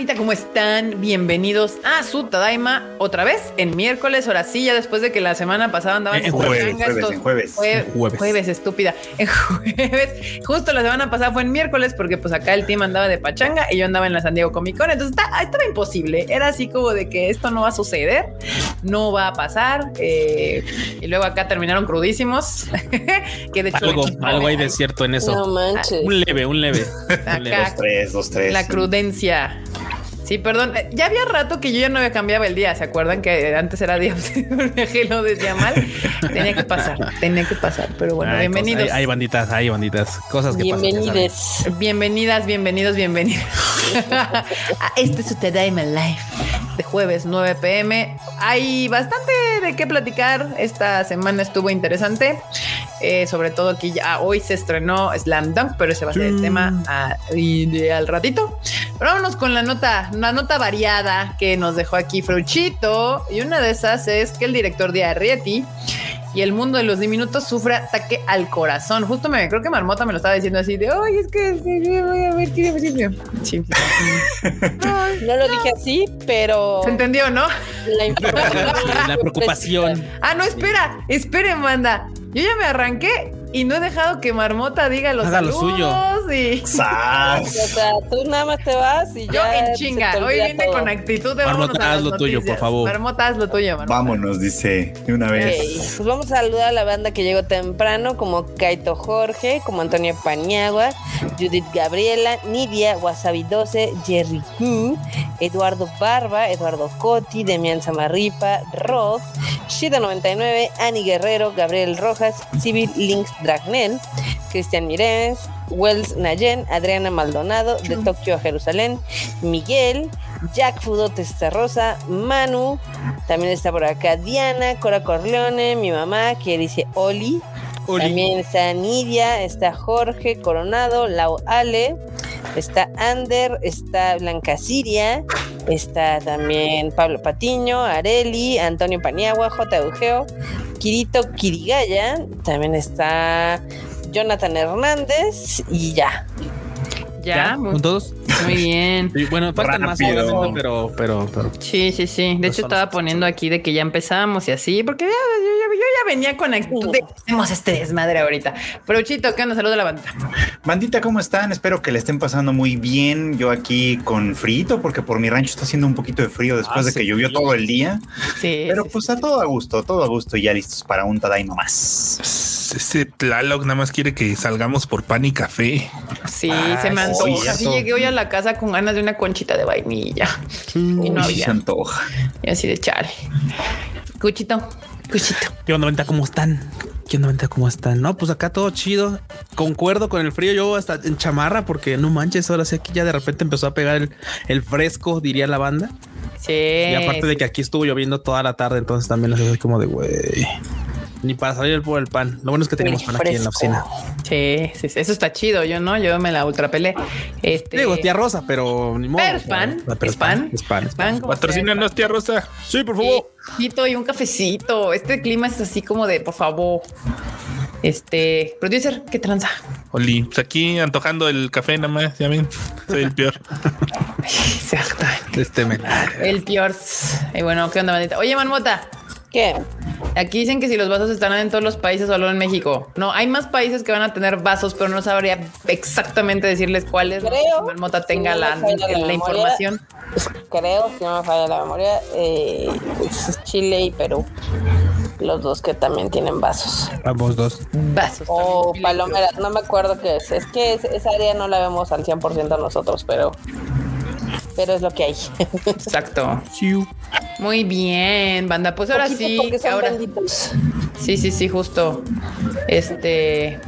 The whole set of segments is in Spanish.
bandita? ¿Cómo están? Bienvenidos a su Tadaima otra vez en miércoles, ahora sí, ya después de que la semana pasada andaban en jueves, jueves, en jueves, jueves, jueves. estúpida. En jueves, justo la semana pasada fue en miércoles porque pues acá el team andaba de pachanga y yo andaba en la San Diego Comic Con, entonces estaba imposible. Era así como de que esto no va a suceder, no va a pasar. Eh, y luego acá terminaron crudísimos. que de hecho algo, algo hay de cierto en eso. No manches. Un leve, un leve. Acá, dos, tres, dos, tres. La prudencia. Sí, perdón. Eh, Ya había rato que yo ya no había cambiado el día. ¿Se acuerdan que antes era día? que lo decía mal. Tenía que pasar, tenía que pasar. Pero bueno, Hay bienvenidos. cosas- hay, hay banditas, hay banditas. Cosas que pasan. Bienvenides. Bienvenidas, bienvenidos, bienvenidos a este es su Tadaima Life de jueves 9 pm. Hay bastante de qué platicar. Esta semana estuvo interesante. Eh, sobre todo aquí ya hoy se estrenó Slam Dunk, pero ese va a ser el tema a- y de al ratito. Pero vámonos con la nota, una nota variada que nos dejó aquí Fruchito. Y una de esas es que el director de Arrietty y el mundo de los diminutos sufre ataque al corazón. Justo me creo que Marmota me lo estaba diciendo así de, ay, es que voy a ver, principio". Sí, No lo dije así, pero se entendió, ¿no? la información. La preocupación. Ah, no, espera, esperen, banda. Yo ya me arranqué y no he dejado que Marmota diga los Haga lo saludos y O sea, tú nada más te vas y yo en chinga. Hoy todo. con actitud de Marmota, vámonos a las haz lo tuyo, por favor. Marmota, haz lo tuyo, Marmota. Vámonos, dice de una vez. pues vamos a saludar a la banda que llegó temprano, como Kaito Jorge, como Antonio Paniagua, Judith Gabriela, Nidia, Wasabi 12, Jerry Q, Eduardo Barba, Eduardo Coti, Demian Samarripa, Rod, Shida99, Ani Guerrero, Gabriel Rojas, Civil Links Dragnel, Cristian Mirenes, Wells Nayen, Adriana Maldonado, de Tokio a Jerusalén, Miguel, Jack Fudo Rosa, Manu, también está por acá Diana, Cora Corleone, mi mamá, que dice Oli. También está Nidia, está Jorge Coronado, Lau Ale, está Ander, está Blanca Siria, está también Pablo Patiño, Areli, Antonio Paniagua, J. Eugeo, Kirito Kirigaya, también está Jonathan Hernández y ya. Ya, muy, ¿Con todos? muy bien. Sí, bueno, faltan más, obviamente, pero, pero, pero. Sí, sí, sí. De hecho, estaba poniendo aquí de que ya empezamos y así, porque ya, yo, ya- yo ya venía con actitud de hacemos este desmadre ahorita. Pero Chito, ¿qué onda? Saluda a la banda. Bandita, ¿cómo están? Espero que le estén pasando muy bien. Yo aquí con frío, porque por mi rancho está haciendo un poquito de frío después de Hace que llovió todo el día. Sí. Pero sí, pues a todo a gusto, todo a gusto y ya listos para un Tadaima más. Ese Tlaloc nada más quiere que salgamos por pan y café. Sí, Ah, se me sí, antoja. Sí, cierto. llegué hoy a la casa con ganas de una conchita de vainilla. Y no había. se antoja. Y así de chale. Cuchito, cuchito. ¿Qué onda, venta? ¿Cómo están? ¿Qué onda, venta? ¿Cómo están? No, pues acá todo chido. Concuerdo con el frío. Yo hasta en chamarra, porque no manches, ahora sí aquí ya de repente empezó a pegar el, el fresco, diría la banda. Sí. Y aparte de que aquí estuvo lloviendo toda la tarde, entonces también es así como de güey. Ni para salir por el pan. Lo bueno es que tenemos pan aquí en la oficina. Sí, sí, sí, eso está chido. Yo no, yo me la ultrapelé. Este. Digo, tía Rosa, pero ni modo. Pero es pan, Pero es pan, Es pan. es pan. Patrocínanos, tía Rosa. Sí, por favor. Chito y un cafecito. Este clima es así como de, por favor. Este, producer, ¿qué tranza? Oli, pues aquí antojando el café nada más, ya ven, soy el peor. Exacto. Este me. El peor. Y bueno, ¿qué onda, bandita? Oye, Marmota, ¿Qué? aquí dicen que si los vasos estarán en todos los países o solo en México. No, hay más países que van a tener vasos, pero no sabría exactamente decirles cuáles. Creo, Marmota tenga si no la, me falla la la memoria, información. Creo, si no me falla la memoria, eh, Chile y Perú. Los dos que también tienen vasos. Vamos dos. Vasos. O también. palomeras, no me acuerdo qué es. Es que es- esa área no la vemos al 100% nosotros, pero, pero es lo que hay. Exacto. Muy bien, banda. Pues ahora Poquito sí, porque son ahora benditos. sí, sí, sí, justo. Este,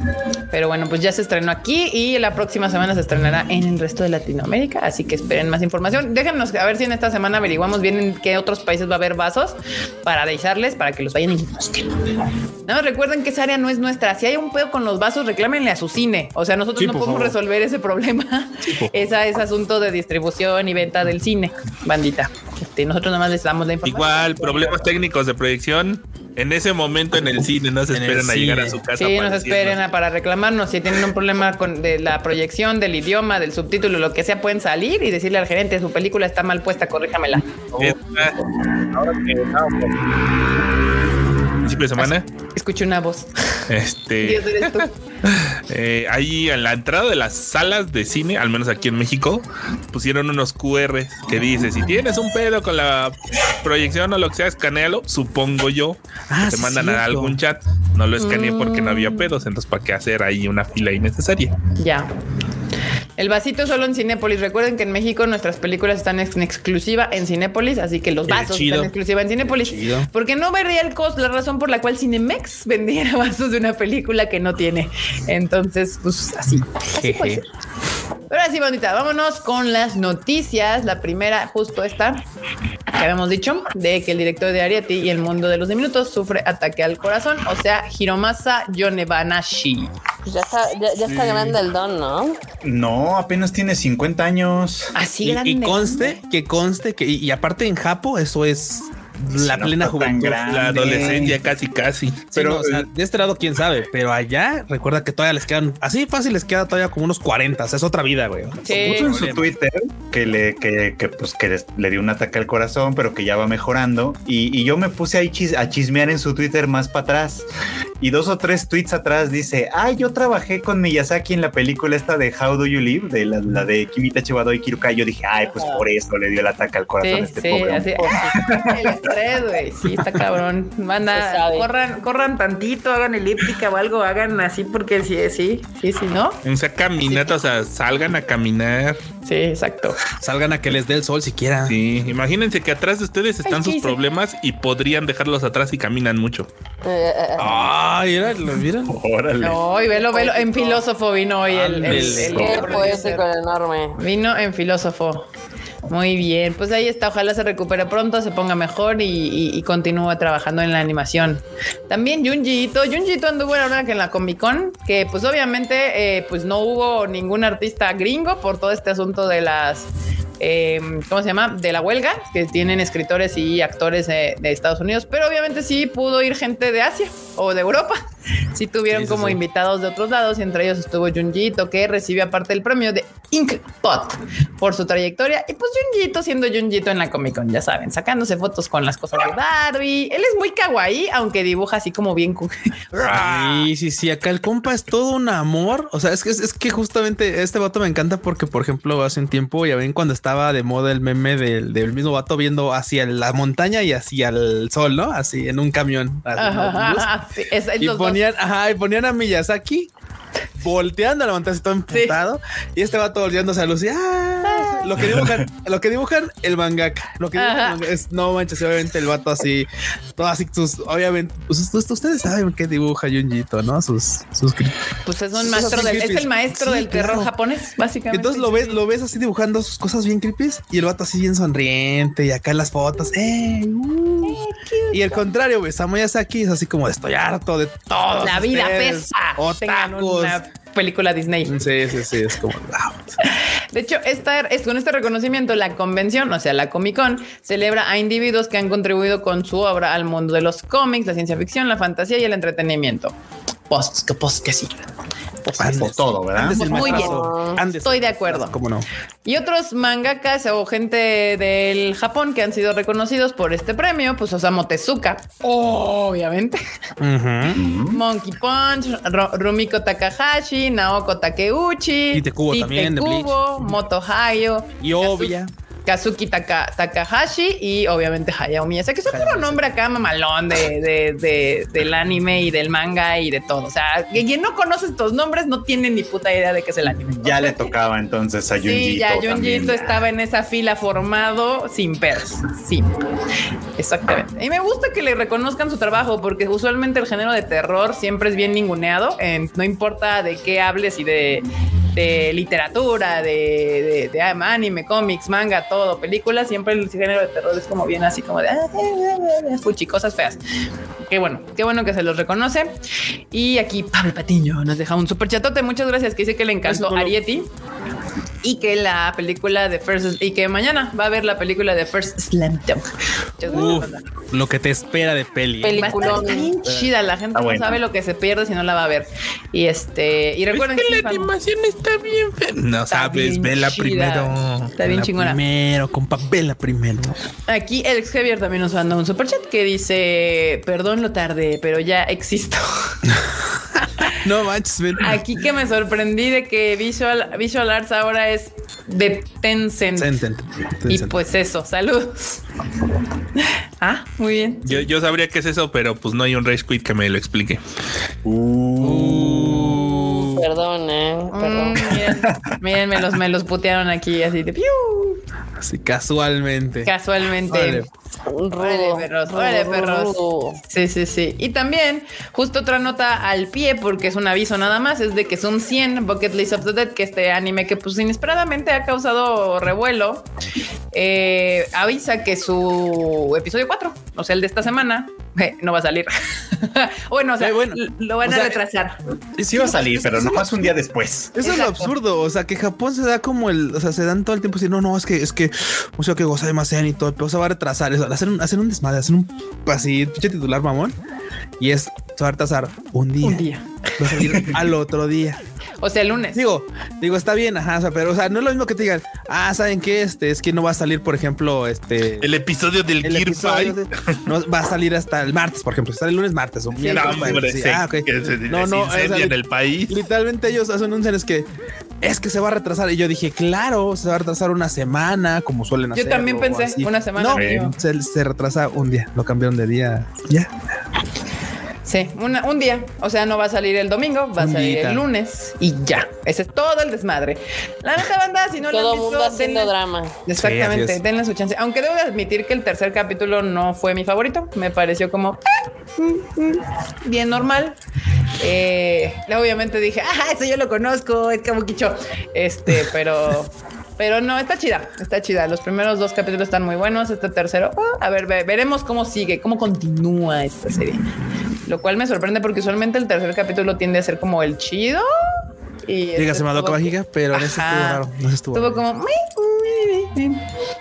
pero bueno, pues ya se estrenó aquí y la próxima semana se estrenará en el resto de Latinoamérica. Así que esperen más información. Déjenos a ver si en esta semana averiguamos bien en qué otros países va a haber vasos para avisarles para que los vayan y busquen. Nada más recuerden que esa área no es nuestra. Si hay un pedo con los vasos, reclámenle a su cine. O sea, nosotros Sí, no podemos favor. resolver ese problema. por Esa es asunto de distribución y venta del cine, bandita. Este, nosotros nada más les damos la información. Igual, problemas técnicos de proyección, En ese momento en el cine no se esperan a llegar a su casa. Sí, nos esperen a- para reclamarnos. Si tienen un problema con de la proyección, del idioma, del subtítulo, lo que sea, pueden salir y decirle al gerente, su película está mal puesta, corríjamela. Ahora que estábamos- Principio de semana, Escuché una voz. este, Dios, eres tú. Eh, ahí en la entrada de las salas de cine, al menos aquí en México, pusieron unos QR que dice: si tienes un pedo con la proyección o lo que sea, escanealo. Supongo yo. Ah, te mandan a algún chat. No lo escaneé porque no Mm. había pedos. Entonces, ¿para qué hacer ahí una fila innecesaria? Ya. El vasito solo en Cinépolis. Recuerden que en México nuestras películas están en exclusiva en Cinépolis, así que los vasos están en exclusiva en Cinépolis. Porque no vería el costo, la razón por la cual Cinemex vendiera vasos de una película que no tiene. Entonces, pues así. así puede Jeje. ser. Pero así, bonita, vámonos con las noticias. La primera, justo esta, que habíamos dicho, de que el director de Ariety y el mundo de los diminutos sufre ataque al corazón, o sea, Hiromasa Yonebanashi. Pues ya está, ya, ya está grande el don, ¿no? No, apenas tiene 50 años. Así Y, grande. y conste, que conste que, y, y aparte en Japo, eso es la no plena tan juventud. La adolescencia casi, casi. Sí, Pero, no, o sea, de este lado, quién sabe, pero allá recuerda que todavía les quedan así fácil, les queda todavía como unos 40. O sea, es otra vida, güey. Sí. Puso en su Twitter que le, que, que, pues, que les- le dio un ataque al corazón, pero que ya va mejorando. Y, y yo me puse ahí chis- a chismear en su Twitter más para atrás. Y dos o tres tweets atrás dice: Ay, yo trabajé con Miyazaki en la película esta de How Do You Live, de la, la de Kimita Chibado y Kirukai. Yo dije: Ay, pues por eso le dio el ataque al corazón a este sí, pobre. así. hombre". El estrés, güey. Sí, está cabrón. Manda, corran, corran tantito, hagan elíptica o algo, hagan así porque sí, sí, sí, sí, ¿no? O sea, caminata, o sea, salgan a caminar. Sí, exacto. Salgan a que les dé el sol siquiera. Sí, imagínense que atrás de ustedes están Ay, sus problemas y podrían dejarlos atrás y caminan mucho. Ay, era, lo vieron. Órale. Ay, velo, velo. En filósofo vino hoy el, el, el- el el enorme. Vino en filósofo. Muy bien, pues ahí está. Ojalá se recupere pronto, se ponga mejor y, continúe trabajando en la animación. También Junji Ito. Junji Ito anduvo ahora que en la Comic Con, que pues obviamente eh, pues no hubo ningún artista gringo por todo este asunto de las eh, ¿cómo se llama? De la huelga que tienen escritores y actores de, de Estados Unidos, pero obviamente sí pudo ir gente de Asia o de Europa. Sí tuvieron Sí, como sí. invitados de otros lados y entre ellos estuvo Junjito que recibió aparte el premio de Inkpot por su trayectoria y pues Junjito siendo Junjito en la Comic Con, ya saben, sacándose fotos con las cosas de Barbie. Él es muy kawaii, aunque dibuja así como bien. Sí, sí, sí. Acá el compa es todo un amor. O sea, es que es, es que justamente este vato me encanta porque, por ejemplo, hace un tiempo ya ven cuando estaba de moda el meme del, del mismo vato viendo hacia la montaña y hacia el sol, ¿no? Así en un camión. así, ¿no? Ajá, sí, es- es y. ponían, ajá, y ponían a Miyazaki volteando a así todo emputado. Y este vato volteándose a luz y, ah, lo que dibujan, lo que dibujan el mangaka. Lo que dibujan es, no manches, obviamente el vato así, todo así, sus, obviamente, pues, ustedes, saben qué dibuja Junjito, ¿no? Sus, sus Pues es un maestro del, es el maestro Sí, del terror claro. japonés, básicamente. Entonces lo ves, lo ves así dibujando sus cosas bien creepy y el vato así bien sonriente y acá en las fotos. ¡ey! uh. y el contrario, güey, Samoyasaki es así como de estoy harto de todo. La vida pesa. Otakus. película Disney. Sí, sí, sí, es como. De hecho, esta, es, con este reconocimiento, la convención, o sea, la Comic Con, celebra a individuos que han contribuido con su obra al mundo de los cómics, la ciencia ficción, la fantasía y el entretenimiento. Post, que post, que sí. Andes, Por todo, ¿verdad? Andes Muy bien. Andes. Estoy de acuerdo. ¿Cómo no? Y otros mangakas o gente del Japón que han sido reconocidos por este premio, pues Osamu Tezuka, obviamente. Monkey Punch, Rumiko Takahashi, Naoko Takeuchi, Tite Kubo Tite también, de Kubo, Moto Hayo, Y obvia. Kazuki Taka- Takahashi y obviamente Hayao Miyazaki. Es un puro nombre acá mamalón de, de- de- del anime y del manga y de todo. O sea, quien no conoce estos nombres no tiene ni puta idea de qué es el anime. Ya le tocaba entonces a Junjito. Sí, ya. Junjito estaba en esa fila formado sin pedos. Sí, exactamente. Y me gusta que le reconozcan su trabajo porque usualmente el género de terror siempre es bien ninguneado. en- no importa de qué hables y de, de literatura, de, de- de anime, cómics, manga, todo, películas, siempre el género de terror es como bien así como de ah, fuchi, cosas feas. Qué bueno, qué bueno que se los reconoce. Y aquí Pablo Patiño nos deja un super chatote. Muchas gracias. Que dice que le encantó. Arieti. Y que la película de First y que mañana va a ver la película de First Slam Dunk. Uf, lo que te espera de peli. ¿eh? Va a estar Peliculón. bien chida, la gente Ah, no sabe lo que se pierde si no la va a ver. Y este, y recuerden es que que la animación está bien fea. No sabes, bien vela chida. primero. está bien chingona. Primero, compa, vela primero. Aquí el Javier también nos manda un superchat que dice, perdón lo tarde, pero ya existo. No manches, ven. Aquí que me sorprendí de que Visual, Visual Arts ahora es de Tencent. Tencent, Y pues eso, saludos. ah, muy bien. Yo, yo sabría qué es eso, pero pues no hay un Rage Quit que me lo explique. Uh, Perdón, eh. Perdón. Mm, miren, miren, me los, me los putearon aquí así de piu. Así casualmente. Casualmente. Órale. Perros, órale, perros. Sí, sí, sí. Y también, justo otra nota al pie, porque es un aviso nada más, es de que son 100 Bucket List of the Dead, que este anime que pues inesperadamente ha causado revuelo, eh, avisa que su episodio 4, o sea, el de esta semana, eh, no va a salir. bueno, o sea, Eh, bueno, lo van o a sea, retrasar. Sí va a salir, pero nomás un día después. Eso es lo absurdo, o sea, que Japón se da como el, o sea, se dan todo el tiempo así, no, no, es que, es que, o sea, que goza demasiado y todo, pero se va a retrasar eso, hacer un, hacer un desmadre, hacer un así, pinche titular mamón, y es, se va a retrasar un día, Un día. va a salir al otro día. O sea, el lunes. Digo, digo, está bien, ajá, o sea, pero, o sea, no es lo mismo que te digan, ah, ¿saben qué? Este, es que no va a salir, por ejemplo, este... El episodio del el Gear episodio 5. de- no va a salir hasta el martes, por ejemplo, sale el lunes, martes o No, miércoles, hombre, sí, se- ah, se, No, no, no, no, o sea, incendia en el país. Literalmente ellos anuncian es que es que se va a retrasar y yo dije claro se va a retrasar una semana como suelen Yo hacer también pensé, una semana, no se, se retrasa un día lo cambiaron de día ya Sí, una- un día. O sea, no va a salir el domingo, va a salir día. el lunes y ya. Ese es todo el desmadre. La neta banda, si no lo Todo el mundo haciendo denle- drama. Exactamente, Sí, denle su chance. Aunque debo de admitir que el tercer capítulo no fue mi favorito. Me pareció como eh, mm, mm, bien normal. Eh, obviamente dije, ah, eso yo lo conozco, es Kabukicho. Este, pero, pero no, está chida, está chida. Los primeros dos capítulos están muy buenos. Este tercero, ah, a ver, ve- veremos cómo sigue, cómo continúa esta serie. Lo cual me sorprende porque usualmente el tercer capítulo tiende a ser como el chido. Y este dígase Madoka estuvo- Mágica pero en ese estuvo raro no estuvo Estuvo raro. como.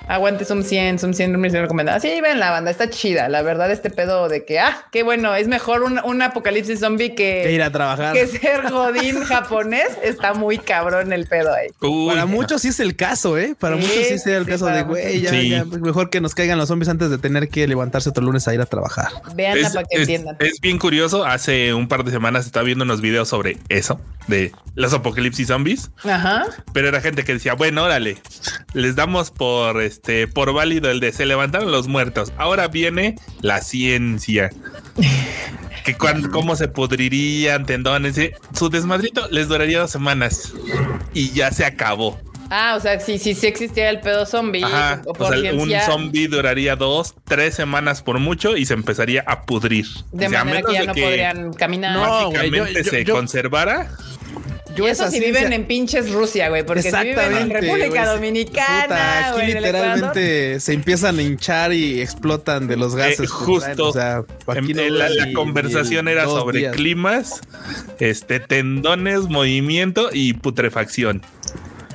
Aguante, son 100, son 100 me recomendada. Sí, ven la banda, está chida. La verdad, este pedo de que, ah, qué bueno, es mejor un, un apocalipsis zombie que, que ir a trabajar que ser godín japonés. Está muy cabrón el pedo ahí. Uy, para muchos sí es el caso, ¿eh? Para Sí, muchos sí es el sí, caso de, güey, ya, Sí. ya, mejor que nos caigan los zombies antes de tener que levantarse otro lunes a ir a trabajar. Veanla es, para que es- entiendan. es bien curioso. Hace un par de semanas estaba viendo unos videos sobre eso, de los apocalipsis zombies. Ajá. Pero era gente que decía, bueno, órale, les damos por este por válido el de se levantaron los muertos. Ahora viene la ciencia. que cuando, cómo se pudrirían tendones, eh, su desmadrito les duraría dos semanas y ya se acabó. Ah, o sea, sí, sí, sí existía el pedo zombie. Ajá. o O por sea, un zombie duraría dos, tres semanas por mucho y se empezaría a pudrir. De O sea, manera que ya no podrían caminar. No, güey, yo- yo- se yo- conservara. Yo y eso si viven en pinches Rusia, güey, porque si viven en República. Dominicana, Puta, o aquí literalmente se empiezan a hinchar y explotan de los gases. Eh, justo. o sea, aquí En- no en la, conversación era sobre días. climas, este, tendones, movimiento y putrefacción.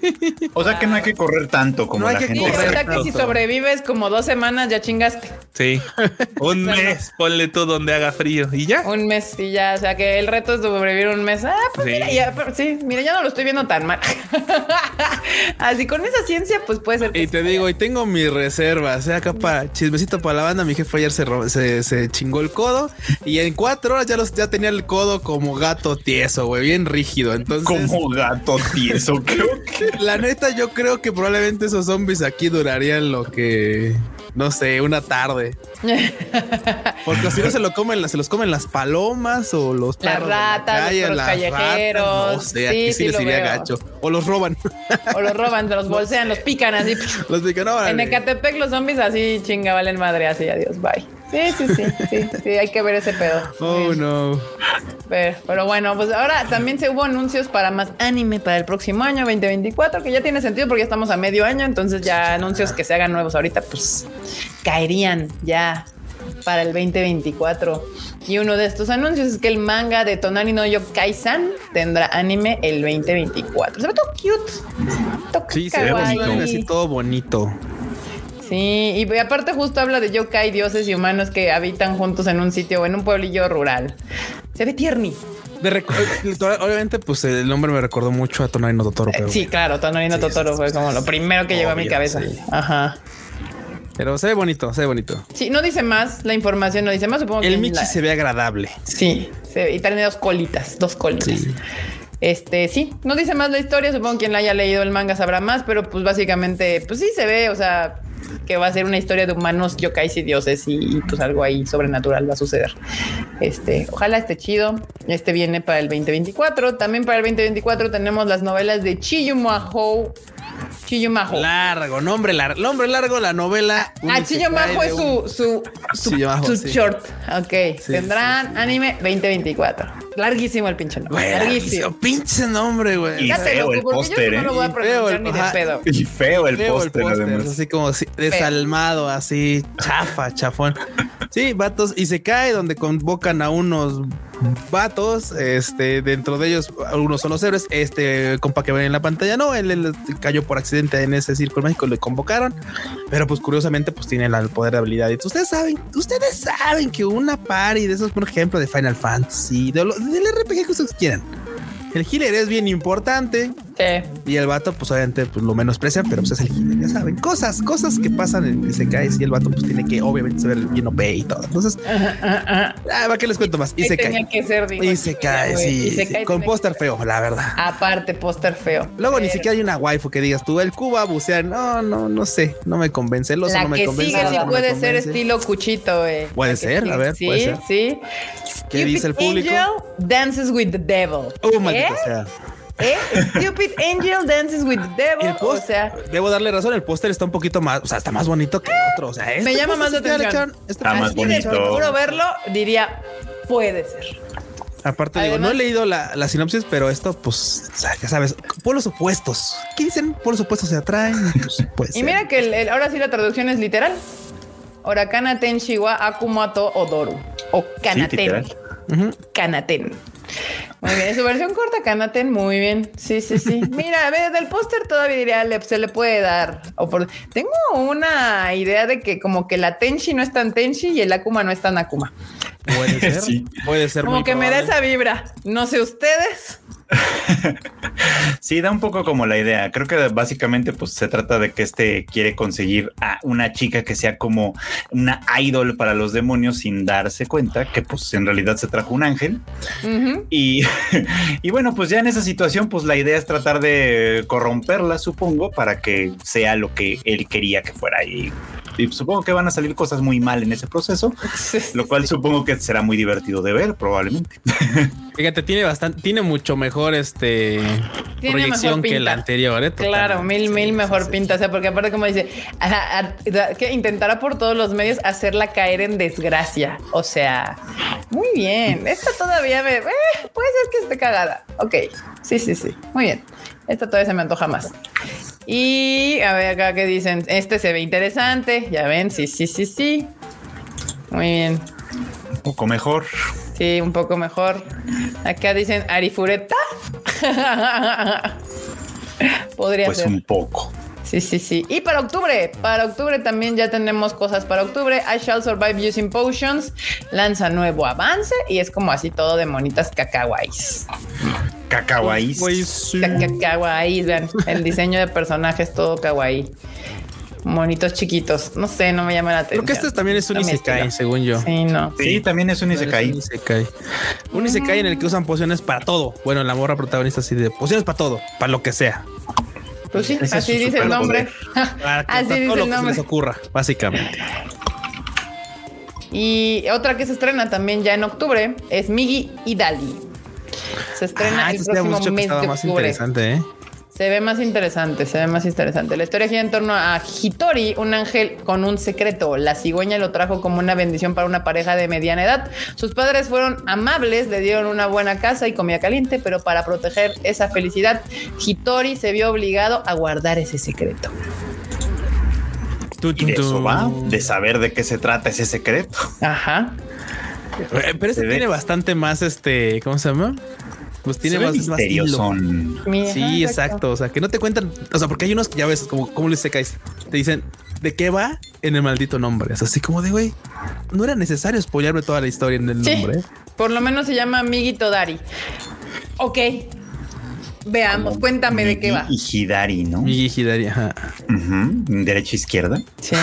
O sea que no hay que correr tanto como No hay la que gente. Sí, o sea Correcto. que si sobrevives como dos semanas ya chingaste. Sí. Un O sea, mes, ponle tú donde haga frío y ya. Un mes y ya, o sea que el reto es sobrevivir un mes. Ah, pues Sí. mira, ya, pero sí, mira, ya no lo estoy viendo tan mal. Así con esa ciencia, pues puede ser. que Y te digo, y tengo mis reservas, ¿eh? acá para chismecito para la banda. Mi jefe ayer se, ro- se, se chingó el codo y en cuatro horas ya, los, ya tenía el codo como gato tieso, güey, bien rígido. Entonces, Como gato tieso, creo que. La neta, yo creo que probablemente esos zombies aquí durarían lo que, no sé, una tarde. Porque si no se lo comen, se los comen las palomas o los Las ratas, los calle, perros las callejeros. ratas, no sé, aquí Sí, sí, sí les iría veo. gacho. O los roban. O los roban, los bolsean, los pican así. los pican, En órale. Ecatepec los zombies así chinga valen madre, así adiós, bye. Sí, sí, sí, sí, sí, hay que ver ese pedo. Oh, no. Pero, pero bueno, pues ahora también se hubo anuncios para más anime para el próximo año 2024, que ya tiene sentido porque ya estamos a medio año, entonces ya anuncios que se hagan nuevos ahorita, pues caerían ya para el 2024. Y uno de estos anuncios es que el manga de Tonari no Yokai-san tendrá anime el 2024. Se ve todo cute. Todo Sí, se ve bonito, así todo bonito. Sí, y aparte justo habla de yokai, dioses y humanos que habitan juntos en un sitio o en un pueblillo rural. Se ve tierni. De recu- Obviamente, pues el nombre me recordó mucho a Tonari no Totoro. Pero, Sí, claro, Tonari no Sí, Totoro fue como lo primero que llegó a mi cabeza. sí. Ajá. pero se ve bonito, se ve bonito. Sí, no dice más, la información no dice más, supongo El Michi la- se ve agradable. Sí, se ve- y tiene dos colitas, dos colitas. Sí. Este, sí, no dice más la historia, supongo que quien la haya leído el manga sabrá más, pero pues básicamente, pues sí se ve, o sea, que va a ser una historia de humanos, yokais y dioses y, y, pues algo ahí sobrenatural va a suceder. Este, ojalá esté chido. Este viene para el 2024. También para el 2024 tenemos las novelas de Chiyumaho. Chiyumaho. Largo, nombre largo, nombre largo, la novela. Ah, de es un- su, su, su, Chiyumaho, su sí. short. Ok, Sí, tendrán anime 2024. Larguísimo el pinche nombre. Güey, larguísimo. pinche nombre, güey. Y feo lo el póster, no lo ¿eh? voy a pronunciar el- ni de pedo. Y feo el póster, póster, además. así como desalmado, así chafa, chafón. Sí, vatos, y se cae donde convocan a unos vatos, este, dentro de ellos algunos son los héroes, este compa que ven en la pantalla, no, él, él cayó por accidente en ese círculo mágico, le convocaron, pero pues curiosamente pues tiene el poder de habilidad. Ustedes saben, ustedes saben que una party de esos, por ejemplo, de Final Fantasy, de lo- del RPG que ustedes quieran. El healer es bien importante, Sí. y el vato, pues obviamente, pues lo menosprecian, pero pues es el healer, ya saben. Cosas, cosas que pasan en Isekais y el vato, pues tiene que, obviamente, saber bien OP y todo. Entonces, Ajá, ah, ¿para qué les cuento más? Tenía que ser, digo, Isekai, güey. sí. Con póster que- feo, la verdad. Aparte, póster feo. Luego ni siquiera hay una waifu que digas tú, el Cuba bucear. No, no, no sé. No me convence. El oso La no me que convence. sigue sí no puede ser estilo cuchito, güey. Puede La que ser, sigue- a ver, sí, puede ser. sí. ¿Qué dice el público? Angel dances with the devil. Oh, ¿Eh? maldito sea. ¿Eh? Stupid Angel dances with the devil. O sea, debo darle razón, el póster está un poquito más, o sea, está más bonito que el otro. O sea, este Me llama más la sí atención. este Está más bonito. puro verlo, diría, puede ser. Aparte, digo, no he leído la, la sinopsis, pero esto, pues, o sea, ya sabes, polos opuestos. ¿Qué dicen? Polos opuestos se atraen. Pues, Y mira que el- el- ahora sí la traducción es literal. Orakana Tenshi wa Akumato Odoru. O Kanaten. Ujú. Kanaten. Muy bien, su versión corta, Kanaten, muy bien. Sí, sí, sí. Mira, a ver, del póster todavía diría, le- se le puede dar. O por- Tengo una idea de que como que la Tenshi no es tan Tenshi y el Akuma no es tan Akuma. Puede ser. Sí. Puede ser. Como muy que me da esa vibra. No sé ustedes. Sí, da un poco como la idea. Creo que básicamente pues se trata de que este quiere conseguir a una chica que sea como una idol para los demonios sin darse cuenta que pues en realidad se trajo un ángel. Y, y bueno, pues ya en esa situación pues la idea es tratar de corromperla, supongo, para que sea lo que él quería que fuera. Y, y supongo que van a salir cosas muy mal en ese proceso, lo cual supongo que será muy divertido de ver probablemente. Fíjate, tiene bastante, tiene mucho mejor este Tiene proyección mejor que la anterior. ¿eh? Claro, mil, Sí, mil mejor sí. pinta. O sea, porque aparte, como dice, a- a- que intentará por todos los medios hacerla caer en desgracia. O sea, muy bien. Esta todavía me. eh, puede ser que esté cagada. Ok. Sí, sí, sí. Muy bien. Esta todavía se me antoja más. Y a ver acá que dicen, este se ve interesante. Ya ven, sí, sí, sí, sí. Muy bien. Un poco mejor. Sí, un poco mejor. Acá dicen Arifureta. Podría Pues ser. un poco. Sí, sí, sí. Y para octubre, para octubre también ya tenemos cosas para octubre. I Shall Survive Using Potions lanza nuevo avance y es como así todo de monitas cacahuais. Sí. Cacahuais, vean, el diseño de personajes todo kawaii. Monitos chiquitos. No sé, no me llama la atención. Creo que este también es un Isekai, estilo. según yo. Sí, no. Sí, también es un Es Isekai. Un Isekai. Un Isekai en el que usan pociones para todo. Bueno, la morra protagonista así de pociones para todo, para lo que sea. Pues sí, Ese así dice el nombre. Para, que- Así para dice todo lo el que se les ocurra, básicamente. Y otra que se estrena también ya en octubre es Migi y Dali. Se estrena Ah, el próximo mes de más octubre. interesante, ¿eh? Se ve más interesante, se ve más interesante. La historia gira en torno a Hitori, un ángel con un secreto. La cigüeña lo trajo como una bendición para una pareja de mediana edad. Sus padres fueron amables, le dieron una buena casa y comida caliente, pero para proteger esa felicidad, Hitori se vio obligado a guardar ese secreto. Y de eso va, de saber de qué se trata ese secreto. Ajá. Eh, Pero Se ve- tiene bastante más este, ¿cómo se llama? Pues tiene más, más. Mira, Sí, exacto. O sea, que no te cuentan, o sea, porque hay unos que ya ves, como, como les secáis, te dicen de qué va en el maldito nombre. Es así como de güey, no era necesario spoilearme toda la historia en el Sí. nombre. Por lo menos se llama Migi Todari. Ok. Veamos, cuéntame de qué va. Y Hidari, ¿no? Mi Hidari, ajá. Ujú, Derecha izquierda. Sí.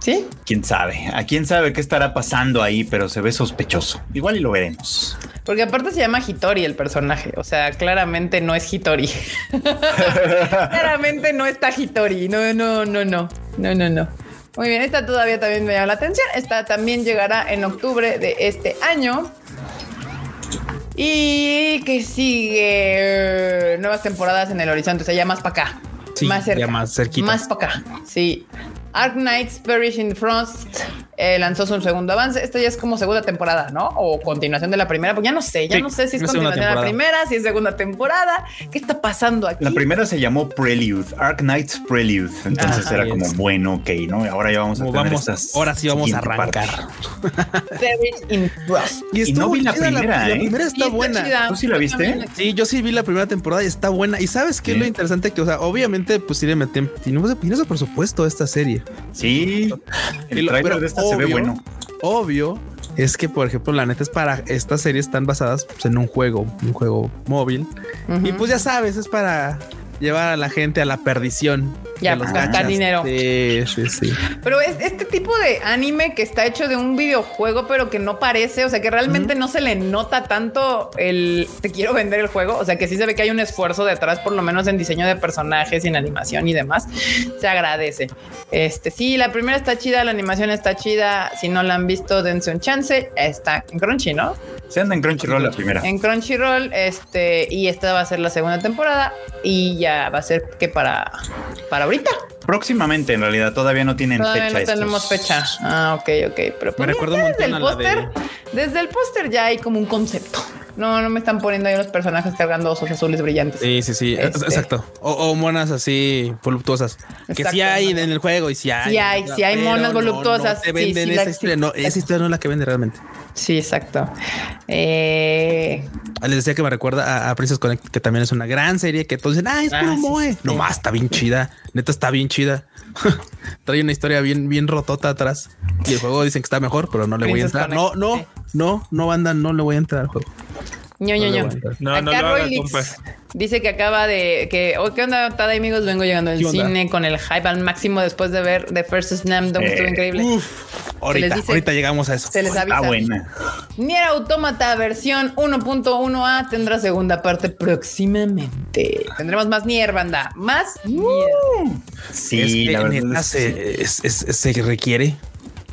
¿Sí? Quién sabe. A quién sabe qué estará pasando ahí, pero se ve sospechoso. Igual y lo veremos. Porque aparte se llama Hitori el personaje. O sea, claramente no es Hitori. claramente no está Hitori. No, no, no, no. No, no, no. Muy bien, esta todavía también me llama la atención. Esta también llegará en octubre de este año. Y que sigue nuevas temporadas en el horizonte, o sea, ya más para acá. Sí, más cerca. ya más cerquita. Más para acá. Sí. Ark Knights Perish in Frost eh, lanzó su segundo avance. Esta ya es como segunda temporada, ¿no? O continuación de la primera. Pues ya no sé, ya Sí, no sé si es continuación de la primera, si es segunda temporada. ¿Qué está pasando aquí? La primera se llamó Prelude, Ark Knights Prelude. Entonces Ajá. era como bueno, ok, ¿no? Y ahora ya vamos a tener vamos, estas ahora sí vamos a arrancar. Perish in Frost. Y no vi la primera, la, ¿eh? primera Sí, está buena. chida. ¿Tú sí la viste? Sí, yo sí vi la primera temporada y está buena. Y sabes qué es Sí. lo interesante que, o sea, obviamente, pues sí le meten, tiene tiene su presupuesto a esta serie. Sí, el trailer pero de esta se ve obvio, bueno. Obvio es que, por ejemplo, la neta es para estas series están basadas pues, en un juego, un juego móvil. Y pues ya sabes, es para llevar a la gente a la perdición. Ya, los gastar gachas. dinero. Sí, sí, sí. Pero es este tipo de anime que está hecho de un videojuego, pero que no parece, o sea, que realmente no se le nota tanto el te quiero vender el juego. O sea, que sí se ve que hay un esfuerzo detrás, por lo menos en diseño de personajes y en animación y demás. Se agradece. Este sí, la primera está chida, la animación está chida. Si no la han visto, dense un chance. Está en Crunchy, ¿no? Se anda en Crunchyroll la primera. En Crunchyroll, este, y esta va a ser la segunda temporada y ya va a ser que para, para ahorita. Próximamente, en realidad, todavía no tienen Todavía fecha. no tenemos estos. fecha. Ah, ok, ok. Pero pues, recuerda un ya montón desde el de- póster, desde el póster ya hay como un concepto. No, no me están poniendo ahí los personajes cargando osos azules brillantes. Sí, sí, sí. Este. Exacto. O, o monas así voluptuosas. Que sí hay en el juego y sí hay. Sí hay, sí hay monas no- voluptuosas. No, te Sí, venden sí, esa la- historia. sí. No, esa historia no es la que vende realmente. Sí, exacto. Eh, Ah, Les decía que me recuerda a, a Princess Connect, que también es una gran serie que todos dicen, ah, es Ah, puro sí, moe. sí. No más, está bien chida. Neta, está bien chida. Trae una historia bien, bien rotota atrás. Y el juego dicen que está mejor, pero no le voy a entrar. No, Connect, no, no, no, banda, no le voy a entrar al juego. Ño, ño, No. No, no Acá lo haga, Roy Leaks compa. dice que acaba de que, oh, ¿qué onda, Tada amigos? Vengo llegando al cine con el hype al máximo después de ver The First Slam Dunk. Estuvo Eh, increíble. Uf, ahorita, dice- ahorita llegamos a eso. Se les avisa. Está buena. Nier Automata versión 1.1a tendrá segunda parte próximamente. Tendremos más Nier, banda. Más Nier. Sí, es que la verdad neta es- se, es- es- se requiere,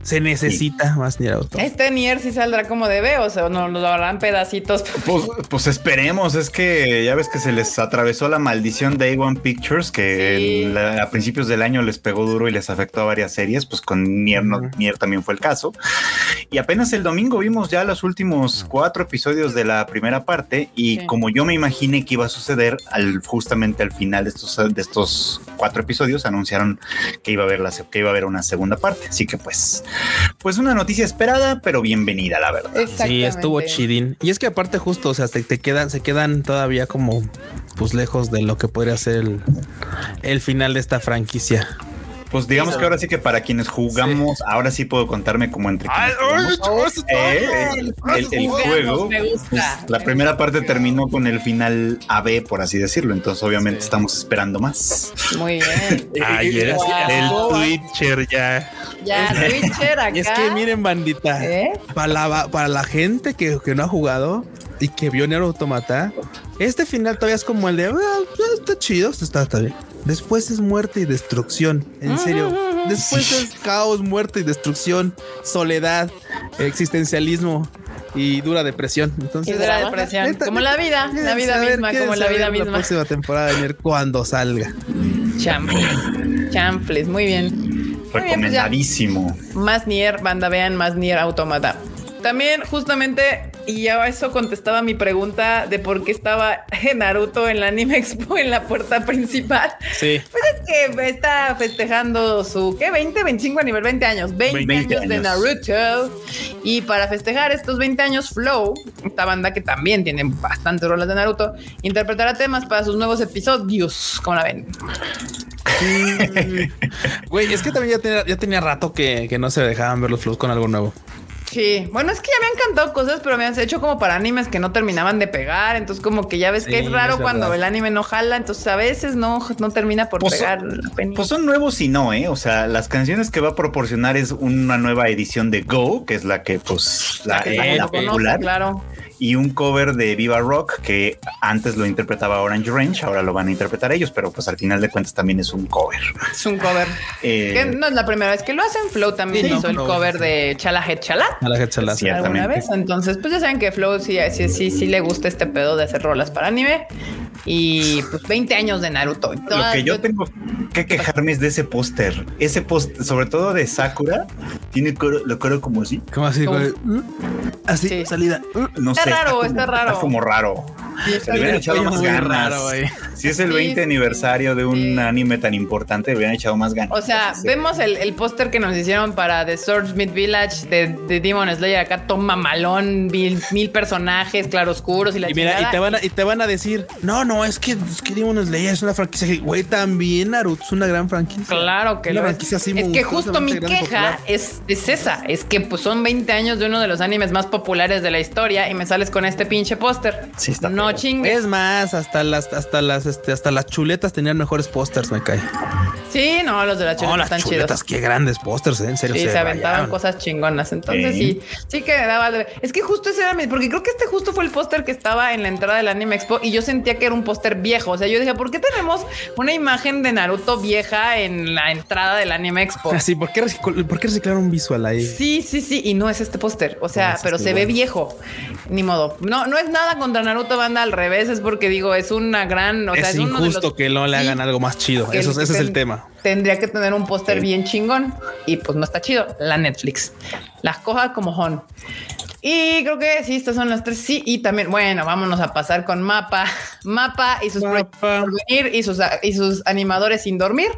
se necesita más Nier Automata. Este Nier sí saldrá como debe, o sea, no lo harán pedacitos. Pues, pues esperemos, es que ya ves que se les atravesó la maldición de A1 Pictures, que Sí. a principios del año les pegó duro y les afectó a varias series, pues con Nier, no- Ujú. Nier también fue el caso. Y apenas el domingo vimos ya los últimos cuatro episodios de la primera parte y Sí. como yo me imaginé que iba a suceder, al, justamente al final de estos, de estos cuatro episodios anunciaron que iba a haber la, que iba a haber una segunda parte. Así que pues, pues una noticia esperada, pero bienvenida, la verdad. Sí, estuvo chidín. Y es que aparte justo, o sea, te, te quedan, se quedan todavía como pues lejos de lo que podría ser el, el final de esta franquicia. Pues digamos que ahora sí que para quienes jugamos, ahora sí puedo contarme como entre quienes jugamos. Eh, el, el- el juego, me gusta. pues, la primera parte terminó con el final AB, por así decirlo. Entonces, obviamente, Sí. estamos esperando más. Muy bien. Ay, el, Wow. el Twitcher ya. Ya, Twitcher acá. Y es que miren, bandita, ¿Eh? para, la, para la gente que, que no ha jugado y que vio Nier Automata, este final todavía es como el de, "Ah, está chido, está, está bien. Después es muerte y destrucción, en serio. Después es caos, muerte y destrucción, soledad, existencialismo y dura depresión. Entonces, Y dura depresión. Neta, Como la vida, ¿quieren la vida saber- misma, como la vida saber La misma. próxima temporada de Nier cuando salga. Chanfles. Chanfles, muy bien. Muy bien, pues. Recomendadísimo. Más Nier, banda, vean más Nier Automata. También, justamente, y ya eso contestaba mi pregunta de por qué estaba Naruto en la Anime Expo en la puerta principal. Sí. Pues es que está festejando su ¿qué? 20, 25 aniversario, 20 años, 20, 20 años de. Naruto. Y para festejar estos 20 años, Flow, esta banda que también tiene bastantes rolas de Naruto, interpretará temas para sus nuevos episodios. ¿Cómo la ven? Güey, es que también ya tenía, ya tenía rato que, que no se dejaban ver los flows con algo nuevo. Sí, bueno, es que ya me han cantado cosas, pero me han hecho como para animes que no terminaban de pegar. Entonces, como que ya ves que Sí, es raro es cuando el anime no jala. Entonces, a veces no, no termina por Pues, pegar la penita. Pues son nuevos y no, ¿eh? O sea, las canciones que va a proporcionar es una nueva edición de Go, que es la que, pues, la, que la- la conoce, popular, claro. Y un cover de Viva Rock, que antes lo interpretaba Orange Range, ahora lo van a interpretar ellos, pero pues al final de cuentas también es un cover. Es un cover. Eh, Que no es la primera vez que lo hacen. Flow también Sí, no, hizo el cover sí. de Chala Head Chala. A la gente se la hace. Cierto. alguna vez. Entonces, pues ya saben que Flow sí, sí, sí, sí le gusta este pedo de hacer rolas para anime. Y pues 20 años de Naruto. Lo Toda- que yo tengo que quejarme es de ese póster. Ese póster, sobre todo de Sakura, tiene coro, lo coro como así. ¿Cómo así? Así, Sí. salida. No Está sé. raro, como- está raro. como raro. Sí, Se está le hubieran echado más ganas. raro, si es el Sí, 20 sí, aniversario de un sí. anime tan importante, le hubieran echado más ganas. O sea, Sí. vemos el, el póster que nos hicieron para The Swordsmith Village de, de Demon Slayer. Acá toma malón, mil, mil personajes claroscuros y la Y mira, y chingada. te, van a, y te van a decir, no, no, es que, es que Demon Slayer es una franquicia. que- Güey, también Naruto es una gran franquicia. Claro que Una lo es. franquicia así Es que justo mi queja es, es esa, es que pues son 20 años de uno de los animes más populares de la historia y me sales con este pinche póster. Sí, está No feo. chingues. Es más, hasta las, hasta las, este, hasta las chuletas tenían mejores pósters, me cae. Sí, no, los de la chuleta No, las están chuletas, chidos. qué grandes pósters, ¿eh? en serio. Sí, se, aventaban rayaron. cosas chingonas. Entonces Sí. sí, sí que daba. de- Es que justo ese era mi. Porque creo que este justo fue el póster que estaba en la entrada del Anime Expo y yo sentía que era un póster viejo. O sea, yo dije, ¿por qué tenemos una imagen de Naruto vieja en la entrada del Anime Expo? Así, ¿por qué, ¿por qué reciclaron un visual ahí? Sí, sí, sí, y no es este póster, o sea, No, pero este se ve viejo, ni modo. No, no es nada contra Naruto banda al revés, es porque digo, es una gran, o sea, es es, uno de injusto los- que no le Sí, hagan algo más chido. Eso, ese es el tema. Tendría que tener un póster Sí. bien chingón y pues no está chido. La Netflix, las cosas como son. Y creo que sí, estas son las tres. Sí, y también, bueno, vámonos a pasar con Mapa. Mapa y sus proyectos Mapa. por venir y sus, y sus animadores sin dormir.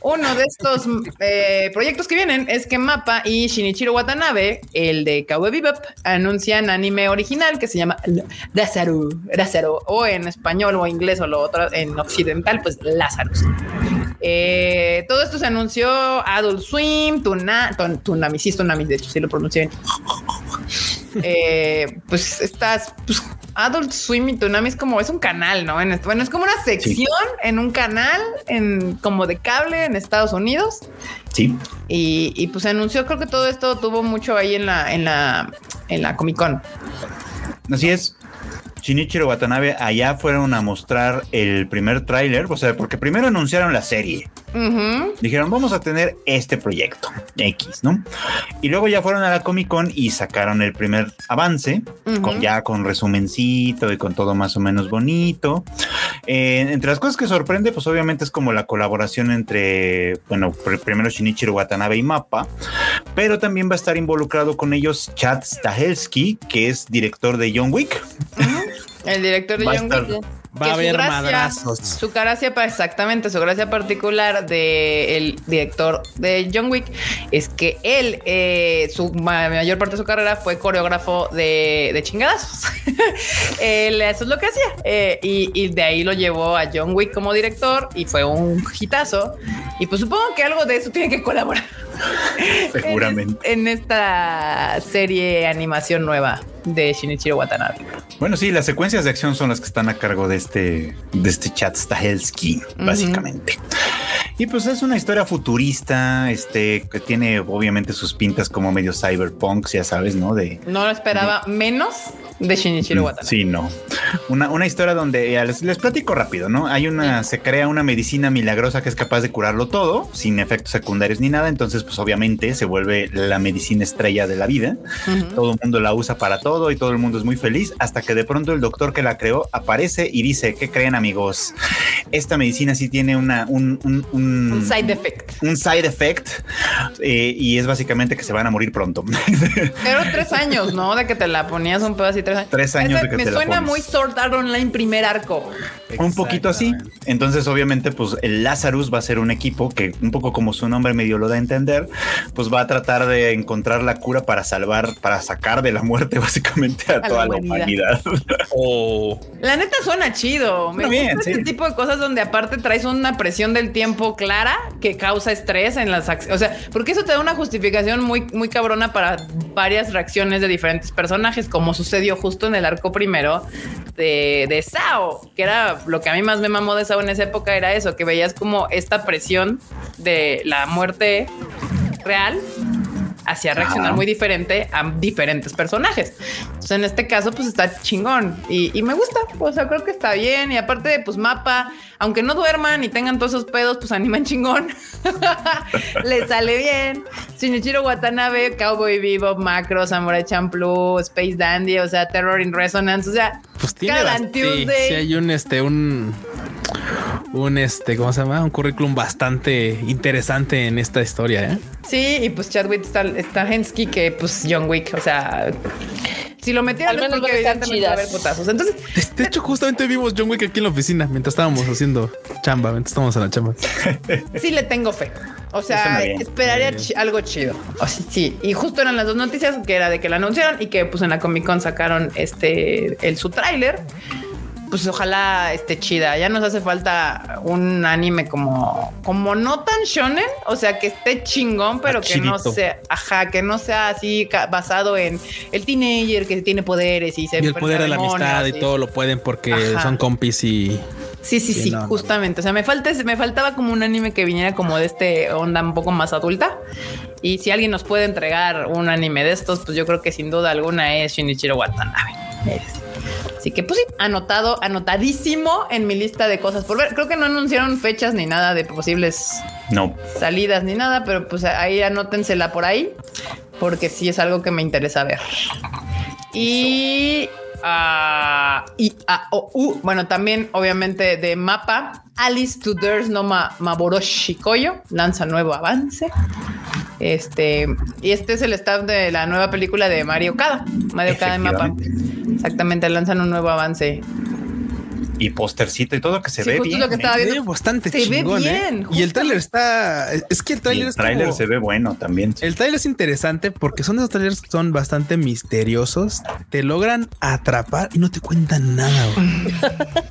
Uno de estos eh, proyectos que vienen es que Mapa y Shinichiro Watanabe, el de Cowboy Bebop, anuncian anime original que se llama Dazaru, Dazaru, o en español o inglés o lo otro en occidental, pues Lazarus. Eh, todo esto se anunció Adult Swim, Tuna, Tun- sí, es Tunami, de hecho, sí lo pronuncié bien. Eh, pues estas, pues Adult Swim y Tunami es como, es un canal, ¿no? En, bueno, es como una sección en un canal, en como de cable en Estados Unidos. Sí. Y, y, pues se anunció, creo que todo esto tuvo mucho ahí en la, en la, en la Comic Con. Así es. Shinichiro Watanabe allá fueron a mostrar el primer tráiler, o sea, porque primero anunciaron la serie. Dijeron, vamos a tener este proyecto X, ¿no? Y luego ya fueron a la Comic Con y sacaron el primer avance, con, ya con resumencito y con todo más o menos bonito. Eh, entre las cosas que sorprende, pues obviamente es como la colaboración entre, bueno, pr- primero Shinichiro Watanabe y Mappa, pero también va a estar involucrado con ellos Chad Stahelski, que es director de John Wick. El director de Va John Wick. Va a haber gracia- madrazos. Su gracia, exactamente, su gracia particular del director de John Wick es que él, eh, su ma- mayor parte de su carrera fue coreógrafo de, de chingadazos. él, eso es lo que hacía. Eh, y, y de ahí lo llevó a John Wick como director y fue un hitazo. Y pues supongo que algo de eso tiene que colaborar. Seguramente. En, en esta serie animación nueva de Shinichiro Watanabe. Bueno, sí, las secuencias de acción son las que están a cargo de este, de este Chad Stahelski, básicamente. Y pues es una historia futurista, este, que tiene obviamente sus pintas como medio cyberpunk, ya sabes, ¿no? De No lo esperaba menos de Shinichiro Watanabe. Sí, no. Una, una historia donde eh, les, les platico rápido, ¿no? Hay una, se crea una medicina milagrosa que es capaz de curarlo todo, sin efectos secundarios ni nada. Entonces, pues obviamente se vuelve la medicina estrella de la vida. Todo el mundo la usa para todo y todo el mundo es muy feliz hasta que de pronto el doctor que la creó aparece y dice, ¿qué creen amigos? Esta medicina sí tiene una, un, un, un- Un side effect. un side effect eh, y es básicamente que se van a morir pronto. Pero tres años, ¿no? De que te la ponías un así tres años. De que Me te la suena pones. muy Sword Art Online primer arco. Un poquito así. Entonces, obviamente, pues el Lazarus va a ser un equipo que, un poco como su nombre medio lo da a entender, pues va a tratar de encontrar la cura para salvar, para sacar de la muerte básicamente a, la toda la humanidad. humanidad. O La neta suena chido. Me Está bien, gusta este sí. tipo de cosas donde aparte traes una presión del tiempo clara que causa estrés en las acciones. O sea, porque eso te da una justificación muy, muy cabrona para varias reacciones de diferentes personajes, como sucedió justo en el arco primero de, de Sao, que era lo que a mí más me mamó de Sao en esa época, era eso, que veías como esta presión de la muerte real hacía reaccionar muy diferente a diferentes personajes. Entonces, en este caso, pues está chingón y, y me gusta. O sea, creo que está bien. Y aparte, pues mapa, aunque no duerman y tengan todos esos pedos, pues animan chingón. Le sale bien. Shinichiro Watanabe, Cowboy Bebop, Macro, Samurai Champloo, Space Dandy, o sea, Terror in Resonance. O sea, Pues tiene Cada Tuesday. sí hay un este un un este, ¿cómo se llama? Un currículum bastante interesante en esta historia, ¿eh? sí. Y pues Chadwick Stahelski, que pues John Wick, o sea, si lo metieron Al es menos porque van a estar evidentemente va a haber putazos. Entonces, De, de hecho, justamente vimos John Wick aquí en la oficina mientras estábamos haciendo chamba, mientras estábamos en la chamba. sí le tengo fe. O sea, bien. esperaría algo chido. O sea, sí. Y justo eran las dos noticias que era de que la anunciaron y que pues en la Comic Con sacaron este el su tráiler. Pues ojalá esté chida. Ya nos hace falta un anime como, como no tan shonen, o sea, que esté chingón, pero que no sea, ajá, que no sea así basado en el teenager que tiene poderes y se Y el poder de la amistad y y- todo lo pueden porque Ajá. son compis y Sí, sí, Sí, sí, no, no, no. justamente. O sea, me falta, me faltaba como un anime que viniera como de este onda un poco más adulta. Y si alguien nos puede entregar un anime de estos, pues yo creo que sin duda alguna es Shinichiro Watanabe. Es- Así que pues sí, anotado, anotadísimo en mi lista de cosas por ver. Creo que no anunciaron fechas ni nada de posibles No, salidas ni nada, pero pues ahí anótensela por ahí, porque sí es algo que me interesa ver. Y, ah, y ah, oh, uh, bueno, también obviamente de mapa, Alice to There's no Ma, Maboroshi Koyo lanza nuevo avance. Este, y este es el staff de la nueva película de Mario Kada, Mario Kada en mapa. Exactamente, lanzan un nuevo avance. Y postercito y todo que se Sí, ve bien. lo que estaba ¿eh? se ve bastante Se ve ¿eh? bien, Y el tráiler está es que el tráiler el es tráiler como- se ve bueno también. El tráiler es interesante porque son de esos trailers que son bastante misteriosos, te logran atrapar y no te cuentan nada. güey.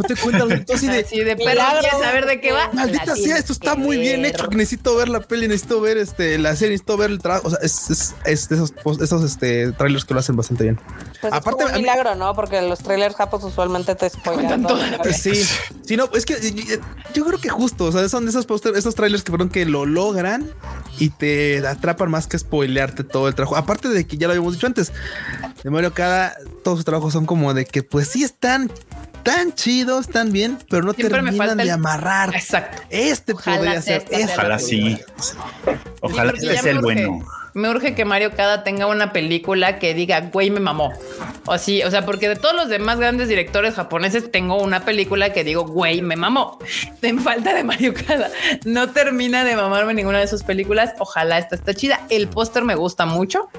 No te cuentan así de Así de pero Milagro. ¿quieres saber de qué va? Maldita sea, esto está muy bien ver. hecho. Necesito ver la peli, necesito ver este la serie, necesito ver el trabajo. O sea, es, es, es de esos, esos este, trailers que lo hacen bastante bien. Pues Aparte, es como un mí- milagro, ¿no? Porque los trailers japos usualmente te spoilan. Eh, Sí, sí, no, es que yo creo que justo, o sea, son esos póster, esos trailers que, perdón, que lo logran y te atrapan más que spoilearte todo el trabajo. Aparte de que ya lo habíamos dicho antes, de Mario Kada, todos sus trabajos son como de que, pues sí están tan chidos, tan bien, pero no Siempre me terminan falta de el- amarrar. Exacto. Este Ojalá podría sea ser. este Ojalá sí. Ojalá este sea el bueno. Me urge que Mario Kada tenga una película que diga, güey, me mamó. O sí, o sea, porque de todos los demás grandes directores japoneses tengo una película que digo, güey, me mamó. En falta de Mario Kada. No termina de mamarme ninguna de sus películas. Ojalá esta está chida. El póster me gusta mucho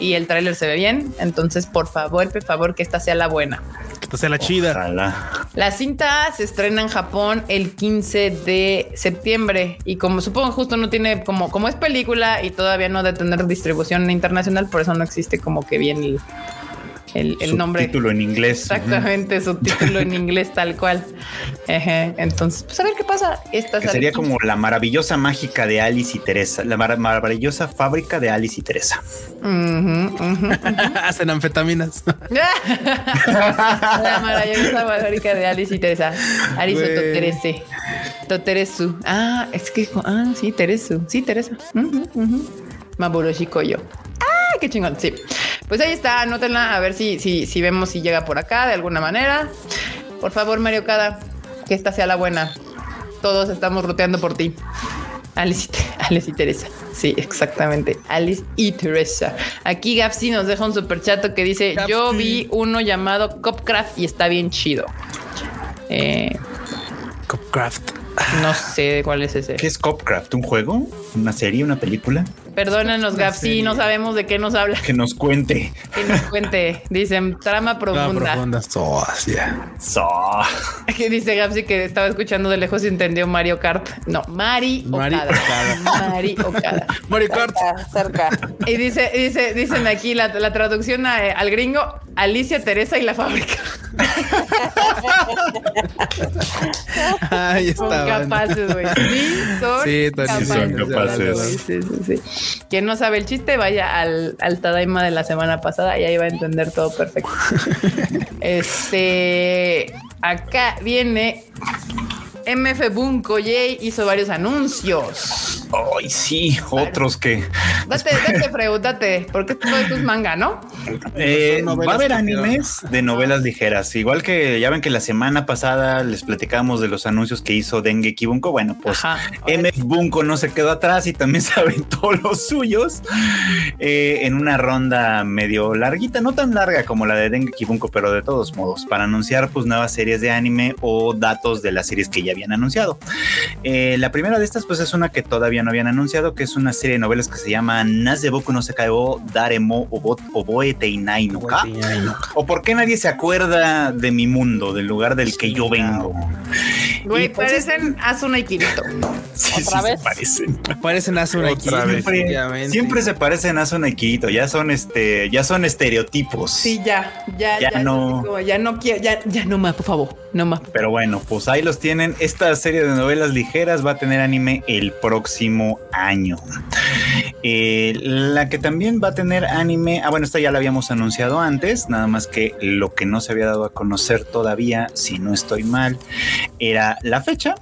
y el tráiler se ve bien. Entonces, por favor, por favor, que esta sea la buena. Que esta sea la chida. Ojalá. La cinta se estrena en Japón el 15 de septiembre y como supongo justo no tiene como como es película y todavía no de tener distribución internacional, por eso no existe como que bien el, el, el nombre. Título en inglés. Exactamente, su título en inglés tal cual. Ejé, Entonces, pues a ver qué pasa. Esta Que sería 15. como la maravillosa mágica de Alice y Teresa, la mar- maravillosa fábrica de Alice y Teresa. Hacen anfetaminas. la maravillosa fábrica de Alice y Teresa. Arisu Güey. Toterese. Toteresu. Ah, es que. Ah, sí, Teresu. Sí, Teresa. Maboroshi Koyo. Ah, qué chingón. Sí. Pues ahí está, anótenla a ver si, si, si vemos si llega por acá de alguna manera. Por favor, Mario Cada, que esta sea la buena. Todos estamos roteando por ti. Alice y, Alice y Teresa. Sí, exactamente. Alice y Teresa. Aquí Gapsi nos deja un superchato que dice: Gapsi. Yo vi uno llamado Copcraft y está bien chido. Eh, Copcraft. no sé cuál es ese. ¿Qué es Copcraft? ¿Un juego? ¿Una serie? ¿Una película? Perdónanos, Gapsi, no sabemos de qué nos habla. Que nos cuente. Que nos cuente. Dicen trama profunda. profunda. Oh, yeah. So. Que dice Gapsi que estaba escuchando de lejos y entendió Mario Kart. No, Mari Mari Okada. Okada. Mari Okada. Mario Kart. Cerca, cerca. Y dice, dice, dicen aquí la, la traducción a- al gringo, Alicia Teresa y la fábrica. Ahí Son está. banda. capaces, güey. Sí, son Sí, capaces. son capaces. Sí, sí, sí. Quien no sabe el chiste, vaya al, al Tadaima de la semana pasada y ahí va a entender todo perfecto. este, acá viene MF Bunko J hizo varios anuncios. Ay, sí, otros que Date, date, Freud, date, porque todo es manga, ¿no? Eh, va a haber animes de novelas ligeras. Igual que ya ven que la semana pasada les platicamos de los anuncios que hizo Dengue Bunko. Bueno, pues Ajá. MF Bunko no se quedó atrás y también se aventó los suyos eh, en una ronda medio larguita, no tan larga como la de Dengue Bunko, pero de todos modos, para anunciar pues nuevas series de anime o datos de las series que ya habían anunciado. Eh, la primera de estas pues es una que todavía no habían anunciado, que es una serie de novelas que se llama Nazeboku no se o Daremo Obo- Oboe Teinai no Ka. ¿O por qué nadie se acuerda de mi mundo, del lugar del que yo vengo? Güey, Y, pues, parecen Asuna y Kirito. Sí, ¿Otra sí vez? se parecen. Parecen Asuna vez. Siempre, siempre se parecen a Asuna y Kirito, ya son este, ya son estereotipos. Sí, ya, ya, Ya ya, no. ya no quiero, ya, ya no más, por favor, no más. Pero bueno, pues ahí los tienen. Esta serie de novelas ligeras va a tener anime el próximo año. Eh, la que también va a tener anime, ah bueno, esta ya la habíamos anunciado antes, nada más que lo que no se había dado a conocer todavía, si no estoy mal, era la fecha,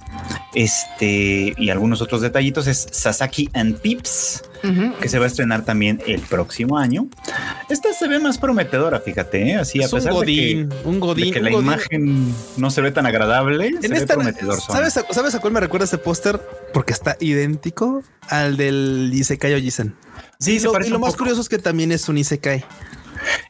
este y algunos otros detallitos es Sasaki and Pips Que se va a estrenar también el próximo año. Esta se ve más prometedora, fíjate, ¿eh? así a Es un pesar de que- godín, un de godín. que un la godín. imagen no se ve tan agradable, se En ve esta, prometedor. Sony. ¿sabes, a, ¿sabes a cuál me recuerda este póster? Porque está idéntico al del Isekai Ojisan. Sí, y se lo, y lo más curioso es que también es un Isekai.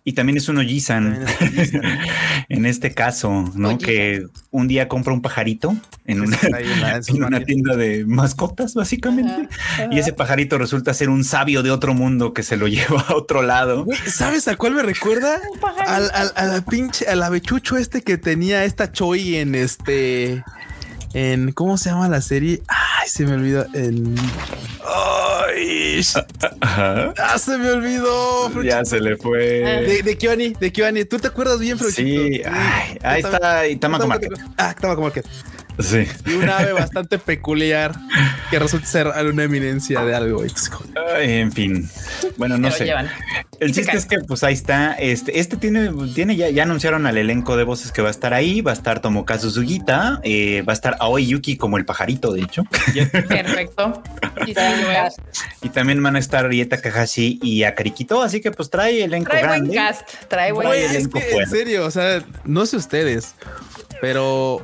Y también es un Ojisan. Es en este caso, ¿no? Ojisan. Que un día compra un pajarito en una, en tienda de mascotas, básicamente. Y ese pajarito resulta ser un sabio de otro mundo que se lo lleva a otro lado. ¿Sabes a cuál me recuerda? Al, al- a la pinche, al avechucho este que tenía esta Choi en este. En ¿cómo se llama la serie? Ay, se me olvidó. En. Ay, Ajá. ah, se me olvidó. Ya se le fue. De, de de Kyoani. ¿Tú te acuerdas bien, Fruchito? Sí, ay, ahí está Itama Market. Ah, Tamako Market. Sí. Y un ave bastante peculiar que resulta ser una eminencia de algo. Ay, en fin. Bueno, no Pero sé. llevan. El chiste es que pues ahí está. Este, este tiene, tiene ya, ya anunciaron al elenco de voces que va a estar ahí. Va a estar Tomokazu Sugita, eh, va a estar Aoi Yuki como el pajarito, de hecho. Perfecto. Y también van a estar Rieta Kahashi y Akarikito, así que pues trae elenco Trae buen grande. cast, trae buen Trae cast. es que, en serio, o sea, no sé ustedes, pero,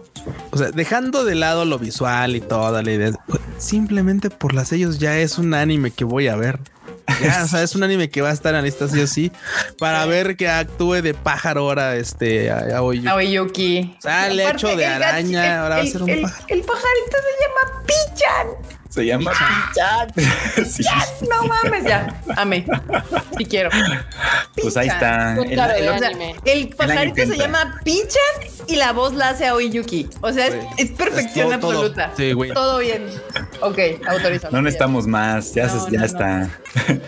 o sea, dejando de lado lo visual y toda la idea, pues, simplemente por las sellos ya es un anime que voy a ver. Ya, o sea, es un anime que va a estar en la lista sí o sí para ver que actúe de pájaro ahora este. Aoyuki. O sea, le Aparte, hecho de araña, el- ahora va a ser un el- pájaro. El pajarito se llama Pichan. Se llama Pichan. Sí. No mames, ya. Amé. Sí quiero. Pues ahí está. El- claro el- de O sea, anime. el pajarito se llama Pichan y la voz la hace Aoyuki. O sea, es, es perfección es todo, todo. absoluta. Sí, güey. Todo bien. Ok, autorizado. No necesitamos más, ya, No, se- ya no, está.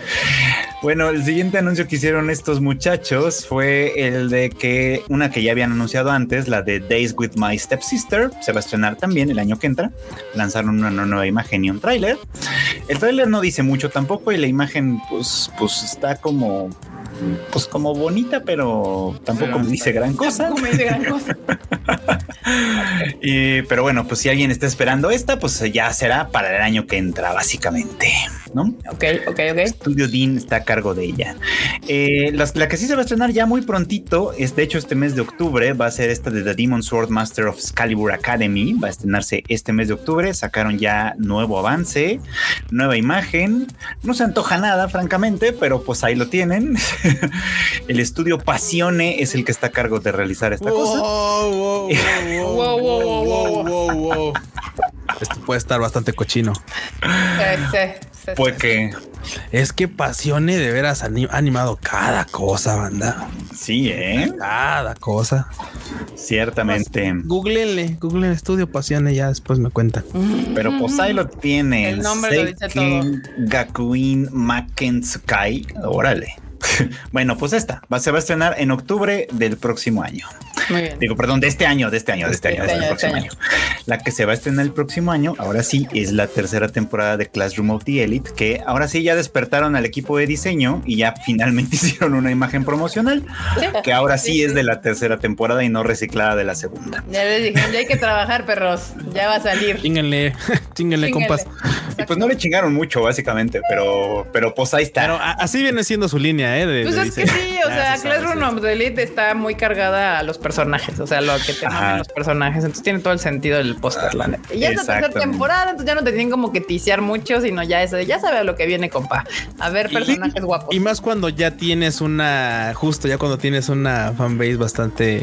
bueno, el siguiente anuncio que hicieron estos muchachos fue el de que una que ya habían anunciado antes, la de Days with My Stepsister, se va a estrenar también el año que entra. Lanzaron una nueva imagen y un tráiler. El tráiler no dice mucho tampoco y la imagen pues, pues está como pues como bonita, pero tampoco Pero me dice gran cosa. Tampoco me dice gran cosa. Y, pero bueno, pues si alguien está esperando esta, pues ya será para el año que entra, básicamente, ¿no? Ok, ok, ok. Studio Dean está a cargo de ella. Eh, la que sí se va a estrenar ya muy prontito, es de hecho este mes de octubre, va a ser esta de The Demon Sword Master of Excalibur Academy, va a estrenarse este mes de octubre, sacaron ya nuevo avance, nueva imagen, no se antoja nada, francamente, pero pues ahí lo tienen. el estudio Pasione es el que está a cargo de realizar esta cosa. Wow, wow, wow, wow, wow, wow, wow, wow. Esto puede estar bastante cochino. Sí, sí, sí, Pues sí. que Es que Pasione de veras ha animado cada cosa, banda. sí, ¿eh? Cada cosa. Ciertamente. Googleenle, Google Estudio Pasione, ya después me cuentan. Pero pues ahí lo tiene. El nombre lo dice Seiken Gakuin Makenskai. Órale. bueno, pues esta va, se va a estrenar en octubre del próximo año. Muy bien. Digo, perdón, de este año, de este año, de este año, de este año, próximo de año. La que se va a estrenar el próximo año, ahora sí, es la tercera temporada de Classroom of the Elite, que ahora sí ya despertaron al equipo de diseño y ya finalmente hicieron una imagen promocional, que ahora sí es de la tercera temporada y no reciclada de la segunda. Ya les dijeron, ya hay que trabajar, perros. Ya va a salir. Chinguenle, chinguenle, compas. Y pues no le chingaron mucho, básicamente, pero, pero pues ahí está. Pero así viene siendo su línea, ¿eh? De, Pues de es que sí, o Ah, sea, sabe, Classroom of the Elite está muy cargada a los personajes, o sea, lo que te mamen los personajes, entonces tiene todo el sentido del póster, la neta. Y ya es la tercera temporada, entonces ya no te tienen como que ticiar mucho, sino ya eso de ya sabe a lo que viene, compa. A ver personajes guapos. Y más cuando ya tienes una, justo ya cuando tienes una fanbase bastante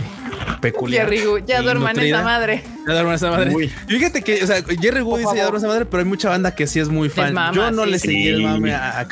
peculiar. Jerry Gu, ya duerman nutrida. esa madre. Ya duerman esa madre. Uy. Y Fíjate que, o sea, Jerry Gu dice ya duerman esa madre, pero hay mucha banda que sí es muy fan. mama, Yo no sí. le seguí el Sí. mame a, a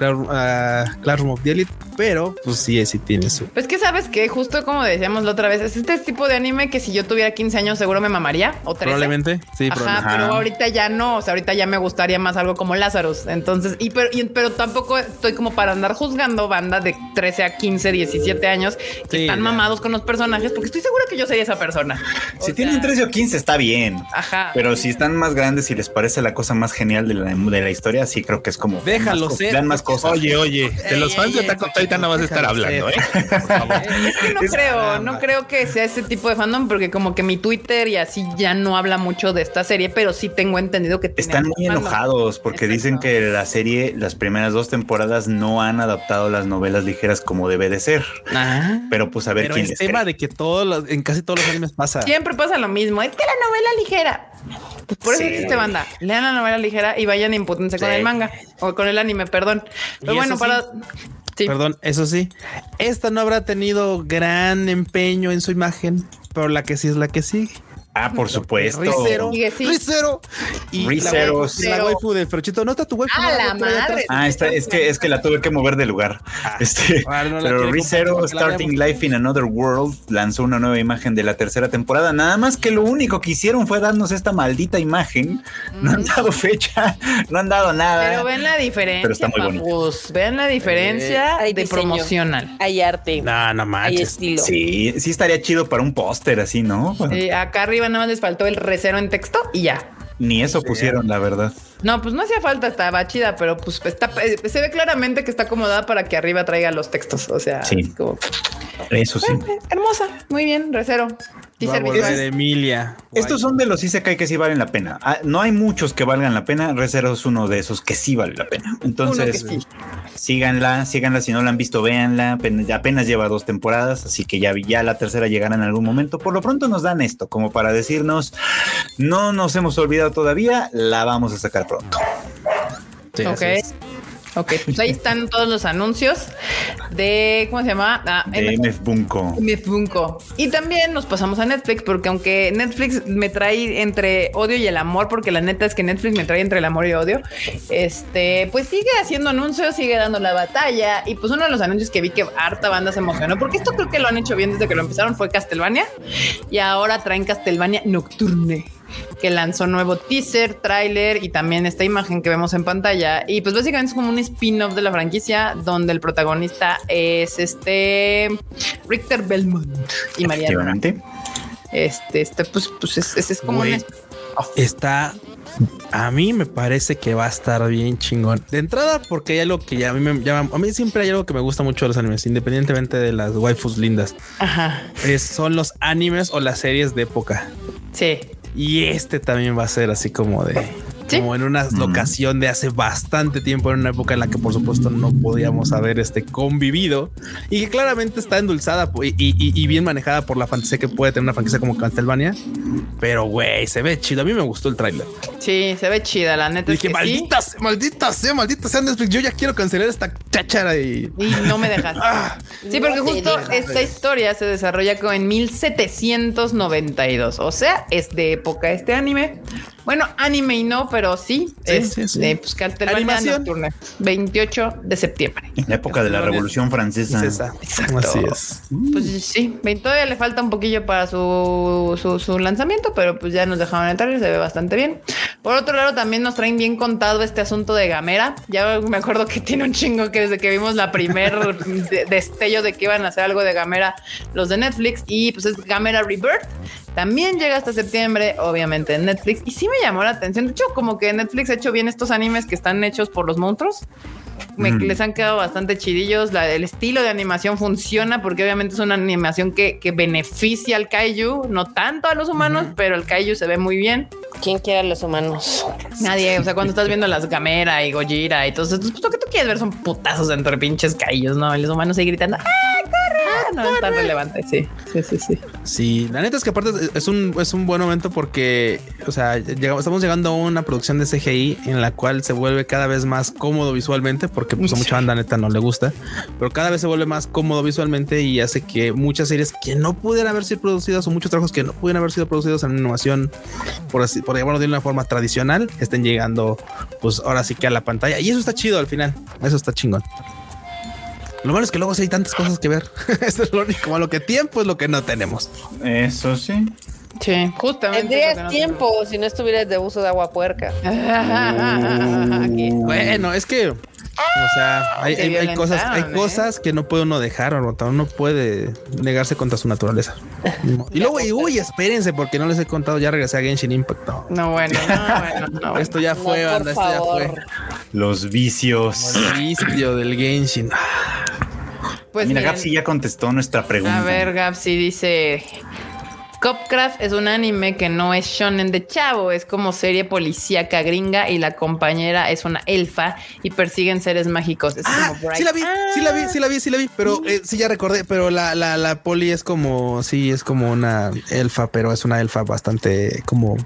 Classroom of the Elite, pero pues sí, sí tiene su. Pues que sabes que justo como decíamos la otra vez, es este tipo de anime que si yo tuviera 15 años seguro me mamaría o 13. Probablemente, sí, Ajá, probablemente. pero ahorita ya no, o sea, ahorita ya me gustaría más algo como Lazarus. Entonces, y pero, y- pero tampoco estoy como para andar juzgando banda de 13 a 15, 17 años que Sí, están ya. mamados con los personajes, porque estoy segura que yo sería esa persona. O Si sea, tienen 13 o 15 está bien. Ajá. Pero si están más grandes y les parece la cosa más genial de la, de la historia, sí creo que es como. Déjalo más ser, Dan más cosas. Oye, oye, de los Ey, fans de Attack no vas a estar hablando, ¿eh? Es que no creo, no creo que sea ese tipo de fandom, porque como que mi Twitter y así ya no habla mucho de esta serie, pero sí tengo entendido que Están muy fandom. enojados porque Exacto. dicen que la serie, las primeras dos temporadas, no han adaptado las novelas ligeras como debe de ser. Ah, Pero pues a ver pero quién es les tema cree. de que todos en casi todos los animes pasa. Siempre pasa lo mismo. Es que la novela ligera. Pues por eso Sí. existe banda. Lean la novela ligera y vayan a con el manga o con el anime, perdón. Pero bueno, para. Perdón, eso sí, esta no habrá tenido gran empeño en su imagen, pero la que sí es la que sí. Ah, por supuesto. Ricero, Sigue, sí. Ricero y la Ricero, waifu- la Pero- waifu de Frochito. No está tu waifu. Ah, no, la madre. Ah, esta, es que es que la tuve que mover de lugar. Este, Ah, no la pero la Starting Life in Another World lanzó una nueva imagen de la tercera temporada. Nada más que lo único que hicieron fue darnos esta maldita imagen. No han dado fecha, no han dado nada. Pero ven la diferencia. Pero está muy bonito. papus. Ven la diferencia Hay de diseño. promocional. Hay arte, No, no hay manches. estilo. Sí, sí estaría chido para un póster así, ¿no? Eh, acá arriba nada más les faltó el recero en texto y ya. Ni eso pusieron, la verdad. No, pues no hacía falta, estaba chida, pero pues está, eh, se ve claramente que está acomodada para que arriba traiga los textos. O sea, Sí. es como, Eso sí. eh, hermosa, muy bien, recero. Va a Teaser volver visual. Emilia. Estos son de los Isekai que sí valen la pena. Ah, no hay muchos que valgan la pena. ReZero es uno de esos que sí vale la pena. Entonces, sí. síganla, síganla. Si no la han visto, véanla. Apenas, apenas lleva dos temporadas, así que ya, ya la tercera llegará en algún momento. Por lo pronto nos dan esto, como para decirnos, no nos hemos olvidado todavía, la vamos a sacar pronto. Sí, Ok. Ok, pues ahí están todos los anuncios de, ¿cómo se llama? Ah, De MF Bunko. Myth Bunko. Y también nos pasamos a Netflix, porque aunque Netflix me trae entre odio y el amor, porque la neta es que Netflix me trae entre el amor y odio, este, pues sigue haciendo anuncios, sigue dando la batalla. Y pues uno de los anuncios que vi que harta banda se emocionó, porque esto creo que lo han hecho bien desde que lo empezaron, fue Castlevania. Y ahora traen Castlevania Nocturne que lanzó nuevo teaser, tráiler y también esta imagen que vemos en pantalla. Y pues básicamente es como un spin-off de la franquicia donde el protagonista es este Richter Belmont y María. Este, este, pues, pues es, es- es como Güey. un Está. A mí me parece que va a estar bien chingón. De entrada, porque hay algo que ya a mí me llama. A mí siempre hay algo que me gusta mucho de los animes, independientemente de las waifus lindas. Ajá. Es- son los animes o las series de época. Sí, Y este también va a ser así como de Sí. como en una locación de hace bastante tiempo, en una época en la que por supuesto no podíamos haber este convivido y que claramente está endulzada y, y- y bien manejada por la fantasía que puede tener una franquicia como Castlevania. Pero güey, se ve chido. A mí me gustó el tráiler. Sí, se ve chida, la neta. es Dije, que sí. maldita, sea, maldita sea, maldita sea Netflix. Yo ya quiero cancelar esta cháchara y Y no me dejas. Ah. Sí, porque No justo esta historia se desarrolla como en 1792. O sea, es de época este anime. Bueno, anime y no, pero sí, es sí, sí. de pues, Castlevania Animación. Nocturne. 28 de septiembre. En la época de la Revolución Francesa. es esa. Exacto. Así es. Pues sí, todavía le falta un poquillo para su, su, su lanzamiento, pero pues ya nos dejaron entrar y se ve bastante bien. Por otro lado, también nos traen bien contado este asunto de Gamera. Ya me acuerdo que tiene un chingo que desde que vimos la primer de- destello de que iban a hacer algo de Gamera los de Netflix y pues es Gamera Rebirth. También llega hasta septiembre, obviamente en Netflix. Y sí me llamó la atención. De hecho, como que Netflix ha hecho bien estos animes que están hechos por los monstruos. Me- Mm. Les han quedado bastante chidillos. La- el estilo de animación funciona porque obviamente es una animación que, que beneficia al kaiju, no tanto a los humanos, pero el kaiju se ve muy bien. ¿Quién quiere a los humanos? Nadie, o sea, cuando estás viendo las Gamera y Gojira y todo eso, pues lo que tú quieres ver son putazos entre pinches kaijus, ¿no? Y los humanos ahí gritando, ¡ah, corre! No es tan relevante, sí, sí, sí, sí. Sí, la neta es que aparte es- es un, es un buen momento porque, o sea, llegamos, estamos llegando a una producción de CGI en la cual se vuelve cada vez más cómodo visualmente, porque pues, a mucha banda neta no le gusta, pero cada vez se vuelve más cómodo visualmente y hace que muchas series que no pudieran haber sido producidas o muchos trabajos que no pudieran haber sido producidos en animación, por así, por llamarlo de una forma tradicional, estén llegando, pues ahora sí que a la pantalla. Y eso está chido al final. Eso está chingón. Lo malo es que luego sí hay tantas cosas que ver. Eso es lo único malo que tiempo es lo que no tenemos. Eso sí. Sí, justamente. Tendrías no tiempo si no estuvieras de uso de agua puerca. Bueno, es que, o sea, hay, Te hay- hay cosas, hay ¿eh? cosas que no puede uno dejar, o uno puede negarse contra su naturaleza. Y luego, y, uy, espérense, porque no les he contado, ya regresé a Genshin Impact. No. No, bueno, no, bueno, no. Esto ya No, fue, banda, esto ya fue. Los vicios. El vicio del Genshin. Pues Mira, miren, Gapsi ya contestó nuestra pregunta. A ver, Gapsi dice. Copcraft es un anime que no es shonen de chavo, es como serie policíaca gringa y la compañera es una elfa y persiguen seres mágicos. Es Ah, como sí la vi, sí la vi, sí la vi, sí la vi, pero eh, sí ya recordé, pero la, la, la poli es como, sí, es como una elfa, pero es una elfa bastante como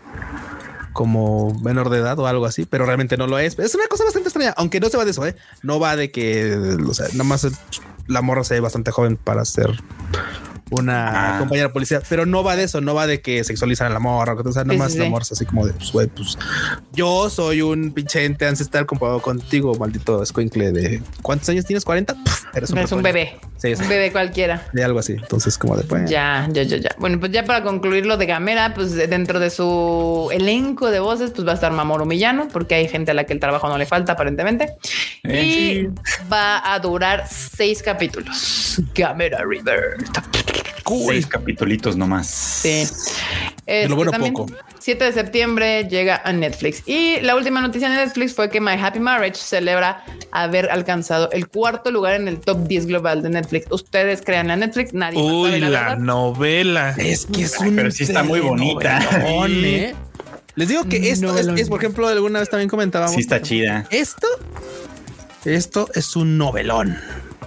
como menor de edad o algo así, pero realmente no lo es. Es una cosa bastante extraña, aunque no se va de eso, ¿eh? No va de que, o sea, nada más la morra se ve bastante joven para ser una Ah. compañera de policía, pero no va de eso, no va de que sexualizan a la morra, o sea, nada más sí, sí. morra es así como de, pues, pues yo soy un pinche ente ancestral comparado contigo, maldito escuincle de ¿cuántos años tienes? ¿40? Pff, eres un, bebé. Un bebé cualquiera. de algo así. Entonces, como de pues, Ya, ya, ya, ya. Bueno, pues ya para concluir lo de Gamera, pues de- dentro de su elenco de voces, pues va a estar Mamoru Millano, porque hay gente a la que el trabajo no le falta aparentemente. Eh, y va a durar seis capítulos. Gamera River. Seis capitulitos nomás. Sí. De lo bueno, también, poco. 7 de septiembre llega a Netflix. Y la última noticia de Netflix fue que My Happy Marriage celebra haber alcanzado el cuarto lugar en el top 10 global de Netflix. Ustedes crean a Netflix, nadie más Uy, sabe la, la novela. Es que es Ay, un pero sí está muy bonita. ¿eh? Les digo que esto es, es, por ejemplo, alguna vez también comentábamos. Sí está chida. Esto, esto es un novelón.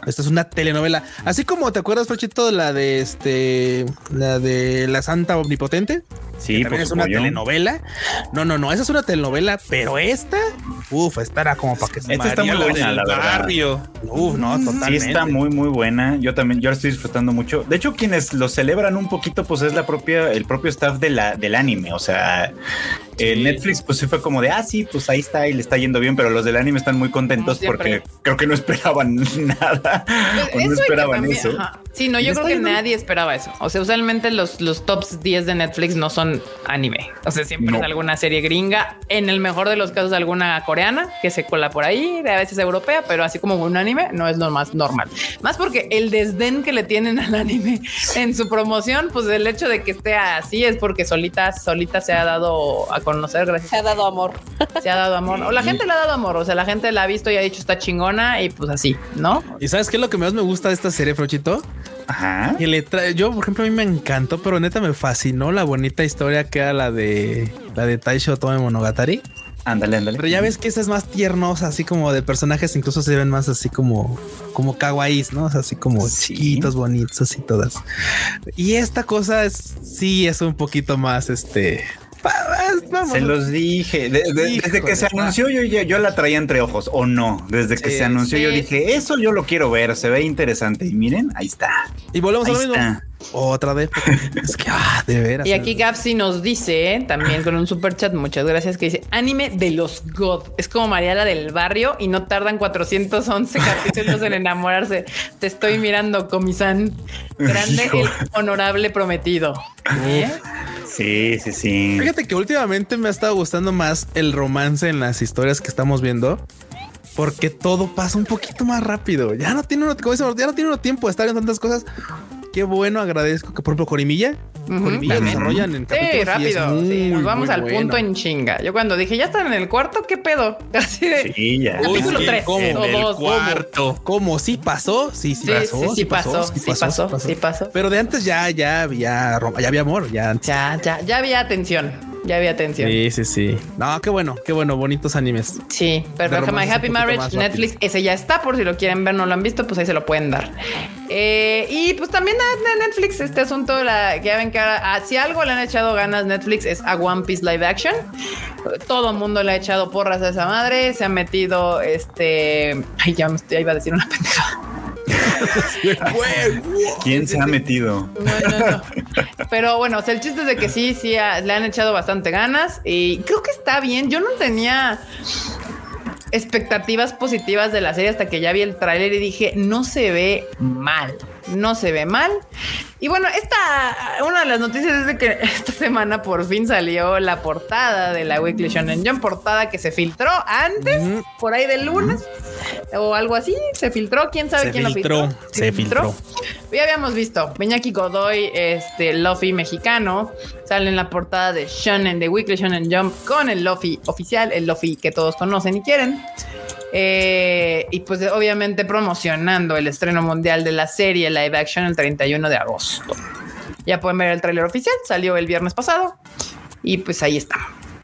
Esto es una telenovela. Así como te acuerdas, Frochito, la de este, la de la Santa Omnipotente. Sí, También pues es una telenovela. No, no, no, esa es una telenovela, pero esta, uf, estará como para que se Esta está muy buena, la verdad. barrio. Uf, no, Sí totalmente. está muy muy buena. Yo también yo la estoy disfrutando mucho. De hecho, quienes lo celebran un poquito, pues es la propia el propio staff de la del anime. O sea, eh, Netflix pues sí fue como de ah sí, pues ahí está y le está yendo bien, pero los del anime están muy contentos porque creo que no esperaban nada Pues o no esperaban también- eso. ajá. Sí, no, yo creo que yendo- nadie esperaba eso. O sea, usualmente los, los tops 10 de Netflix no son anime. O sea, siempre No. es alguna serie gringa. En el mejor de los casos, alguna coreana que se cola por ahí, a veces europea, pero así como un anime no es lo más normal. Más porque el desdén que le tienen al anime en su promoción, pues el hecho de que esté así es porque solita, solita se ha dado a conocer gracias Se ha dado amor. se ha dado amor. O la gente le ha dado amor. O sea, la gente la ha visto y ha dicho está chingona y pues así, ¿no? ¿Y sabes qué es lo que más me gusta de esta serie, Frochito? Ajá. que le trae, yo por ejemplo a mí me encantó, pero neta me fascinó la bonita historia que era la de la de Taisho Tome Monogatari. Ándale, ándale. Pero ya ves que esa es más tiernosa, así como de personajes, incluso se ven más así como, como kawaiis, ¿no? O sea, así como Sí. chiquitos, bonitos, así todas. Y esta cosa es, sí es un poquito más, este, vamos, Se los dije. De- de- Híjole, desde que se anunció, yo, la traía entre ojos, o no. Desde que Sí, se anunció, yo dije, eso yo lo quiero ver, se ve interesante. Y miren, ahí está. Y volvemos a Ahí lo mismo. está. Otra vez. Es que, ah, de veras. Y aquí Gapsi nos dice, ¿eh? también con un super chat, muchas gracias, que dice anime de los God. Es como Mariala del barrio y no tardan 411 capítulos en enamorarse. Te estoy mirando, Comisán. Grande Hijo. el honorable prometido. ¿Eh? Sí, sí, sí. Fíjate que últimamente me ha estado gustando más el romance en las historias que estamos viendo. Porque todo pasa un poquito más rápido. Ya no tiene uno, como dice, ya no tiene uno tiempo de estar en tantas cosas. Qué bueno, agradezco que, por ejemplo, Corimilla, desarrollan en capítulos. y Sí, es rápido. muy, sí, nos vamos al bueno. punto en chinga. Yo cuando dije, ya están en el cuarto, ¿qué pedo? Así de. Sí, ya. Capítulo sí, tres, como o en el dos, cuarto. ¿Cómo? ¿Sí pasó? Sí, sí, Sí, pasó. sí, sí pasó, sí pasó, sí pasó. Pero de antes ya, ya había, ya había amor, ya antes. Ya, ya, ya había atención. Ya había atención. Sí, sí, sí. No, qué bueno, qué bueno, bonitos animes. Sí, pero De My Happy Marriage. Netflix, ese ya está, por si lo quieren ver, no lo han visto, pues ahí se lo pueden dar. Eh, y pues también a Netflix, este asunto, la, que ya ven que ahora, ah, si algo le han echado ganas Netflix es a One Piece Live Action. Todo el mundo le ha echado porras a esa madre, se ha metido este... Ay, ya, me estoy- ya iba a decir una pendejada. ¿Quién se ha metido? Pero bueno, el chiste es de que sí, sí, ah, le han echado bastante ganas y creo que está bien. Yo no tenía expectativas positivas de la serie hasta que ya vi el tráiler y dije, no se ve mal, no se ve mal. Y bueno, esta, una de las noticias es de que esta semana por fin salió la portada de la Weekly Shonen Jump, portada que se filtró antes, por ahí del lunes o algo así, se filtró, quién sabe Se quién filtró, lo filtró. se filtró. Ya habíamos visto Miñaki Godoy, este Luffy mexicano, sale en la portada de Shonen, de Weekly Shonen Jump, con el Luffy oficial, el Luffy que todos conocen y quieren. Eh, y pues obviamente promocionando el estreno mundial de la serie live action el 31 de agosto. Ya pueden ver el tráiler oficial, salió el viernes pasado y pues ahí está.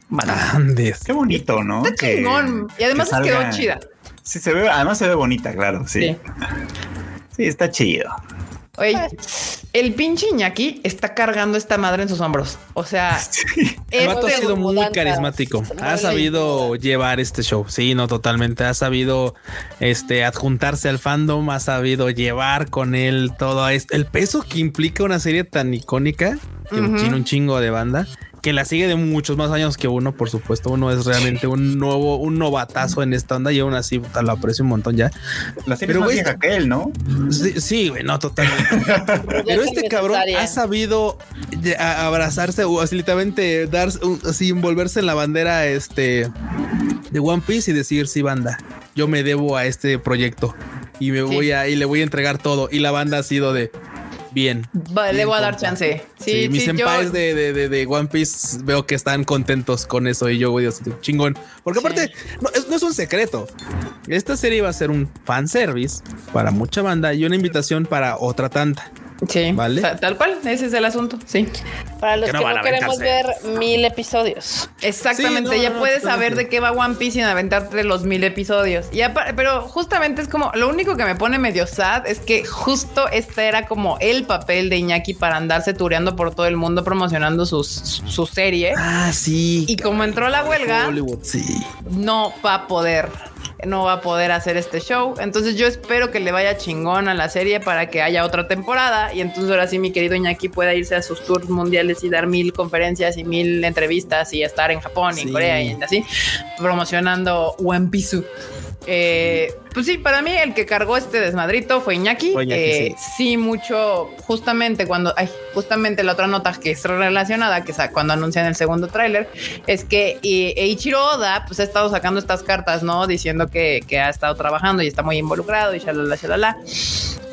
Bueno, Andes. Qué bonito, ¿no? está Que- chingón y además que quedó chida. Sí, se ve, además se ve bonita, claro. Sí. Sí. Sí, está chido. Oye, el pinche Iñaki está cargando esta madre en sus hombros. O sea, El vato ha sido muy mudanzas. carismático. Ha sabido llevar este show. Sí, no, totalmente. Ha sabido este adjuntarse al fandom, ha sabido llevar con él todo esto. El peso que implica una serie tan icónica que tiene un chingo de banda. Que la sigue de muchos más años que uno, por supuesto. Uno es realmente un nuevo, un novatazo en esta onda y aún así puta, lo aprecio un montón ya. La serie Pero, es más vieja que él, ¿no? Sí, sí, güey, no, totalmente. Pero este cabrón ha sabido abrazarse o así literalmente dar un- así envolverse en la bandera este de One Piece y decir sí banda yo me debo a este proyecto y me Sí. voy a y le voy a entregar todo y la banda ha sido de bien Va, le Bien, voy a dar chance. Sí, Sí, mis sí, senpais de, de, de, de One Piece veo que están contentos con eso y yo voy a decir, chingón. Porque Sí. aparte, no es, no es un secreto. Esta serie va a ser un fanservice para mucha banda y una invitación para otra tanta. Sí, Vale. o sea, tal cual, ese es el asunto. Sí, Para los Que que no queremos ver mil episodios. exactamente. Sí, no, ya no, puedes saber de qué va One Piece sin aventarte los mil episodios. Y pero justamente es como lo único que me pone medio sad es que justo este era como el papel de Iñaki para andarse tureando por todo el mundo promocionando sus, su serie. Ah, sí. Y como entró la huelga, Hollywood, sí. no va a poder, no va a poder hacer este show. Entonces yo espero que le vaya chingón a la serie para que haya otra temporada y entonces ahora sí mi querido Iñaki pueda irse a sus tours mundiales y dar mil conferencias y mil entrevistas y estar en Japón y Sí. Corea y así promocionando One Piece. Eh, pues sí, para mí el que cargó este desmadrito fue Iñaki. Iñaki, Eh, sí. mucho, justamente cuando, ay, justamente la otra nota que es relacionada, que es cuando anuncian el segundo tráiler, es que eh, Eiichiro Oda pues ha estado sacando estas cartas, ¿no? Diciendo que, que ha estado trabajando y está muy involucrado y shalala, shalala.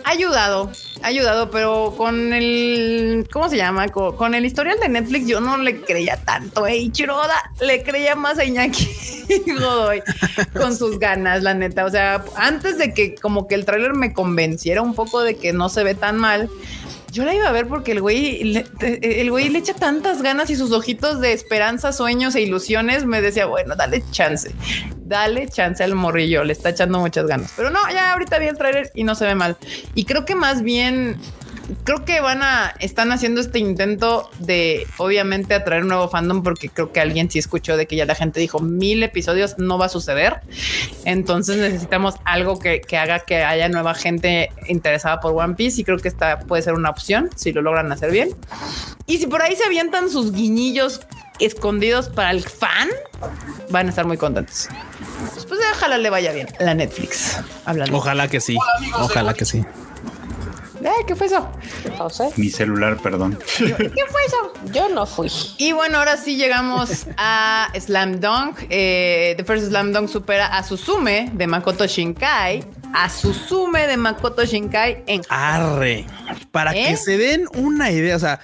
Ha ayudado ayudado, pero con el, ¿cómo se llama? Co- Con, el historial de Netflix yo no le creía tanto a Ichiroda, le creía más a Iñaki Godoy con sus ganas, la neta. O sea, antes de que como que el tráiler me convenciera un poco de que no se ve tan mal, yo la iba a ver porque el güey, el güey le echa tantas ganas y sus ojitos de esperanza, sueños e ilusiones me decía, bueno, dale chance, dale chance al morrillo, le está echando muchas ganas. Pero no, ya ahorita vi el trailer y no se ve mal. Y creo que más bien, creo que van a, están haciendo este intento de obviamente atraer un nuevo fandom porque creo que alguien sí escuchó de que ya la gente dijo mil episodios no va a suceder. Entonces necesitamos algo que, que haga que haya nueva gente interesada por One Piece y creo que esta puede ser una opción si lo logran hacer bien. Y si por ahí se avientan sus guiñillos escondidos para el fan, van a estar muy contentos. Pues, pues ojalá le vaya bien la Netflix. Hablando. Ojalá que sí. Ojalá que sí. Eh, ¿Qué fue eso? No sé. Mi celular, perdón. ¿Qué fue eso? Yo no fui. Y bueno, ahora sí llegamos a Slam Dunk. Eh, The First Slam Dunk supera a Suzume de Makoto Shinkai. A Suzume de Makoto Shinkai en Arre. Para ¿Eh? que se den una idea. O sea,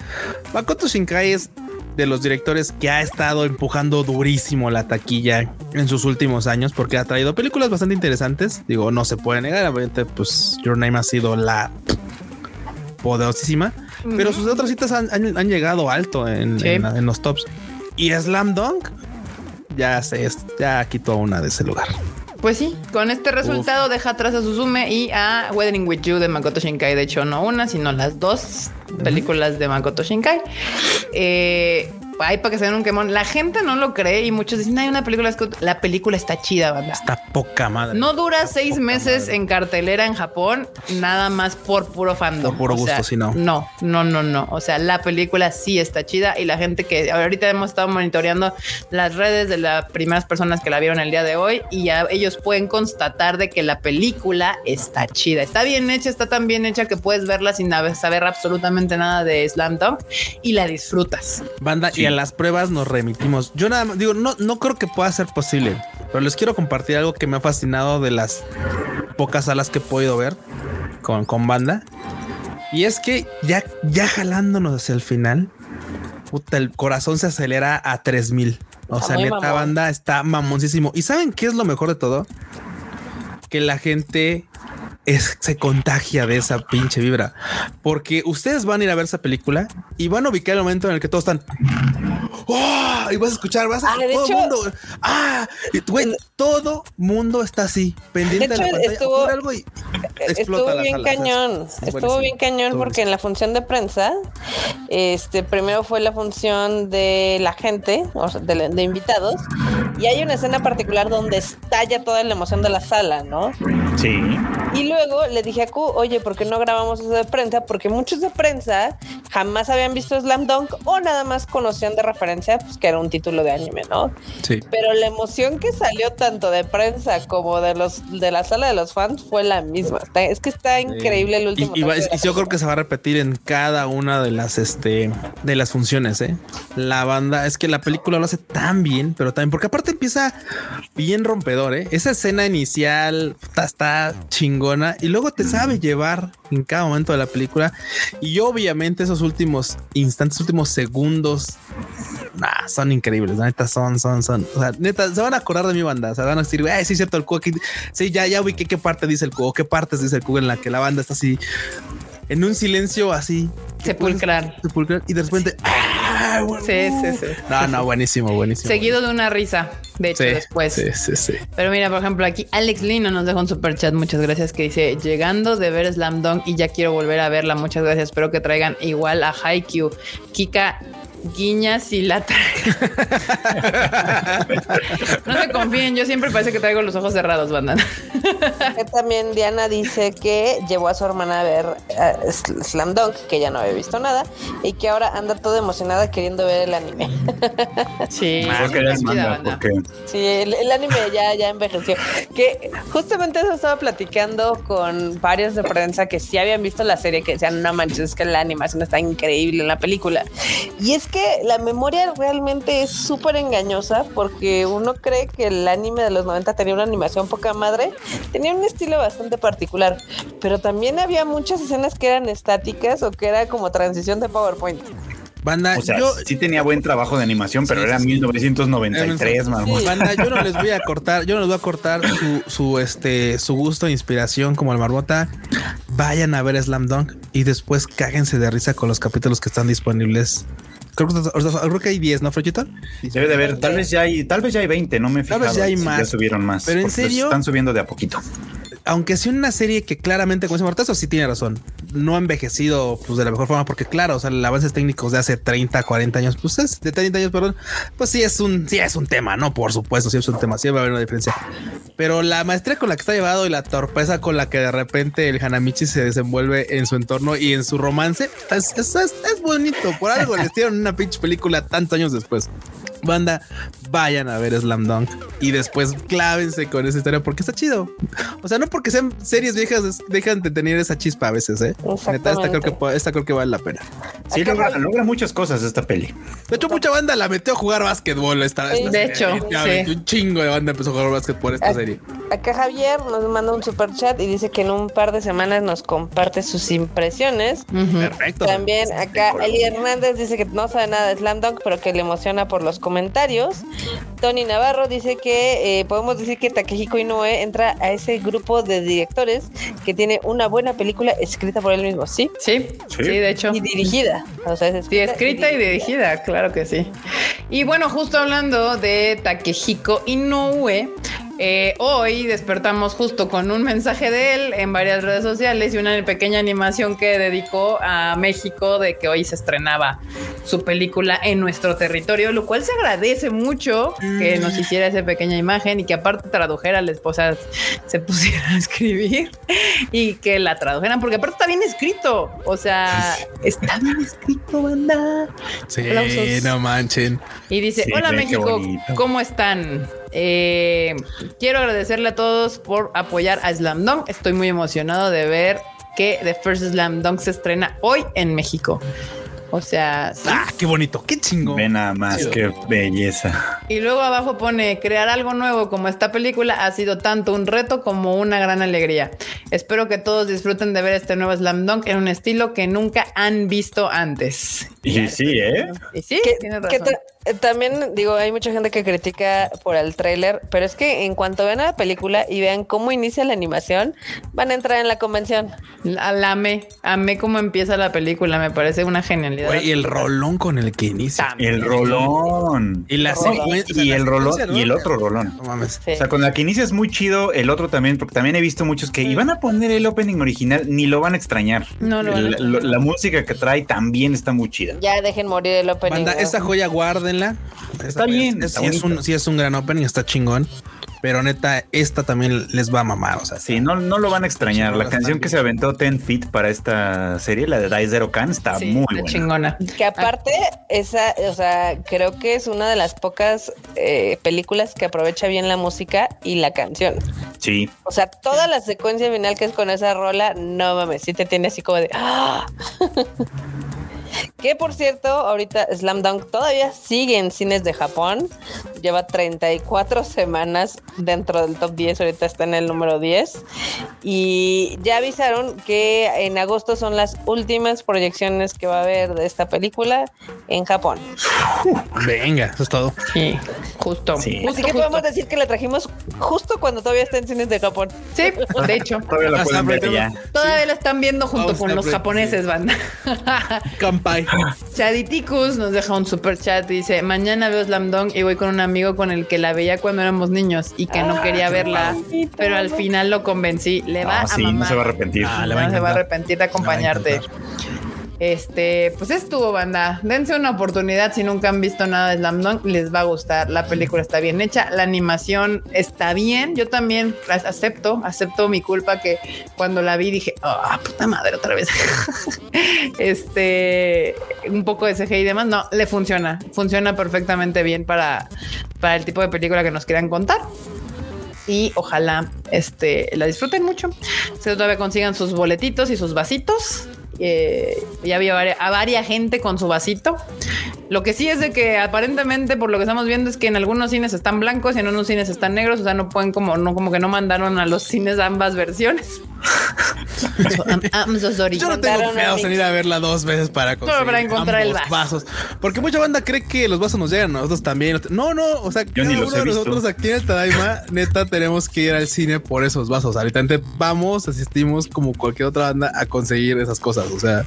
Makoto Shinkai es de los directores que ha estado empujando durísimo la taquilla en sus últimos años porque ha traído películas bastante interesantes. Digo, no se puede negar. Obviamente, pues Your Name ha sido la poderosísima, pero sus otras citas han, han- han llegado alto en, Sí. en- en los tops. Y Slam Dunk ya se ya quitó una de ese lugar. Pues sí, con este resultado deja atrás a Suzume y a Weathering with You de Makoto Shinkai. De hecho, no una, sino las dos películas de Makoto Shinkai. Eh, ahí para que se den un quemón. La gente no lo cree y muchos dicen, hay una película. La película está chida, banda. Está poca madre. No dura seis meses en cartelera en Japón, nada más por puro fandom. Por puro O sea, gusto, sí, no. No, no, no, no. O sea, la película sí está chida y la gente que ahorita hemos estado monitoreando las redes de las primeras personas que la vieron el día de hoy y ya ellos pueden constatar de que la película está chida. Está bien hecha, está tan bien hecha que puedes verla sin saber absolutamente nada de Slam Dunk y la disfrutas. Banda, y a las pruebas nos remitimos. Yo nada más digo, no, no creo que pueda ser posible, pero les quiero compartir algo que me ha fascinado de las pocas salas que he podido ver con, con banda. Y es que ya, ya jalándonos hacia el final, puta, el corazón se acelera a 3000. O sea, neta, mamón. banda está mamoncísimo. ¿Y saben qué es lo mejor de todo? Que la gente es, se contagia de esa pinche vibra. Porque ustedes van a ir a ver esa película y van a ubicar el momento en el que todos están. ¡Oh! Y vas a escuchar, vas a Ah, todo hecho- mundo. Ah, y, güey, todo mundo está así, pendiente de, De la pantalla. estuvo- ocurre algo y explota Estuvo la bien sala. cañón, Es estuvo bien cañón Estuvo porque en la función de prensa, este, primero fue la función de la gente, o sea, de, de invitados, y hay una escena particular donde estalla toda la emoción de la sala, ¿no? Sí. Y luego le dije a Q, oye, ¿por qué no grabamos eso de prensa? Porque muchos de prensa jamás habían visto Slam Dunk o nada más conocían de referencia, pues que era un título de anime, ¿no? Sí. Pero la emoción que salió tanto de prensa como de los de la sala de los fans fue la misma. Está- es que está increíble el último. y va- yo creo que se va a repetir en cada una de las este de las funciones, ¿eh? La banda es que la película lo hace tan bien, pero también porque aparte empieza bien rompedor, ¿eh? Esa escena inicial puta, está chingona y luego te sabe llevar en cada momento de la película y obviamente esos últimos instantes, últimos segundos Nah, son increíbles, neta son, son, son. O sea, neta, se van a acordar de mi banda. Se van a decir, ay, sí, es cierto, el Q aquí. Sí, ya, ya ubiqué qué parte dice el Q, o qué partes dice el Q en la que la banda está así en un silencio así Sepulcral. sepulcral y de repente. ¡ah, bueno! Sí, sí, sí. No, no, buenísimo, buenísimo. Seguido de una risa, de hecho, Sí, después. Sí, sí, sí. Pero mira, por ejemplo, aquí Alex Lino nos dejó un super chat. Muchas gracias. Que dice: Llegando de ver Slam Dunk y ya quiero volver a verla. Muchas gracias. Espero que traigan igual a Haikyuu. Kika guiñas y la No se confíen. Yo siempre parece que traigo los ojos cerrados, banda. También Diana dice que llevó a su hermana a ver eh, Sl- Slam Dunk, que ya no había visto nada, y que ahora anda toda emocionada queriendo ver el anime. Sí, que porque Sí, el, el anime ya, ya envejeció. Que justamente eso estaba platicando con varios de prensa que sí habían visto la serie, que decían, no manches, es que la animación está increíble en la película. Y es que la memoria realmente es súper engañosa porque uno cree que el anime de los 90 tenía una animación poca madre, tenía un estilo bastante particular, pero también había muchas escenas que eran estáticas o que era como transición de PowerPoint. Banda, O sea, yo, sí tenía buen trabajo de animación, pero Sí, era sí, sí. 1993, mamón. Banda, yo no les voy a cortar, yo no les voy a cortar su, su, este, su gusto e inspiración como el Marmota. Vayan a ver Slam Dunk y después cáguense de risa con los capítulos que están disponibles. Creo que, creo que hay 10, ¿no, Frochita? Debe de haber, tal vez ya hay, tal vez ya hay 20, no me he Tal vez ya hay más. subieron más. Pero en serio- están subiendo de a poquito. Aunque sea una serie que claramente, como dice Marta, eso sí tiene razón. No ha envejecido pues, de la mejor forma, porque claro, o sea, los avances técnicos de hace 30, 40 años, pues es de 30 años, perdón, pues sí es un, sí es un tema, ¿no? Por supuesto, sí es un tema, sí va a haber una diferencia. Pero la maestría con la que está llevado y la torpeza con la que de repente el Hanamichi se desenvuelve en su entorno y en su romance, es- es bonito. Por algo les dieron una pinche película tantos años después. Banda, vayan a ver Slam Dunk y después clávense con esa historia porque está chido. O sea, no porque sean series viejas es- dejan de tener esa chispa a veces, ¿eh? Neta, esta creo que esta creo que vale la pena. Sí, logra, muchas cosas esta peli. De hecho, mucha banda la metió a jugar básquetbol esta, esta De serie. hecho, sí. Un chingo de banda empezó a jugar básquetbol esta serie. Acá Javier nos manda un super chat y dice que en un par de semanas nos comparte sus impresiones. Perfecto. También acá Eli Hernández dice que no sabe nada de Slam Dunk, pero que le emociona por los comentarios. Tony Navarro dice que eh, podemos decir que Takehiko Inoue entra a ese grupo de directores que tiene una buena película escrita por él mismo, ¿sí? Sí, sí, de hecho. Y dirigida. O sea, es Sí, escrita y dirigida, claro que sí. Y bueno, justo hablando de Takehiko Inoue, eh, hoy despertamos justo con un mensaje de él en varias redes sociales y una pequeña animación que dedicó a México de que hoy se estrenaba su película en nuestro territorio, lo cual se agradece mucho que nos hiciera esa pequeña imagen y que aparte tradujera a la esposa, se pusiera a escribir y que la tradujeran, porque aparte está bien escrito, o sea, está bien escrito, banda. Sí, aplausos. no manchen. Y dice, Sí, hola México. ¿cómo están? Eh, quiero agradecerle a todos por apoyar a Slam Dunk. Estoy muy emocionado de ver que The First Slam Dunk se estrena hoy en México. O sea, sí. Ah, qué bonito, qué chingón. Ve nada más, Chido. qué belleza. Y luego abajo pone, crear algo nuevo como esta película ha sido tanto un reto como una gran alegría. Espero que todos disfruten de ver este nuevo Slam Dunk en un estilo que nunca han visto antes. Y sí, ¿eh? Y sí, que razón. También digo, hay mucha gente que critica por el tráiler, pero es que en cuanto vean la película y vean cómo inicia la animación, van a entrar en la convención. La, la amé, amé cómo empieza la película, me parece una genialidad. Güey, y el rolón con el que inicia. También. El rolón. Y la secuencia. Y el rolón y el otro rolón. No mames. Sí. O sea, con la que inicia es muy chido, el otro también, porque también he visto muchos que iban a poner el opening original, ni lo van a extrañar. No lo van a La- extrañar. la, la música que trae también está muy chida. Ya dejen morir el opening. Banda, ¿no? esa Está bien, Es, está sí, es un, sí es un gran opening, está chingón. Pero neta, esta también les va a mamar. O sea, Sí, no, no lo van a extrañar. La canción que se aventó Ten Feet para esta serie, la de Die Zero Can, está Sí, muy está buena. chingona. Que aparte, esa, o sea, creo que es una de las pocas eh, películas que aprovecha bien la música y la canción. Sí, O sea, toda la secuencia final que es con esa rola, no mames, sí te tiene así como de. ¡ah! que por cierto, ahorita Slam Dunk todavía sigue en cines de Japón. Lleva 34 semanas dentro del top 10. Ahorita está en el número 10. Y ya avisaron que en agosto son las últimas proyecciones que va a haber de esta película en Japón. venga, eso es todo. Sí, justo. Sí. Justo, Así que justo. podemos decir que la trajimos justo cuando todavía está en cines de Japón. Sí, de hecho. todavía la pueden ver ya. Todavía la están viendo junto Vamos con los japoneses, banda. Kampai. Chaditicus nos deja un super chat. Dice: Mañana veo Slam Dunk y voy con un amigo con el que la veía cuando éramos niños y que no quería verla, pero al final lo convencí. Le va No, a sí, no se va a arrepentir. Ah, No le va a se va a arrepentir de acompañarte. Este, pues estuvo, banda. Dense una oportunidad si nunca han visto nada de Slam Dunk, les va a gustar. La película está bien hecha, la animación está bien. Yo también acepto, acepto mi culpa que cuando la vi dije, ah, puta madre, otra vez. este, un poco de CGI y demás. No, le funciona, funciona perfectamente bien para, para el tipo de película que nos quieran contar y ojalá este, la disfruten mucho. Se todavía consigan sus boletitos y sus vasitos. Eh, ya había varia- a varias gente con su vasito. Lo que sí es de que aparentemente, por lo que estamos viendo, es que en algunos cines están blancos y en unos cines están negros. O sea, no pueden como, no, como que no mandaron a los cines ambas versiones. So, I'm- I'm so sorry. Yo no tengo Mandaron a pedo mí. en ir a verla dos veces para conseguir para encontrar el ambos vaso. vasos. Porque mucha banda cree que los vasos nos llegan a nosotros también. No, no, o sea, cada uno de nosotros aquí en el Tadaima, neta, tenemos que ir al cine por esos vasos. Ahorita vamos, asistimos como cualquier otra banda a conseguir esas cosas. O sea,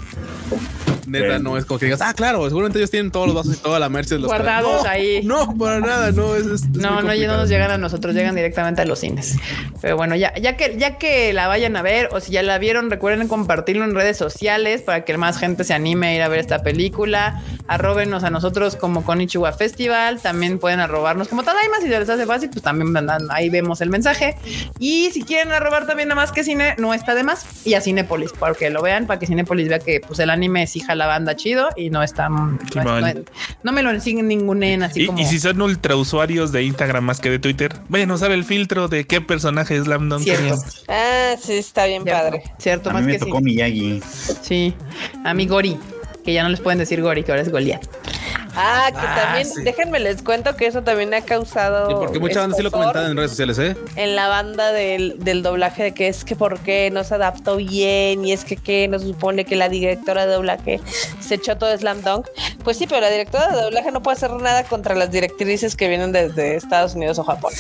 neta, no es como que digas, ah, claro, seguramente ellos tienen todos los vasos y toda la merch de los Guardados No, ahí. No, para nada, no. Es, es- es No, no, ya no nos llegan a nosotros, llegan directamente a los cines. Pero bueno, ya, ya que ya que la vayan a ver o si ya la vieron, recuerden compartirlo en redes sociales para que más gente se anime a ir a ver esta película. Arróbenos a nosotros como Konichiwa Festival. También pueden arrobarnos como Tadaima si se les hace fácil, pues también mandan- ahí vemos el mensaje. Y si quieren arrobar también nada más que cine, no está de más. Y a Cinépolis, para que lo vean, para que Cinépolis vea que pues el anime sí jala banda chido y no está. No, me lo siguen ningunen así Y, como. y si son ultra usuarios de Instagram más que de Twitter, vayan a usar el filtro de qué personaje es Slam Dunk. Cierto. Ah, sí, está bien Cierto, padre. Cierto, A más mí me que tocó sí. Miyagi. Sí, a mi Gori, que ya no les pueden decir Gori, que ahora es Goliath. Ah, que Ah, también, sí. déjenme les cuento que eso también ha causado. Sí, porque mucha banda sí lo comentaban en redes sociales, ¿eh? En la banda del, del doblaje de que es que por qué no se adaptó bien y es que qué no se supone que la directora de doblaje se echó todo Slam Dunk. Pues sí, pero la directora de doblaje no puede hacer nada contra las directrices que vienen desde Estados Unidos o Japón.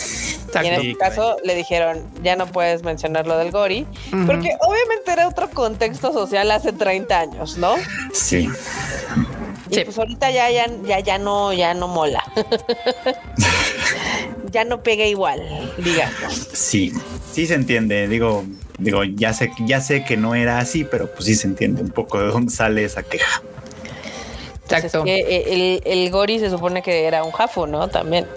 Y en este caso le dijeron, ya no puedes mencionar lo del Gori, porque obviamente era otro contexto social hace 30 años, ¿no? Sí. Y pues ahorita ya, ya, ya, ya no, ya no mola. ya no pega igual, digamos. Sí, sí se entiende. Digo, digo, ya sé, ya sé que no era así, pero pues sí se entiende un poco de dónde sale esa queja. Pues Exacto. es que eh, el, el Gori se supone que era un Jafu, ¿no? También.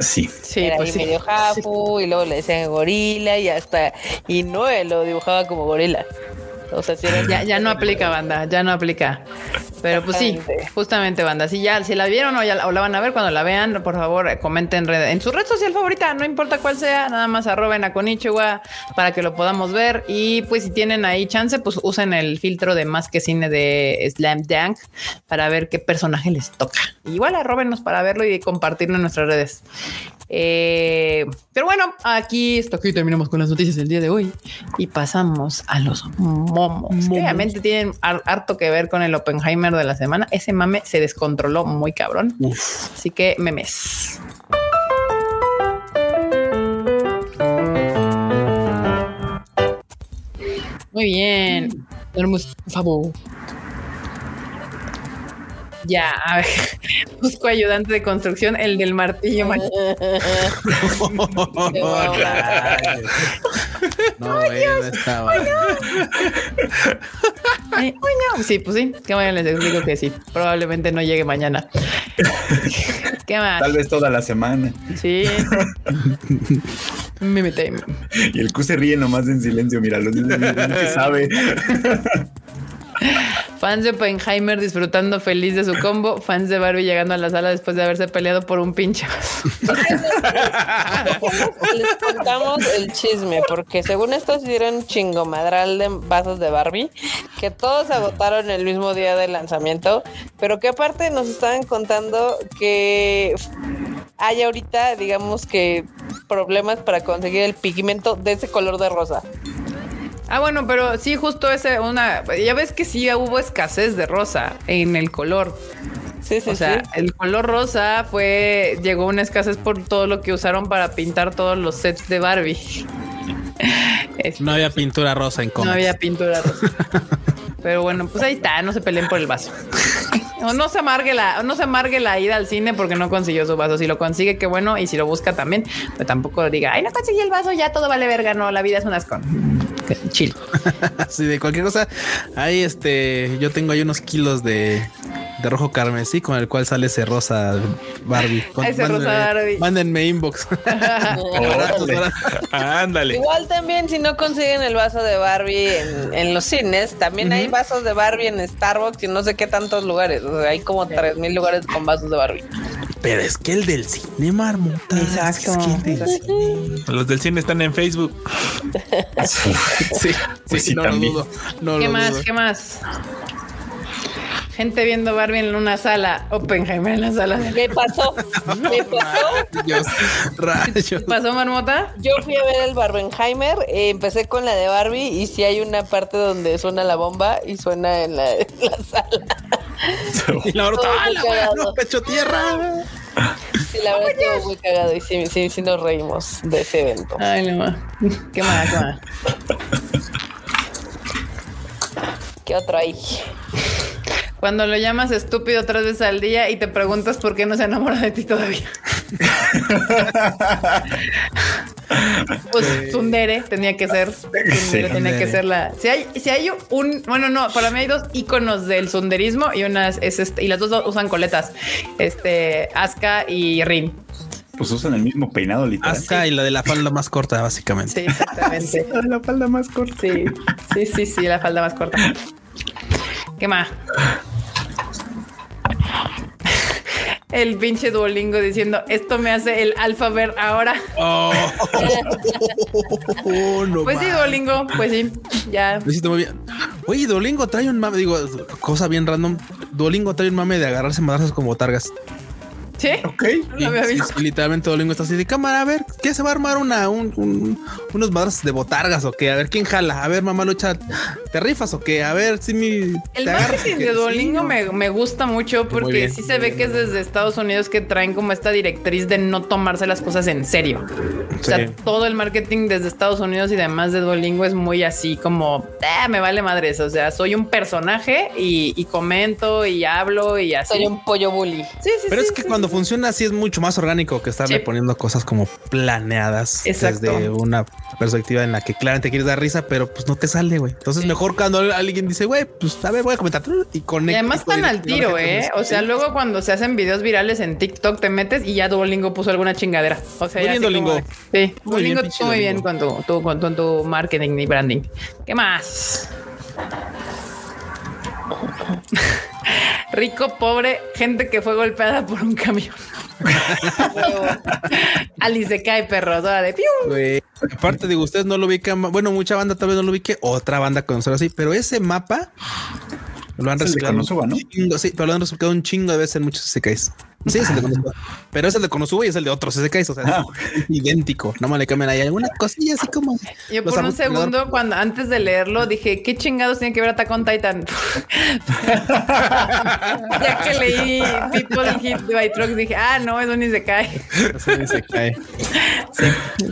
Sí. Sí, era pues ahí sí. medio Jafu y luego le decían gorila y hasta y Noé lo dibujaba como gorila. O sea, si Ya, ya no aplica, banda, ya no aplica. Pero pues sí, justamente, banda. Si ya, si la vieron o ya la, o la van a ver, cuando la vean, por favor, eh, comenten en, red- en su red social favorita, no importa cuál sea, nada más arroben a Konichiwa para que lo podamos ver. Y pues si tienen ahí chance, pues usen el filtro de más que cine de Slam Dunk para ver qué personaje les toca. Igual arrobenos para verlo y compartirlo en nuestras redes. Eh, pero bueno, aquí esto aquí terminamos con las noticias del día de hoy y pasamos a los momos. que obviamente tienen har- harto que ver con el Oppenheimer de la semana. Ese mame se descontroló muy cabrón. Así que memes. Muy bien. Tenemos, por favor. Ya, a ver. Busco ayudante de construcción, el del martillo. No, él no estaba. Ay, Sí, pues sí. Que vayan, les explico que sí. Probablemente no llegue mañana. ¿Qué más? Tal vez toda la semana. Sí. Meme time. Y el Q se ríe nomás en silencio. Mira, lo que sabe. Fans de Oppenheimer disfrutando feliz de su combo. Fans de Barbie llegando a la sala después de haberse peleado por un pinche. Les contamos el chisme, porque según esto se dieron chingomadral de vasos de Barbie, que todos agotaron el mismo día del lanzamiento, pero que aparte nos estaban contando que hay ahorita, digamos que, problemas para conseguir el pigmento de ese color de rosa. Ah, bueno, pero sí, justo ese, una. Ya ves que sí hubo escasez de rosa en el color. Sí, sí, o sea, sí. el color rosa fue. Llegó una escasez por todo lo que usaron para pintar todos los sets de Barbie. Este, No había pintura rosa en no cómics. había pintura rosa. Pero bueno, pues ahí está, no se peleen por el vaso. O no se amargue la, o no se amargue la ida al cine porque no consiguió su vaso. Si lo consigue, qué bueno, y si lo busca también, pero tampoco diga, ay, no conseguí el vaso, ya todo vale verga. No, la vida es un asco. Chill. Así de cualquier cosa. Ahí este, yo tengo ahí unos kilos de, de rojo carmesí con el cual sale ese rosa Barbie. Con- Ese rosa Barbie. Mándenme inbox. Ándale. Igual también si no consiguen el vaso de Barbie en, en los cines, también hay vasos de Barbie en Starbucks y no sé qué tantos lugares. O sea, hay como tres mil lugares con vasos de Barbie. Pero es que el del cine, marmota. Exacto. Es que el del cine. Los del cine están en Facebook. Sí, sí, Pues sí, no lo dudo. No ¿Qué lo más? dudo. ¿Qué más? Gente viendo Barbie en una sala, Oppenheimer en la sala de... ¿Qué pasó? ¿Qué pasó? ¿Qué pasó, Marmota? Yo fui a ver el Barbenheimer, eh, empecé con la de Barbie y sí hay una parte donde suena la bomba y suena en la, en la sala. Y la otra, Todo ¡ah, la muy wea, cagado. no, pecho tierra! Sí, la verdad estuvo muy cagado y sí, sí, sí nos reímos de ese evento. Ay, no más. ¿Qué más? ¿Qué más? ¿Qué otro hay? Cuando lo llamas estúpido tres veces al día y te preguntas por qué no se enamora de ti todavía. pues Tsundere tenía que ser. Tsundere Sí, tenía que ser la. Si hay, si hay un. Bueno, no, para mí hay dos iconos del sunderismo y unas es este, y las dos usan coletas. Este Asuka y Rin. Pues usan el mismo peinado, literal. Asuka y la de la falda más corta, básicamente. Sí, exactamente. La de la falda más corta. Sí, sí, sí, sí, la falda más corta. ¿Qué más? El pinche Duolingo diciendo esto me hace el alfaber ahora. Oh, Oh, no Pues sí. Duolingo, pues sí, ya. Muy bien. Oye, Duolingo trae un mame, digo, cosa bien random. Duolingo trae un mame de agarrarse madrazos como targas. ¿Sí? Ok. No lo había Y- visto. y literalmente Duolingo está así de cámara. A ver, ¿qué se va a armar una, un- un- unos madrazos de botargas o qué? A ver, ¿quién jala? A ver, mamá lucha, ¿te rifas o qué? A ver, si mi. El marketing de Duolingo Sí, me, me gusta mucho porque bien, sí se ve que es desde Estados Unidos que traen como esta directriz de no tomarse las cosas en serio. O sea, Sí. todo el marketing desde Estados Unidos y demás de Duolingo es muy así como, "Ah, me vale madres. O sea, soy un personaje y, y comento y hablo y así. Soy un pollo bully. Sí, sí, Pero sí, es que sí. Cuando funciona así es mucho más orgánico que estarle Sí. poniendo cosas como planeadas Exacto. desde una perspectiva en la que claramente quieres dar risa, pero pues no te sale, güey. Entonces mejor cuando alguien dice, güey, pues a ver, voy a comentar y Y conecta. además están al tiro, ¿eh? O sea, luego cuando se hacen videos virales en TikTok te metes y ya Duolingo puso alguna chingadera. O sea, Muy ya bien, como Duolingo. de- Sí, Muy Duolingo bien, muy bien con tu, tu- con, tu, con tu marketing y branding. ¿Qué más? Rico, pobre, gente que fue golpeada por un camión. Alice se cae, perro, toda de piu. Güey. Aparte, digo, ustedes no lo ubican. Bueno, mucha banda tal vez no lo ubique, otra banda conocer así, pero ese mapa lo han Es reciclado. Un chingo, sí, pero lo han reciclado un chingo de veces en muchos SKs. Sí, es el de Konosuba. Pero es el de Konosuba y es el de otros SKs. O sea, Ah, es idéntico. No me le cambian ahí alguna cosilla así como. Yo por un segundo, cuando antes de leerlo, dije, ¿qué chingados tiene que ver Attack on Titan? ya que leí People Hit by Trucks, dije, ah, no, eso ni se cae. Así se cae.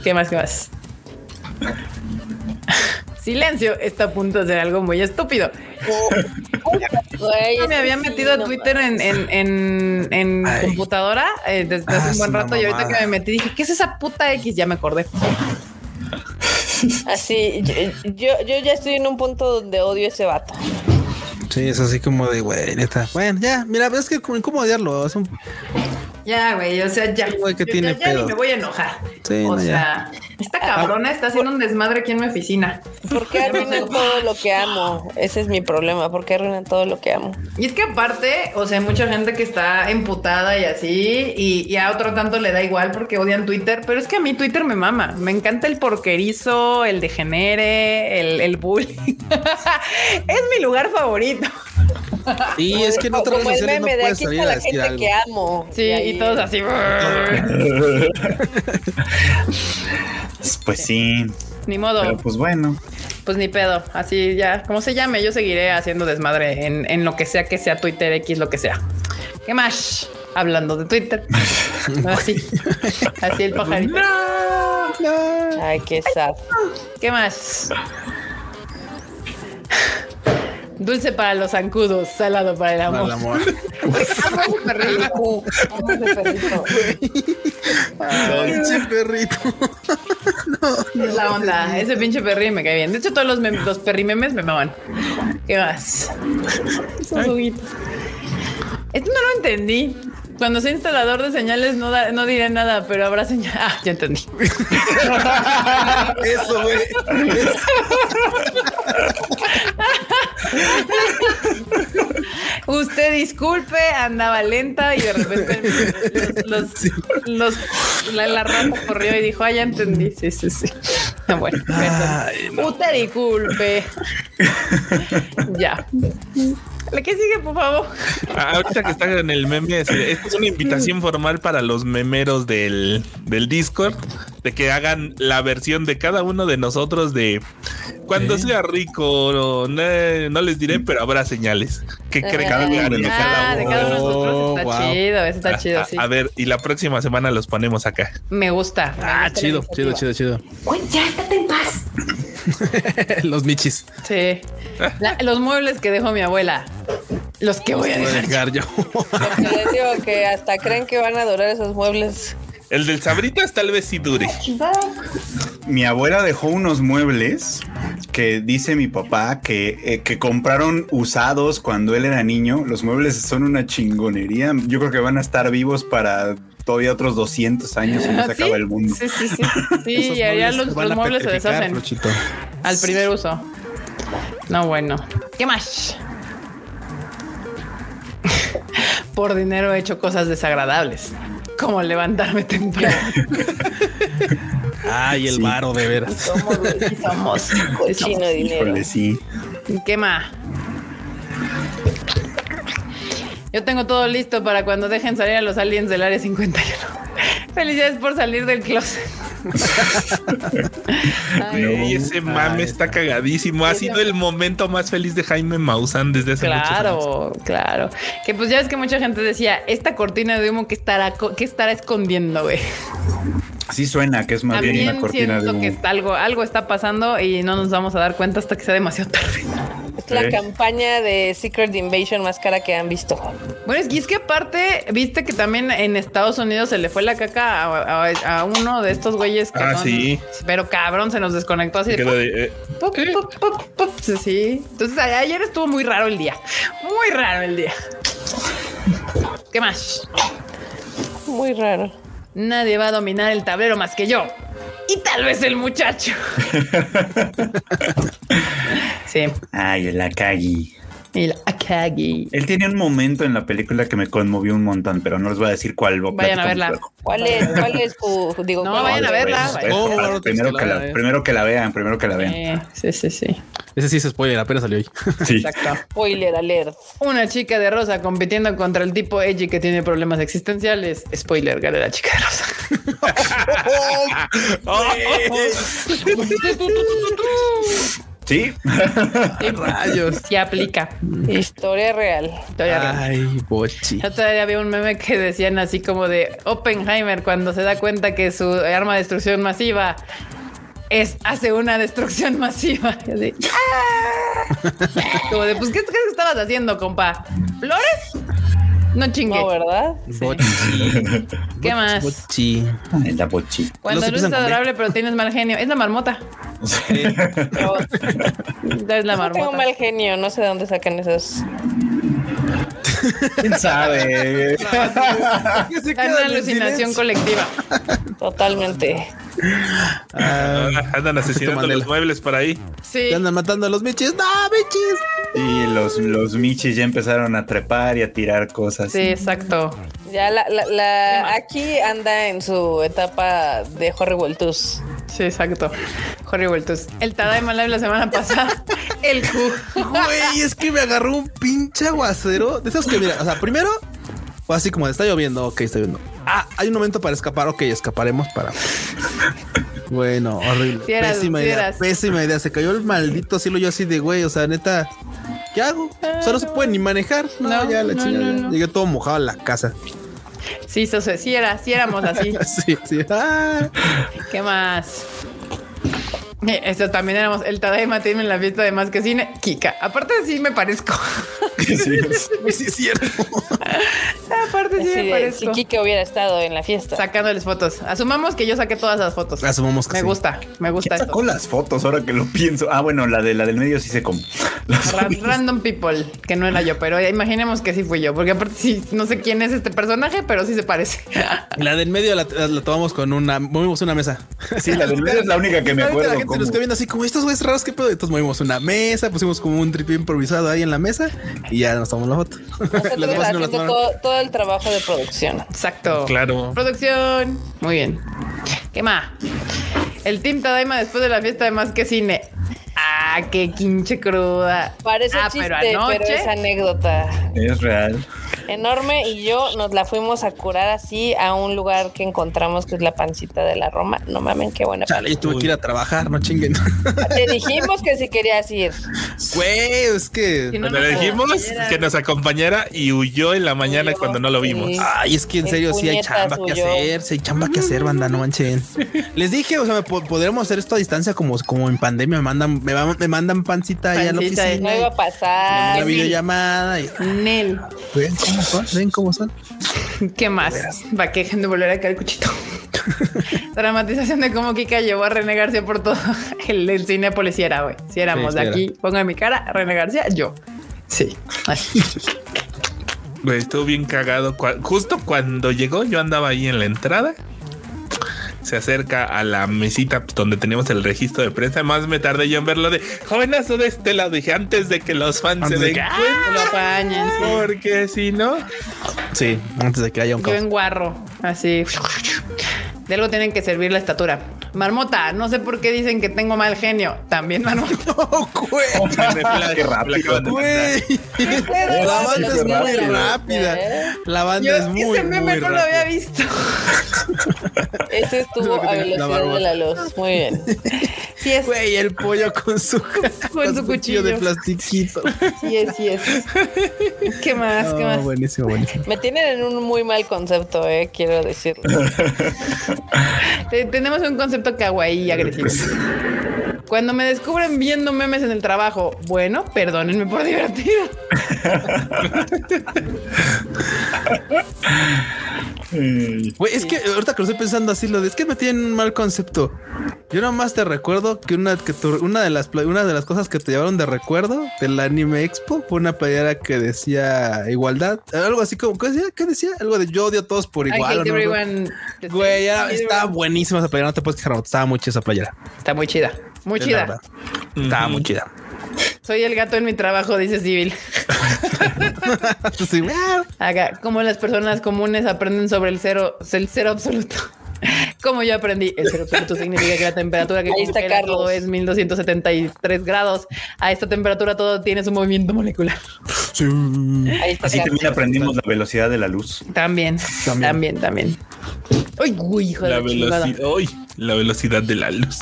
¿Qué más? ¿Qué más? Silencio, está a punto de ser algo muy estúpido. Güey, Yo me es había metido a Twitter en, en, en, en Ay. computadora eh, desde hace Ah, un buen rato y ahorita que me metí dije, ¿qué es esa puta X? Ya me acordé. Así, yo, yo, yo ya estoy en un punto donde odio ese vato. Sí, es así como de güey, neta. Bueno, ya, mira, es que cómo odiarlo. Es un Ya, güey, o sea, ya. Sí, güey, que Yo tiene ya, ya ni pedo. me voy a enojar. Sí, o no, sea, esta cabrona está haciendo un desmadre aquí en mi oficina. ¿Por qué arruinan todo lo que amo? Ese es mi problema. ¿Por qué arruinan todo lo que amo? Y es que aparte, o sea, hay mucha gente que está emputada y así, y, y a otro tanto le da igual porque odian Twitter, pero es que a mí Twitter me mama. Me encanta el porquerizo, el degenere, el, el bullying. es mi lugar favorito. Y es que en otras redes el sociales no meme de puedes salir a la decir gente algo. que amo. Sí, y, ahí- todos así. Pues sí. Ni modo. Pero pues bueno. Pues ni pedo. Así ya, como se llame, yo seguiré haciendo desmadre en, en lo que sea que sea Twitter X, lo que sea. ¿Qué más? Hablando de Twitter. Así. Así el pajarito. Ay, qué sad. ¿Qué más? Dulce para los zancudos, salado para el Para amor. el amor. Amo ese perrito. Amo ese perrito. Pinche perrito. Es la onda. Ese pinche perri me cae bien. De hecho, todos los, mem- los perrimemes me maman. ¿Qué más? Esos juguitos. Esto no lo entendí. Cuando sea instalador de señales no, da- no diré nada, pero habrá señal. Ah, ya entendí. Eso, güey. Usted disculpe, andaba lenta y de repente los, los- la, la rata corrió y dijo, ah, ya entendí. Sí, sí, sí. Bueno, perdón. Ay, no. Usted disculpe. ya. La que sigue, por favor. Ah, Ahorita que está en el meme, es- esta es una invitación formal para los memeros del, del Discord de que hagan la versión de cada uno de nosotros de cuando sea rico. No, no- no les diré, pero habrá señales. ¿Qué creen Cada que de Ah, cada uno? de nosotros. Está wow. chido, eso está A- chido, a- sí. A ver, y la próxima semana los ponemos acá. Me gusta. me Ah, gusta chido, chido, chido, chido. Güey, ya estate en paz. Los michis. Sí. La- los muebles que dejó mi abuela. Los que voy a Voy a dejar. dejar yo. Porque les digo que hasta creen que van a durar esos muebles. El del Sabritas tal vez sí dure. Mi abuela dejó unos muebles que dice mi papá que, eh, que compraron usados cuando él era niño. Los muebles son una chingonería. Yo creo que van a estar vivos para todavía otros 200 años y no se ¿Sí? acaba el mundo. Sí, sí, sí. Sí, y ya muebles los, muebles se deshacen al primer uso. No, bueno. ¿Qué más? Por dinero he hecho cosas desagradables, como levantarme temprano. Ay, el Sí. varo, de veras. Somos, sí somos. Cochino dinero. Híjole, sí. ¿Qué más? Yo tengo todo listo para cuando dejen salir a los aliens del área 51. Felicidades por salir del closet. Ay, ese mame está cagadísimo. Ha sido el momento más feliz de Jaime Maussan desde hace muchos años. Claro, claro. Que pues ya es que mucha gente decía, esta cortina de humo que estará, que estará escondiendo, güey. Sí suena que es más bien También una cortina de humo. que está algo, algo está pasando y no nos vamos a dar cuenta hasta que sea demasiado tarde. Es la Sí. campaña de Secret Invasion más cara que han visto. Bueno, es que, es que aparte, viste que también en Estados Unidos se le fue la caca a, a- a uno de estos güeyes que Ah, son- sí. Pero cabrón, se nos desconectó así de Quedó de, eh, pop, pop, pop, pop. Sí, sí. Entonces ayer estuvo muy raro el día. Muy raro el día. ¿Qué más? Muy raro. Nadie va a dominar el tablero más que yo. Y tal vez el muchacho. sí. Ay, el Akagi. La Akagi. Él tiene un momento en la película que me conmovió un montón, pero no les voy a decir cuál. Vayan a verla. luego. ¿Cuál es, cuál es tu, digo, No, vayan a verla. Pues, pues, Oh, bueno, primero, que la la, vean. primero que la vean, primero que la vean. Eh, sí, sí, sí. Ese sí es spoiler, apenas salió hoy. Sí. Exacto. Spoiler alert. Una chica de rosa compitiendo contra el tipo edgy que tiene problemas existenciales. Spoiler, gana la chica de rosa. Sí. Rayos. Sí aplica. Historia real. Historia real. Ay, bochi. Yo todavía había un meme que decían así como de Oppenheimer cuando se da cuenta que su arma de destrucción masiva es hace una destrucción masiva. Así, ¡ah! Como de, pues, ¿qué crees que estabas haciendo, compa? ¿Flores? No chingue. No, ¿verdad? Bochi. ¿Qué más? Bochi. Ay, la bochi. Cuando comer. adorable pero tienes mal genio. Es la marmota. Pero Es la no tengo marmota. mal genio, no sé de dónde sacan esos. ¿Quién sabe? Quedan en alucinación colectiva. Totalmente. Ah, Andan asesinando los muebles por ahí. Sí. te andan matando a los michis. ¡No, michis! Y los, los michis ya empezaron a trepar y a tirar cosas. Sí, exacto. Ya la, la, la- aquí anda en su etapa de Horrible Tus. Sí, exacto. Horrible. Entonces, el Tadaima Live la semana pasada. El Q. Güey, es que me agarró un pinche aguacero. De esos que, mira, o sea, primero fue así como de, está lloviendo. Ok, está lloviendo. Ah, hay un momento para escapar. Ok, escaparemos para. Bueno, horrible. Pésima si idea. Pésima idea. Se cayó el maldito cielo. Yo así de güey. O sea, neta, ¿qué hago? O sea, no se puede ni manejar. No, No, ya la no, chingada. no. Llegué todo mojado a la casa. Sí, eso se- sí, era, sí éramos así. Sí, sí. Ah. ¿Qué más? Eso también éramos. El Tadaima tiene en la fiesta de más que cine. Kika. Aparte, sí me parezco. Sí. Sí, es cierto. Aparte, sí me parezco. si Kike hubiera estado en la fiesta. Sacándoles fotos. Asumamos que yo saqué todas las fotos. Asumamos que Me sí. gusta, me gusta ¿Quién esto. sacó las fotos ahora que lo pienso? Ah, bueno, la de la del medio sí Ra- otras- Random people, que no era yo, pero imaginemos que sí fui yo, porque aparte sí, no sé quién es este personaje, pero sí se parece. La del medio la, la tomamos con una. Movimos una mesa. Sí, la del medio es la única que me acuerdo. Gente cómo. nos queda viendo así como estos güeyes raros, ¿qué pedo? Entonces movimos una mesa, pusimos como un tripio improvisado ahí en la mesa y ya nos tomamos la foto. Nosotros haciendo todo, todo el trabajo de producción. Exacto. Claro. Producción. Muy bien. ¿Qué más? El Team Tadaima después de la fiesta de más que cine. Ah, qué quinche cruda. Parece Ah, chiste, pero es anécdota. Es real. Enorme y yo nos la fuimos a curar así a un lugar que encontramos que es la pancita de la Roma. No mamen, qué buena. Chale, yo tuve que ir a trabajar, no chinguen. Te dijimos que si querías ir. Güey, es que. Si no, no le dijimos acompañara. que nos acompañara y huyó en la mañana Huyó, cuando no lo vimos. sí. Ay, es que en serio sí hay chamba que hacer, sí hay chamba que hacer, banda, no manchen. Les dije, o sea, podríamos hacer esto a distancia como, como en pandemia, me mandan, me, me mandan pancita ahí a la Pancita, oficina. No iba a pasar. Una videollamada y Nel. ven cómo son, ven cómo son. ¿Qué más? Va que dejen de volver a caer el cuchito. Dramatización de cómo Kika llevó a René García por todo el, el cine policiera, güey. Si éramos Sí, de aquí, ponga mi cara, René García, yo. Sí. Así. Güey, estuvo bien cagado. Justo cuando llegó, yo andaba ahí en la entrada. Se acerca a la mesita donde teníamos el registro de prensa. Más me tardé yo en verlo de jovenazo de este lado. Dije antes de que los fans Antes se de den que- cuenta, Lo apañen, sí. Porque si no, Sí, antes de que haya un Yo caos. en guarro, así. De algo tienen que servir la estatura. Marmota, no sé por qué dicen que tengo mal genio. También marmota. ¡Oh, güey! Qué rápido. Güey, la banda es muy rápido. rápida. La banda Yo es muy, ese meme no lo había rápida. visto. Ese estuvo a velocidad de la luz. Muy bien. Sí es, Güey, el pollo con su, Con su cuchillo. de plastiquito. sí es, sí es. ¿Qué más? ¿Qué No, más? buenísimo, buenísimo. Me tienen en un muy mal concepto, eh, quiero decirlo. Te- Tenemos un concepto kawaii y agresivo. Cuando me descubren viendo memes en el trabajo, bueno, perdónenme por divertido. Güey, es que ahorita que lo estoy pensando así, lo de es que me tienen un mal concepto. Yo nomás te recuerdo que una que tu- una de las una de las cosas que te llevaron de recuerdo del anime expo fue una playera que decía igualdad, algo así como ¿qué decía? ¿Qué decía? Algo de yo odio a todos por igual. no. Güey, Sí, estaba buenísima esa playera, no te puedes quejar, estaba muy chida esa playera. Está muy chida. Muy chida. verdad. Estaba muy chida. Soy el gato en mi trabajo, dice Civil. Sí, Acá, como las personas comunes aprenden sobre el cero, el cero absoluto. Como yo aprendí, el cero absoluto significa que la temperatura que congela Carlos. todo es 1273 grados. A esta temperatura todo tiene su movimiento molecular. Ahí está Así Carlos. también aprendimos la velocidad de la luz. También, también, también. Uy, uy, hijo de La velocidad, uy, la velocidad de la luz.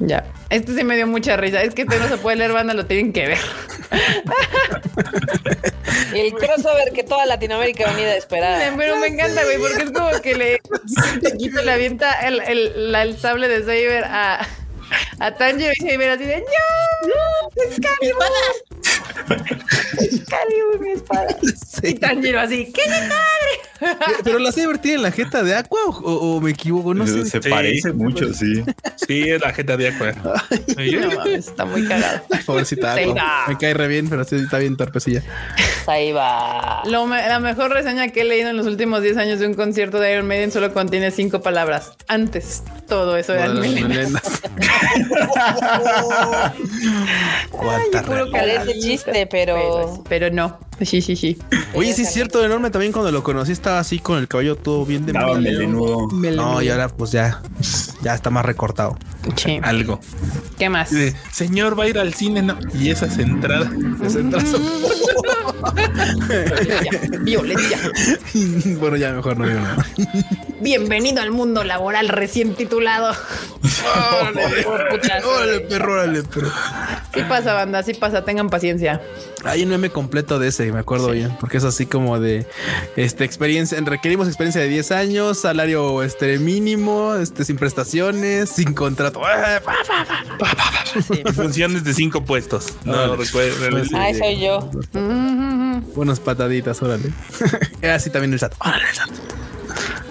Ya. Este sí me dio mucha risa. Es que este no se puede leer, banda, lo tienen que ver. El crossover que toda Latinoamérica unida esperaba. Pero me encanta, güey, porque es como que le, Chiquito le avienta el, el, la- el sable de Saber a, a Tanjiro y Saber así de ¡No! ¡Excalibur! ¡Excalibur, mi espada! Y Tanjiro así ¡Qué padre! Pero la Saber tiene la jeta de Aqua o, o- o me equivoco, no sé. Se Sí. parece mucho, sí. Sí, es la jeta de Aqua. No mames, está muy cagado. Pobrecita Aqua. Me cae re bien, pero sí está bien torpecilla. Ahí va. Lo me- la mejor reseña que he leído en los últimos 10 años de un concierto de Iron Maiden solo contiene cinco palabras. Antes, todo eso eran las melenas. melenas. Cuánta puro realidad. Parece cagadito. chiste, pero. Pero no. Sí, sí, sí. Oye, sí es cierto, enorme también cuando lo conocí estaba así con el cabello todo bien de Estaba melenudo. melenudo. No, y ahora pues ya, ya está más recortado. Sí. Algo. ¿Qué más? De, señor, va a ir al cine, ¿no? Y esas entradas. Ese trazo. Violencia. bueno, ya mejor no digo nada. Bienvenido al mundo laboral recién titulado. Órale, perro, órale, perro. Sí pasa, banda, sí pasa, tengan paciencia. Hay un meme completo de ese, me acuerdo bien, porque es así como de este experiencia, requerimos experiencia de 10 años, salario este mínimo, este sin prestaciones, sin contrato. Y funciones de cinco puestos. No recuerdo. Sí. Ay, soy yo. Buenas pataditas, órale. Era así también el SAT. Órale, el SAT.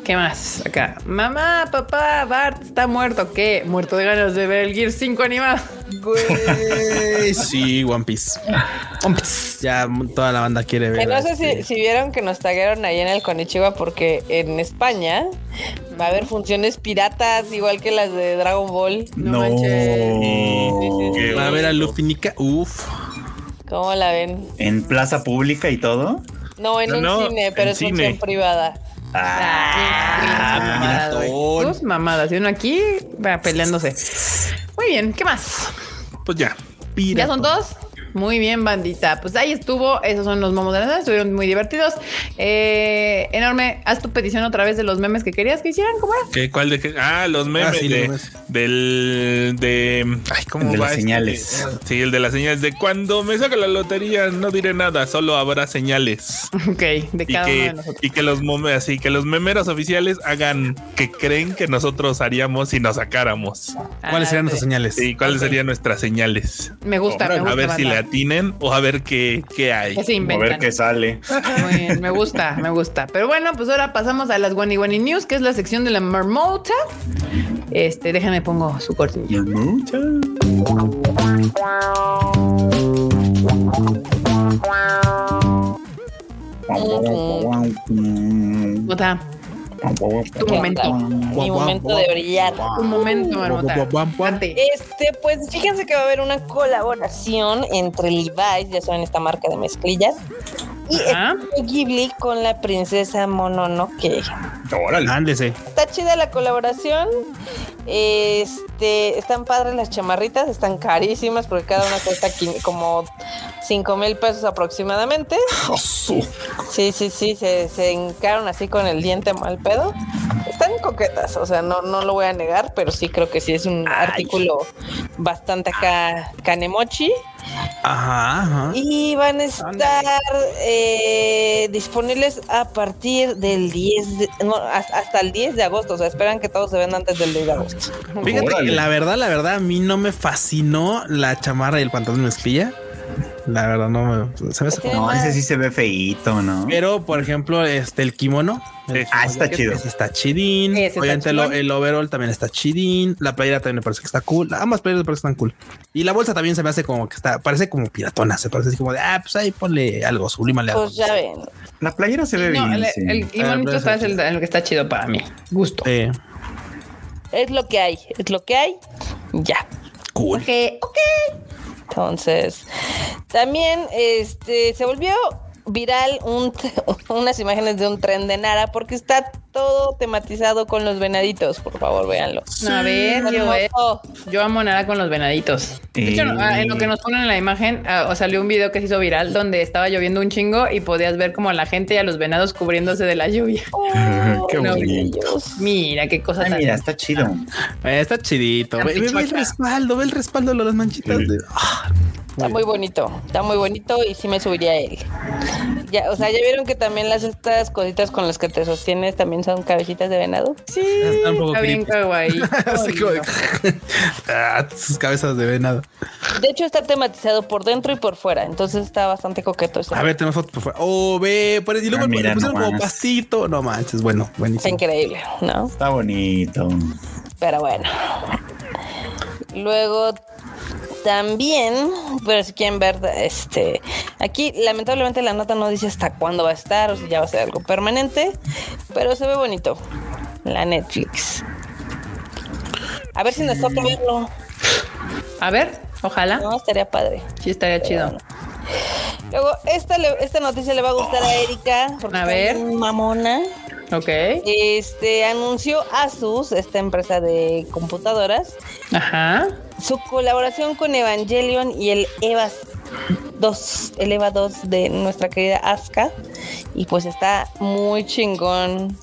¿Qué más? Acá. Mamá, papá, Bart está muerto. ¿Qué? Muerto de ganas de ver el Gear 5 animado. Güey, sí, One Piece. Ya toda la banda quiere ver. No sé este, si, si vieron que nos tagueron ahí en el Konichiwa porque en España va a haber funciones piratas igual que las de Dragon Ball. No No. manches. Va a ver a Luffy Nika. Uf. ¿Cómo la ven? En plaza pública y todo. No, en No, un no, cine, pero en es cine. función privada. Ah, mamadas, güey. piratón. Sus mamadas. Y uno aquí va peleándose. Muy bien, ¿qué más? Pues ya. pira. ¿Ya son dos? Muy bien, bandita. Pues ahí estuvo. Esos son los momos de la semana. Estuvieron muy divertidos. Eh, enorme. Haz tu petición otra vez de los memes que querías que hicieran. ¿Cómo era? ¿Qué, ¿Cuál de qué? Ah, los memes Ah, sí, de, los memes. del de ay, ¿cómo El de va las este? señales. Sí, el de las señales de cuando me saca la lotería no diré nada, solo habrá señales. Ok, de Y cada uno de que, nosotros. y que los mome- así que los memeros oficiales hagan que creen que nosotros haríamos si nos sacáramos. ¿Cuáles serían Ah, nuestras señales? Sí, ¿cuáles serían nuestras señales? Me gusta, me gusta. A ver si le. Atinen o a ver qué, qué hay. Se A ver qué sale. Muy bien, me gusta, me gusta. Pero bueno, pues ahora pasamos a las Wani Wani News, que es la sección de la marmota. Este, déjame pongo su cortinilla. Marmota, tu momento. Mi momento de brillar. Tu momento, marmota. Este, pues fíjense que va a haber una colaboración entre Levi's, ya saben, esta marca de mezclillas, y Ghibli con la princesa Mononoke. Órale. Ándese. Está chida la colaboración. Este, están padres las chamarritas, están carísimas porque cada una cuesta como 5 mil pesos aproximadamente. Sí, sí, sí, se, se hincaron así con el diente mal pedo. Están coquetas, o sea, no, no lo voy a negar, pero sí creo que sí es un artículo bastante acá canemochi. Ajá, ajá. Y van a estar eh, disponibles a partir del 10, de- no, hasta, el 10 de agosto. O sea, esperan que todos se vendan antes del 10 de agosto. Fíjate Órale. que la verdad, la verdad, a mí no me fascinó la chamarra y el pantalón de mezclilla. La verdad, no me. Como- No, ese sí se ve feíto, ¿no? Pero, por ejemplo, este, el kimono. el. Ah, está chido. ese está chidín. Ese está Obviamente, el, el overall también está chidín. La playera también me parece que está cool. Ambas playeras me parecen que están cool. Y la bolsa también se me hace como que está, parece como piratona. Se parece así como de, ah, pues ahí ponle algo, sublímale algo. Pues ya ven. La playera se ve No, bien. el, sí. el imonito Ah, está- es el, el que está chido para mí. Gusto. Eh, Es lo que hay, es lo que hay. Ya. cool. Ok, ok. Entonces, también este se volvió viral un, unas imágenes de un tren de Nara porque está todo tematizado con los venaditos. Por favor, véanlo. A ver, yo, eh, yo amo nada con los venaditos. De hecho, Eh. ah, en lo que nos ponen en la imagen, ah, o salió un video que se hizo viral donde estaba lloviendo un chingo y podías ver como a la gente y a los venados cubriéndose de la lluvia. Qué no, bonito. Mira, qué cosa Ay, tan- mira, está chido. Eh, está chidito. Ve, ve- ve el respaldo, ve el respaldo de las manchitas. Sí. de- ah, Está muy bonito, está muy bonito y sí me subiría a él. Ya, o sea, ya vieron que también las estas cositas con las que te sostienes también son cabecitas de venado. Sí, Está un poco está bien kawaii. así como de- ah, sus cabezas de venado. De hecho, está tematizado por dentro y por fuera, entonces está bastante coqueto. A ver, tenemos fotos por fuera. Oh, ve, por y luego Ah, mira pusieron como nomás. pastito. No manches, bueno, Está buenísimo. increíble, ¿no? Está bonito. Pero bueno. Luego también, pero si quieren ver, este, aquí lamentablemente la nota no dice hasta cuándo va a estar o si ya va a ser algo permanente, pero se ve bonito. La Netflix. A ver si nos toca verlo. A ver, ojalá. No, estaría padre. Sí, estaría chido. Luego, esta, esta noticia le va a gustar a Erika. Porque A ver. mamona. Ok. Este anunció Asus, esta empresa de computadoras, Ajá. su colaboración con Evangelion y el EVA 2, el EVA 2 de nuestra querida Asuka. Y pues está muy chingón.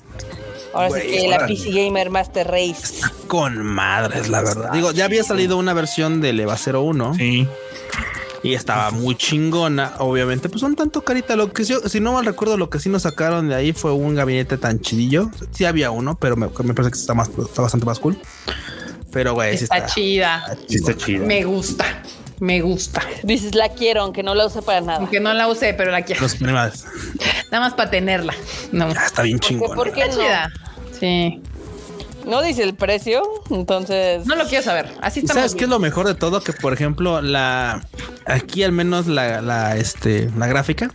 Ahora sí que la. PC Gamer Master Race. Está con madres, la verdad. Digo, ya había salido una versión del EVA 01 Sí. Y estaba muy chingona. Obviamente, pues son tanto carita. Lo que yo, si no mal recuerdo, lo que sí nos sacaron de ahí fue un gabinete tan chidillo. Sí había uno, pero me, me parece que está más, está bastante más cool. Pero güey, sí Está está. chida. Sí, está chido. Me gusta. Me gusta. Dices, la quiero, aunque no la use para nada. Aunque no la usé, pero la quiero. Los primeros. Nada más para tenerla. No. Ya está bien ¿Por qué, chingona. por qué no? chida. Sí. No dice el precio, entonces. No lo quiero saber. Así ¿Y estamos. sabes qué es lo mejor de todo? Que por ejemplo, la aquí al menos la, la, este, la gráfica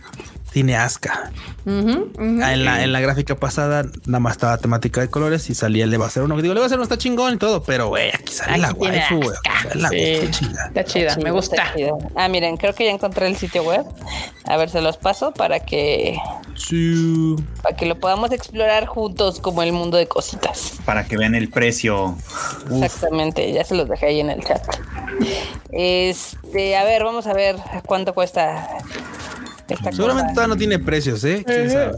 tiene asca. En la, en la gráfica pasada nada más estaba temática de colores y salía el de Base uno. Digo, el de Base uno está chingón y todo, pero güey, aquí sale Aquí la waifu, güey. La Sí. waifu chida. Está chida. Me gusta. está. Ah, miren, creo que ya encontré el sitio web. A ver, se los paso para que Sí. para que lo podamos explorar juntos como el mundo de cositas. Para que vean el precio. Exactamente, ya se los dejé ahí en el chat. Este, a ver, vamos a ver cuánto cuesta esta Seguramente todavía no tiene precios, ¿eh? ¿Quién sabe?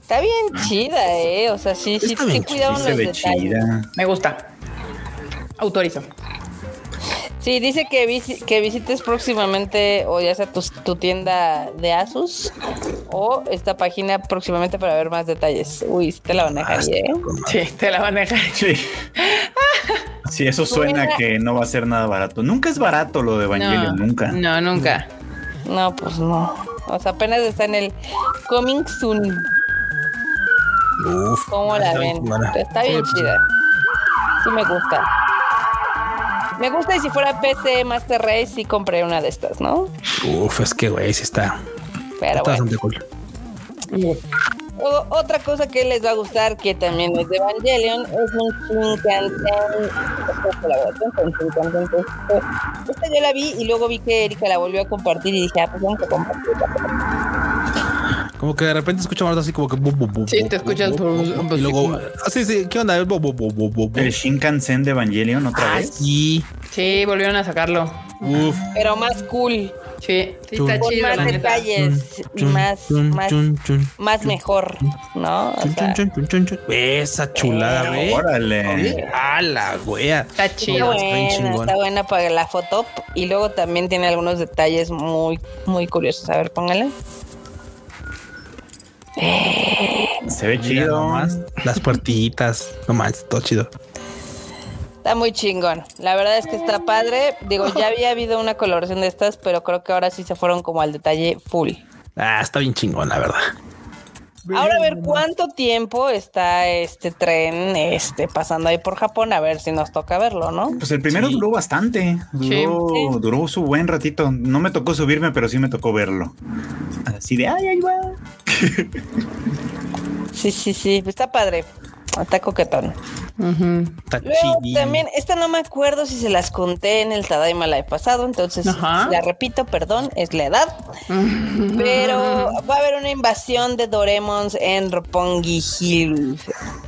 Está bien chida, eh. O sea, sí, sí, Está sí bien cuidaron Sí se los ve detalles. chida. Me gusta. Autorizo. Sí, dice que, visi- que visites próximamente o ya sea tu, tu tienda de Asus o esta página próximamente para ver más detalles. Uy, sí te la van a dejar, ¿eh? Sí, te la van a dejar. Sí. Sí, eso suena que no va a ser nada barato. Nunca es barato lo de Evangelion, no, nunca. No, nunca. No, pues no. O sea, apenas está en el Coming Soon. Uf. ¿Cómo la ven? Está bien pues, chida. Sí me gusta. Me gusta y si fuera PC Master Race sí compré una de estas, ¿no? Uf, es que güey, sí está. Pero está bueno. bastante cool. O- otra cosa que les va a gustar, que también es de Evangelion, es un Shinkansen. Esta yo la vi y luego vi que Erika la volvió a compartir y dije, ah, pues vamos a compartirla. Como que de repente escuchamos así como que bu, bu, bu, Sí, te bu, escuchas bu, bu, bu- bu, y luego ah, sí, sí, ¿qué onda? Bu, bu, bu, bu, bu, bu. El Shinkansen de Evangelion otra Ah, vez. sí. Sí, volvieron a sacarlo. Uf. Pero más cool, Sí, está con chido, más la detalles Chun, más, chun, más, chun, chun, más mejor, ¿no? O chun, sea, chun, chun, chun, chun. Esa chulada, güey. Órale. A la wea. Está chido. está buena, chingón. está buena para la foto y luego también tiene algunos detalles muy, muy curiosos. A ver, póngale. Se ve Mira chido. nomás, Las puertitas. No manches, todo chido. Está muy chingón. La verdad es que está padre. Digo, ya había habido una colaboración de estas, pero creo que ahora sí se fueron como al detalle full. Ah, está bien chingón, la verdad. Ahora a ver cuánto tiempo está este tren este pasando ahí por Japón, a ver si nos toca verlo, ¿no? Pues el primero Sí. duró bastante. Duró, Sí. duró su buen ratito. No me tocó subirme, pero sí me tocó verlo. Así de ay, ahí va. Sí, sí, sí, pues está padre. Está coquetón. Ujú. Está Luego chidín. también, esta no me acuerdo si se las conté en el Tadaima la he pasado, entonces Ajá. la repito, perdón, es la edad. Pero va a haber una invasión de Doremons en Roppongi Hill.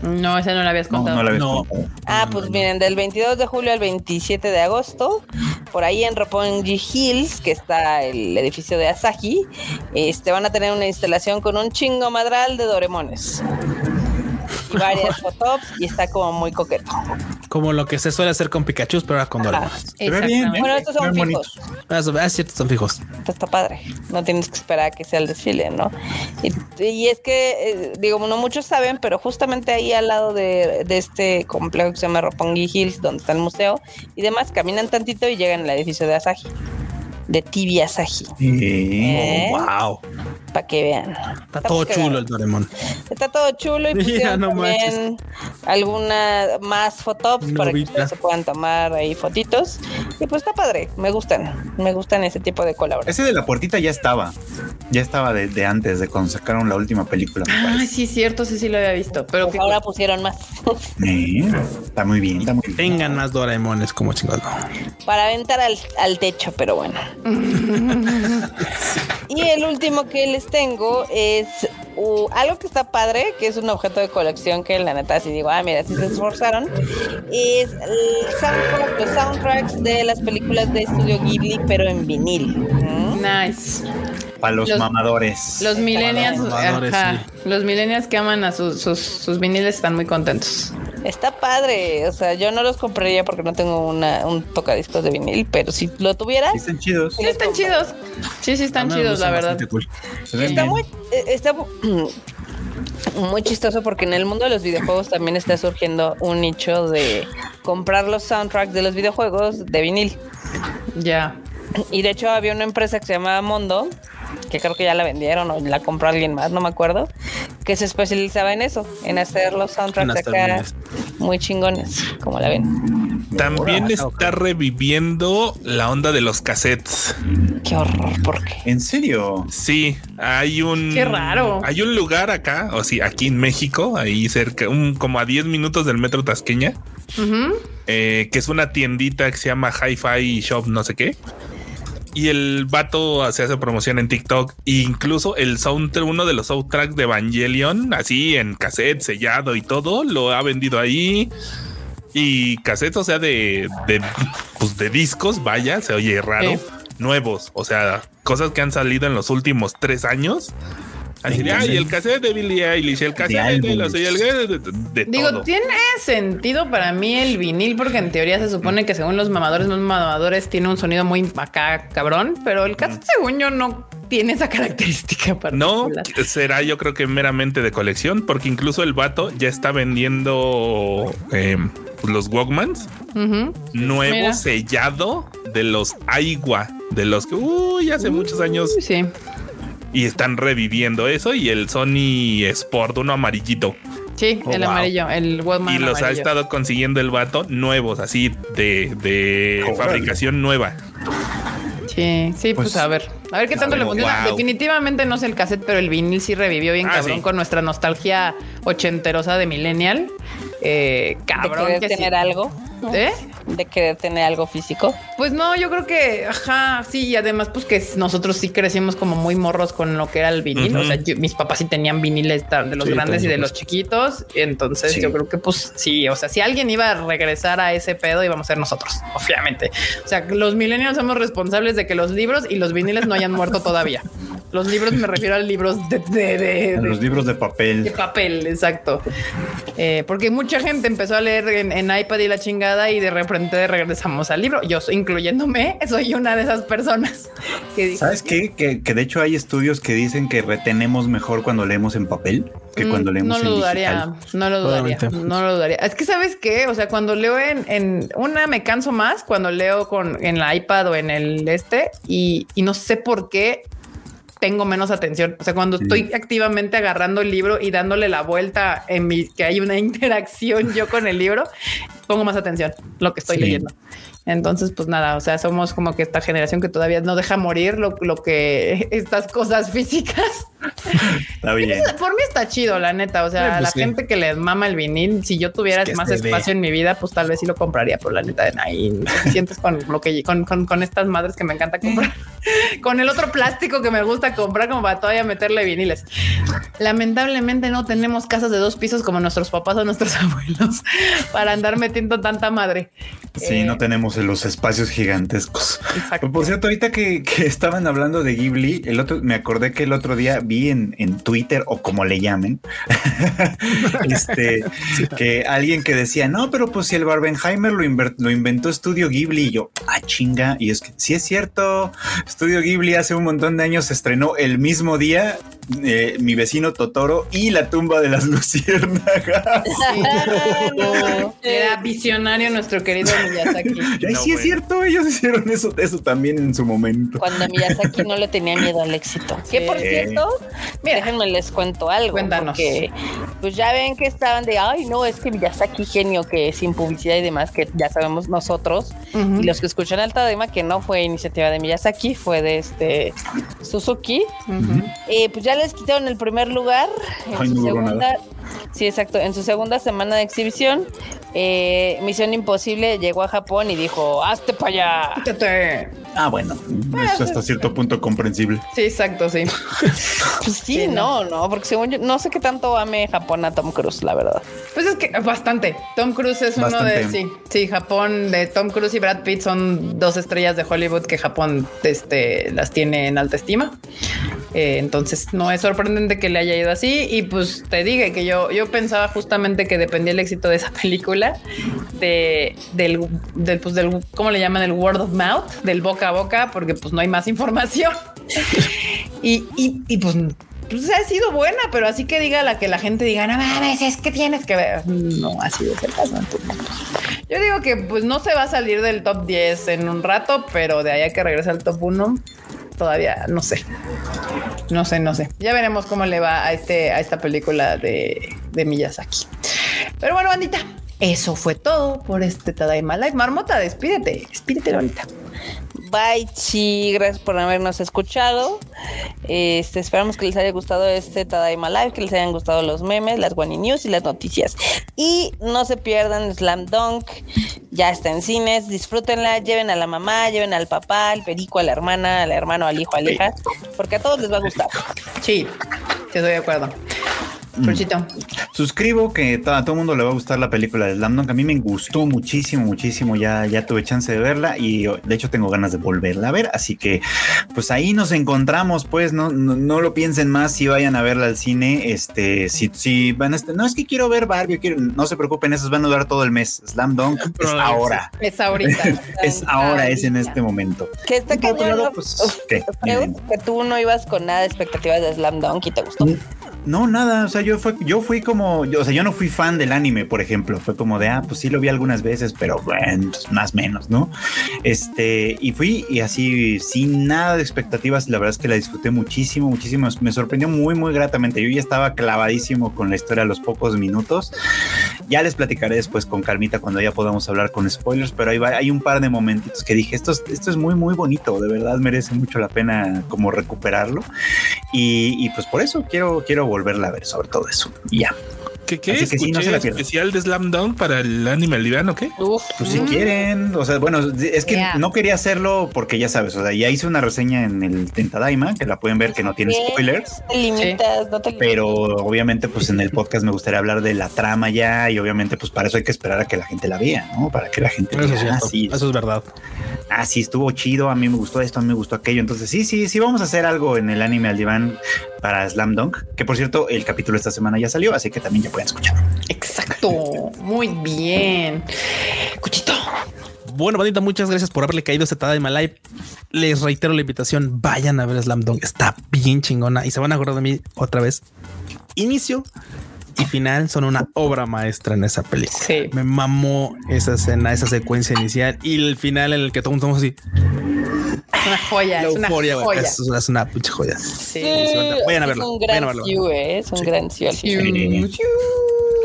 No, esa no la habías contado. no la ves. No. Ah, pues miren, del 22 de julio al 27 de agosto, por ahí en Roppongi Hills, que está el edificio de Asahi, este, van a tener una instalación con un chingo madral de Doremones. Y varias fotos y está como muy coqueto. Como lo que se suele hacer con Pikachu, pero ahora con Doraemon. Se ve bien, Exactamente. ¿eh? Bueno, estos son fijos. Ah, eso- ah, cierto, son fijos. Esto está padre. No tienes que esperar a que sea el desfile, ¿no? Y, y es que, eh, digo, no muchos saben, pero justamente ahí al lado de, de este complejo que se llama Roppongi Hills, donde está el museo y demás, caminan tantito y llegan al edificio de Asahi. De TV Asahi. Sí. ¿Eh? Wow. Para que vean. Está todo chulo el Doraemon. Está todo chulo y pusieron no también alguna más fotops para que se puedan tomar ahí fotitos. Y pues está padre, me gustan, me gustan ese tipo de colaboraciones. Ese de la puertita ya estaba. Ya estaba de, de antes, de cuando sacaron la última película. parece. sí, cierto, sí, sí lo había visto. Pero Pues que ahora pusieron más. Eh, está muy bien, está muy bien. Tengan más Doraemones como chingados. no. para aventar al, al techo, pero bueno. y el último que les tengo es uh, algo que está padre, que es un objeto de colección que la neta si digo, ah, mira, si se esforzaron, es el soundtrack, los soundtracks de las películas de Estudio Ghibli, pero en vinil. ¿Mm? nice. Para los, Los- mamadores. Los millennials, mamadores, ajá, sí. los millennials que aman a sus, sus, sus viniles están muy contentos. Está padre, o sea, yo no los compraría porque no tengo una, un tocadiscos de vinil, pero si lo tuviera, Sí, están chidos. Sí, están chidos. Sí, sí, están chidos, la verdad. cool. Ven Está bien. muy, eh, está mu- muy chistoso porque en el mundo de los videojuegos también está surgiendo un nicho de comprar los soundtracks de los videojuegos de vinil. Ya. Y de hecho había una empresa que se llamaba Mondo, que creo que ya la vendieron o la compró alguien más, no me acuerdo, que se especializaba en eso, en hacer los soundtracks acá muy chingones, como la ven. También está reviviendo la onda de los cassettes. Qué horror, ¿por qué? ¿En serio? Sí, hay un. Qué raro. Hay un lugar acá, o sí, aquí en México, ahí cerca, un, como a 10 minutos del metro Tasqueña, eh, que es una tiendita que se llama Hi-Fi Shop, no sé qué. Y el vato se hace promoción en TikTok. E incluso el soundtrack, uno de los soundtracks de Evangelion, así en cassette, sellado y todo, lo ha vendido ahí. Y cassettes, o sea, de, de, pues de discos, vaya, se oye raro. Nuevos, o sea, cosas que han salido en los últimos tres años. Así de, ay, el cassette de Billie Eilish, el cassette de, los y el de, de- de Digo, todo. tiene sentido para mí el vinil, porque en teoría se supone que según los mamadores, los mamadores tiene un sonido muy acá cabrón, pero el cassette, según yo, no tiene esa característica No, particular. será yo creo que meramente de colección, porque incluso el vato ya está vendiendo eh, los Walkmans nuevo Mira. sellado de los Aigua, de los que uy, hace muchos años Sí. Y están reviviendo eso y el Sony Sport, uno amarillito. Sí, Oh, el wow. amarillo, el Walkman y los ha estado consiguiendo el vato nuevos, así de, de fabricación nueva. Sí, sí, pues, Pues, a ver. A ver qué tanto le wow. funciona. Definitivamente no es el cassette, pero el vinil sí revivió bien Ah, cabrón sí. con nuestra nostalgia ochenterosa de Millennial. Eh, cabrón. querer que sí. tener algo. ¿Eh? De querer tener algo físico. Pues no, yo creo que, ajá, sí, y además, pues que nosotros sí crecimos como muy morros con lo que era el vinil. O sea, yo- mis papás sí tenían viniles de los Sí, grandes y de los chiquitos. Entonces, Sí. yo creo que, pues sí, o sea, si alguien iba a regresar a ese pedo, íbamos a ser nosotros, obviamente. O sea, los millennials somos responsables de que los libros y los viniles no hayan muerto todavía. Los libros me refiero a libros de, de, de- los libros de de papel. papel, exacto. Eh, porque mucha gente empezó a leer en, en iPad y la chingada y de repente regresamos al libro. Yo, soy- incluyéndome, soy una de esas personas que dijo, ¿Sabes qué? Que, que de hecho hay estudios que dicen que retenemos mejor cuando leemos en papel que "Mm, cuando leemos no lo en dudaría, digital. no lo dudaría, no lo dudaría. Es que sabes qué, o sea, cuando leo en, en una me canso más cuando leo con en la iPad o en el este y, y no sé por qué tengo menos atención. O sea, cuando estoy activamente agarrando el libro y dándole la vuelta en mi que hay una interacción yo con el libro, pongo más atención lo que estoy Sí. leyendo. Entonces, pues nada, o sea, somos como que esta generación que todavía no deja morir lo, lo que estas cosas físicas. Está bien. Por mí está chido, la neta. O sea, Eh, pues la sí. gente que les mama el vinil, si yo tuviera Es que más se ve. espacio en mi vida, pues tal vez sí lo compraría, pero la neta, ahí sientes con lo que con, con, con estas madres que me encanta comprar, con el otro plástico que me gusta comprar, como para todavía meterle viniles. Lamentablemente no tenemos casas de dos pisos como nuestros papás o nuestros abuelos para andar metiendo tanta madre. Sí, Eh, no tenemos los espacios gigantescos. Exacto. Por cierto, ahorita que, que estaban hablando de Ghibli, el otro, me acordé que el otro día vi en, en Twitter o como le llamen, este, que alguien que decía, no, pero pues si el Barbenheimer lo, inventó Estudio Ghibli, y yo, ah, chinga, y es que sí es cierto, Estudio Ghibli hace un montón de años se estrenó el mismo día, eh, mi vecino Totoro y la tumba de las luciérnagas. no. Era visionario nuestro querido Miyazaki. Ay, No, sí es bueno. cierto, ellos hicieron eso, eso también en su momento. Cuando Miyazaki no le tenía miedo al éxito. Que por Sí. cierto, Mira. déjenme les cuento algo. Cuéntanos. Porque pues ya ven que estaban de, ay, no, es que Miyazaki genio, que sin publicidad y demás, que ya sabemos nosotros. Y los que escuchan Alta Dema, que no fue iniciativa de Miyazaki, fue de este Suzuki. Eh, pues ya les quitaron el primer lugar en Ay, su no segunda. Sí, exacto. En su segunda semana de exhibición, eh, Misión Imposible llegó a Japón y dijo: ¡Hazte para allá! Quítate. Ah, bueno, eso hasta cierto punto comprensible. Sí, exacto, sí. Pues sí, Sí, no, no, porque según yo, no sé qué tanto ame Japón a Tom Cruise, la verdad. Pues es que bastante. Tom Cruise es uno de Bastante. sí, sí, Japón de Tom Cruise y Brad Pitt son dos estrellas de Hollywood que Japón este, las tiene en alta estima. Eh, entonces no es sorprendente que le haya ido así. Y pues te diga que yo, yo pensaba justamente que dependía el éxito de esa película de del, pues del cómo le llaman el word of mouth, del boca a boca, porque pues no hay más información. y, y, y pues pues ha sido buena, pero así que diga la que la gente diga, no mames, es que tienes que ver. No, así es el caso. Yo digo que pues no se va a salir del top 10 en un rato, pero de ahí a que regrese al top 1, todavía no sé. No sé, no sé. Ya veremos cómo le va a este, a esta película de, de Miyazaki. Pero bueno, bandita, eso fue todo por este Tadaima Live. Marmota, despídete, despídete, bonita. Bye, chi, gracias por habernos escuchado. Este, esperamos que les haya gustado este Tadaima Live, que les hayan gustado los memes, las Wani News y las noticias. Y no se pierdan Slam Dunk, ya está en cines, disfrútenla, lleven a la mamá, lleven al papá, al perico, a la hermana, al hermano, al hijo, a la hija, porque a todos les va a gustar. Sí, estoy de acuerdo. Fruchito. Suscribo que to- a todo el mundo le va a gustar la película de Slam Dunk. A mí me gustó muchísimo, muchísimo. Ya, ya tuve chance de verla y oh, de hecho tengo ganas de volverla a ver. Así que pues ahí nos encontramos. Pues no, no, no lo piensen más si vayan a verla al cine. Este, si, si van a este, no es que quiero ver Barbie, quiero, no se preocupen, esos van a durar todo el mes. Slam Dunk es ahora. Es ahorita. Es ahora, es en este momento. Que está ¿no? pues, Uf, ¿qué? Freud, que tú no ibas con nada de expectativas de Slam Dunk y te gustó. No, nada, o sea, yo fui, yo fui como, yo, o sea, yo no fui fan del anime, por ejemplo, fue como de, ah, pues sí lo vi algunas veces, pero bueno, pues, más menos, ¿no? Este, y fui y así, sin nada de expectativas, la verdad es que la disfruté muchísimo, muchísimo, me sorprendió muy, muy gratamente, yo ya estaba clavadísimo con la historia a los pocos minutos, ya les platicaré después con calmita cuando ya podamos hablar con spoilers, pero ahí va, hay un par de momentitos que dije, esto, es- esto es muy, muy bonito, de verdad merece mucho la pena como recuperarlo. Y, y, pues por eso quiero, quiero volverla a ver sobre todo eso. Ya. ¿Qué, qué? Así que sí, no ¿Escuché se la pierdan. especial de Slam Dunk para el anime liviano o qué? Uf, Pues si quieren, o sea, bueno, es que Yeah. no quería hacerlo porque ya sabes, o sea, ya hice una reseña en el Tentadaima, que la pueden ver que no tiene spoilers, no te limitas, no te limitas. pero obviamente pues en el podcast me gustaría hablar de la trama ya y obviamente pues para eso hay que esperar a que la gente la vea, ¿no? Para que la gente Eso es, ah, sí, Eso es verdad. ah, sí, estuvo chido, a mí me gustó esto, a mí me gustó aquello. Entonces, sí, sí, sí, vamos a hacer algo en el anime al diván para Slam Dunk, que por cierto, el capítulo esta semana ya salió, así que también ya pueden escuchar. Exacto. Muy bien. Cuchito. Bueno, bandita, muchas gracias por haberle caído esta Tadaima Live. Les reitero la invitación, vayan a ver Slam Dunk. Está bien chingona y se van a acordar de mí otra vez. Inicio y final son una obra maestra en esa película. Sí. Me mamó esa escena, esa secuencia inicial y el final en el que todos estamos así. Es una joya. La es una euforia, güey. joya. Es, es una pinche joya. Sí. sí, vayan a es verlo, un vayan a gran verlo. Siu, eh, es un gran Siu al final. Sí.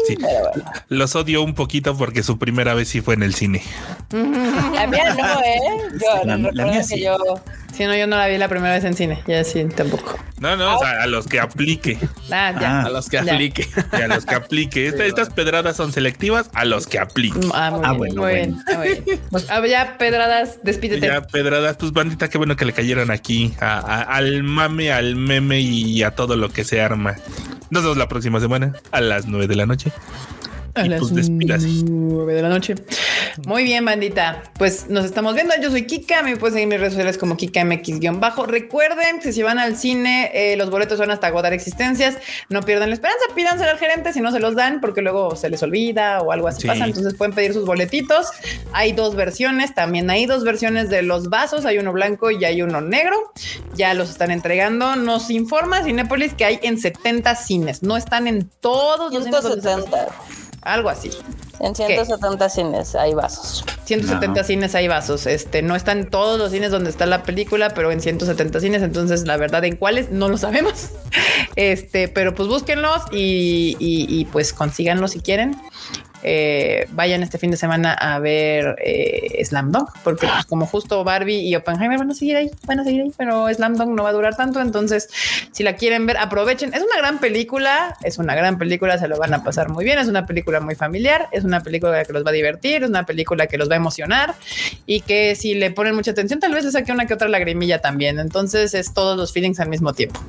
Sí. Bueno. Los odio un poquito porque su primera vez sí fue en el cine. La mía no, ¿eh? Yo La- la recuerdo mía que sí. yo... Sí, no, yo no la vi la primera vez en cine. Ya sí, tampoco. No, no, o sea, a los que aplique. Ah, ya. Ah. A los que Ya. aplique. Y a los que aplique. Esta- estas pedradas son selectivas a los que aplique. Ah, muy Ah, bien, bueno, muy bueno. bien, muy bien. Pues, ya, pedradas, despídete. Ya, pedradas, pues bandita, qué bueno que le cayeron aquí a- a- al mame, al meme y a todo lo que se arma. Nos vemos la próxima semana a las 9 de la noche. A Y las pues de la noche. Muy bien, bandita. Pues nos estamos viendo. Yo soy Kika. Me pueden seguir en mis redes sociales como KikaMX-bajo. Recuerden que si van al cine, eh, los boletos son hasta agotar existencias. No pierdan la esperanza. Pídanselo al gerente si no se los dan, porque luego se les olvida o algo así Sí. pasa. Entonces pueden pedir sus boletitos. Hay dos versiones. También hay dos versiones de los vasos. Hay uno blanco y hay uno negro. Ya los están entregando. Nos informa Cinépolis que hay en 70 cines. No están en todos los cines. donde se- 170. Algo así. En 170 cines hay vasos. 170 No. cines hay vasos. Este no están todos los cines donde está la película, pero en 170 cines. Entonces, la verdad, en cuáles no lo sabemos. Este, pero pues búsquenlos y, y- y, pues consíganlos si quieren. Eh, vayan este fin de semana a ver eh, Slam Dunk, porque pues, como justo Barbie y Oppenheimer van a seguir ahí, van a seguir ahí, pero Slam Dunk no va a durar tanto. Entonces, si la quieren ver, aprovechen. Es una gran película, es una gran película, se lo van a pasar muy bien. Es una película muy familiar, es una película que los va a divertir, es una película que los va a emocionar y que si le ponen mucha atención, tal vez saque una que otra lagrimilla también. Entonces, es todos los feelings al mismo tiempo.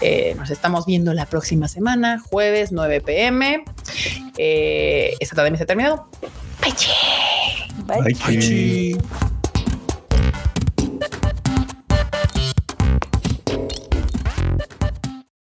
Eh, nos estamos viendo la próxima semana, jueves 9 pm. Eh, esta también se ha terminado. Bye. Bye. Qué-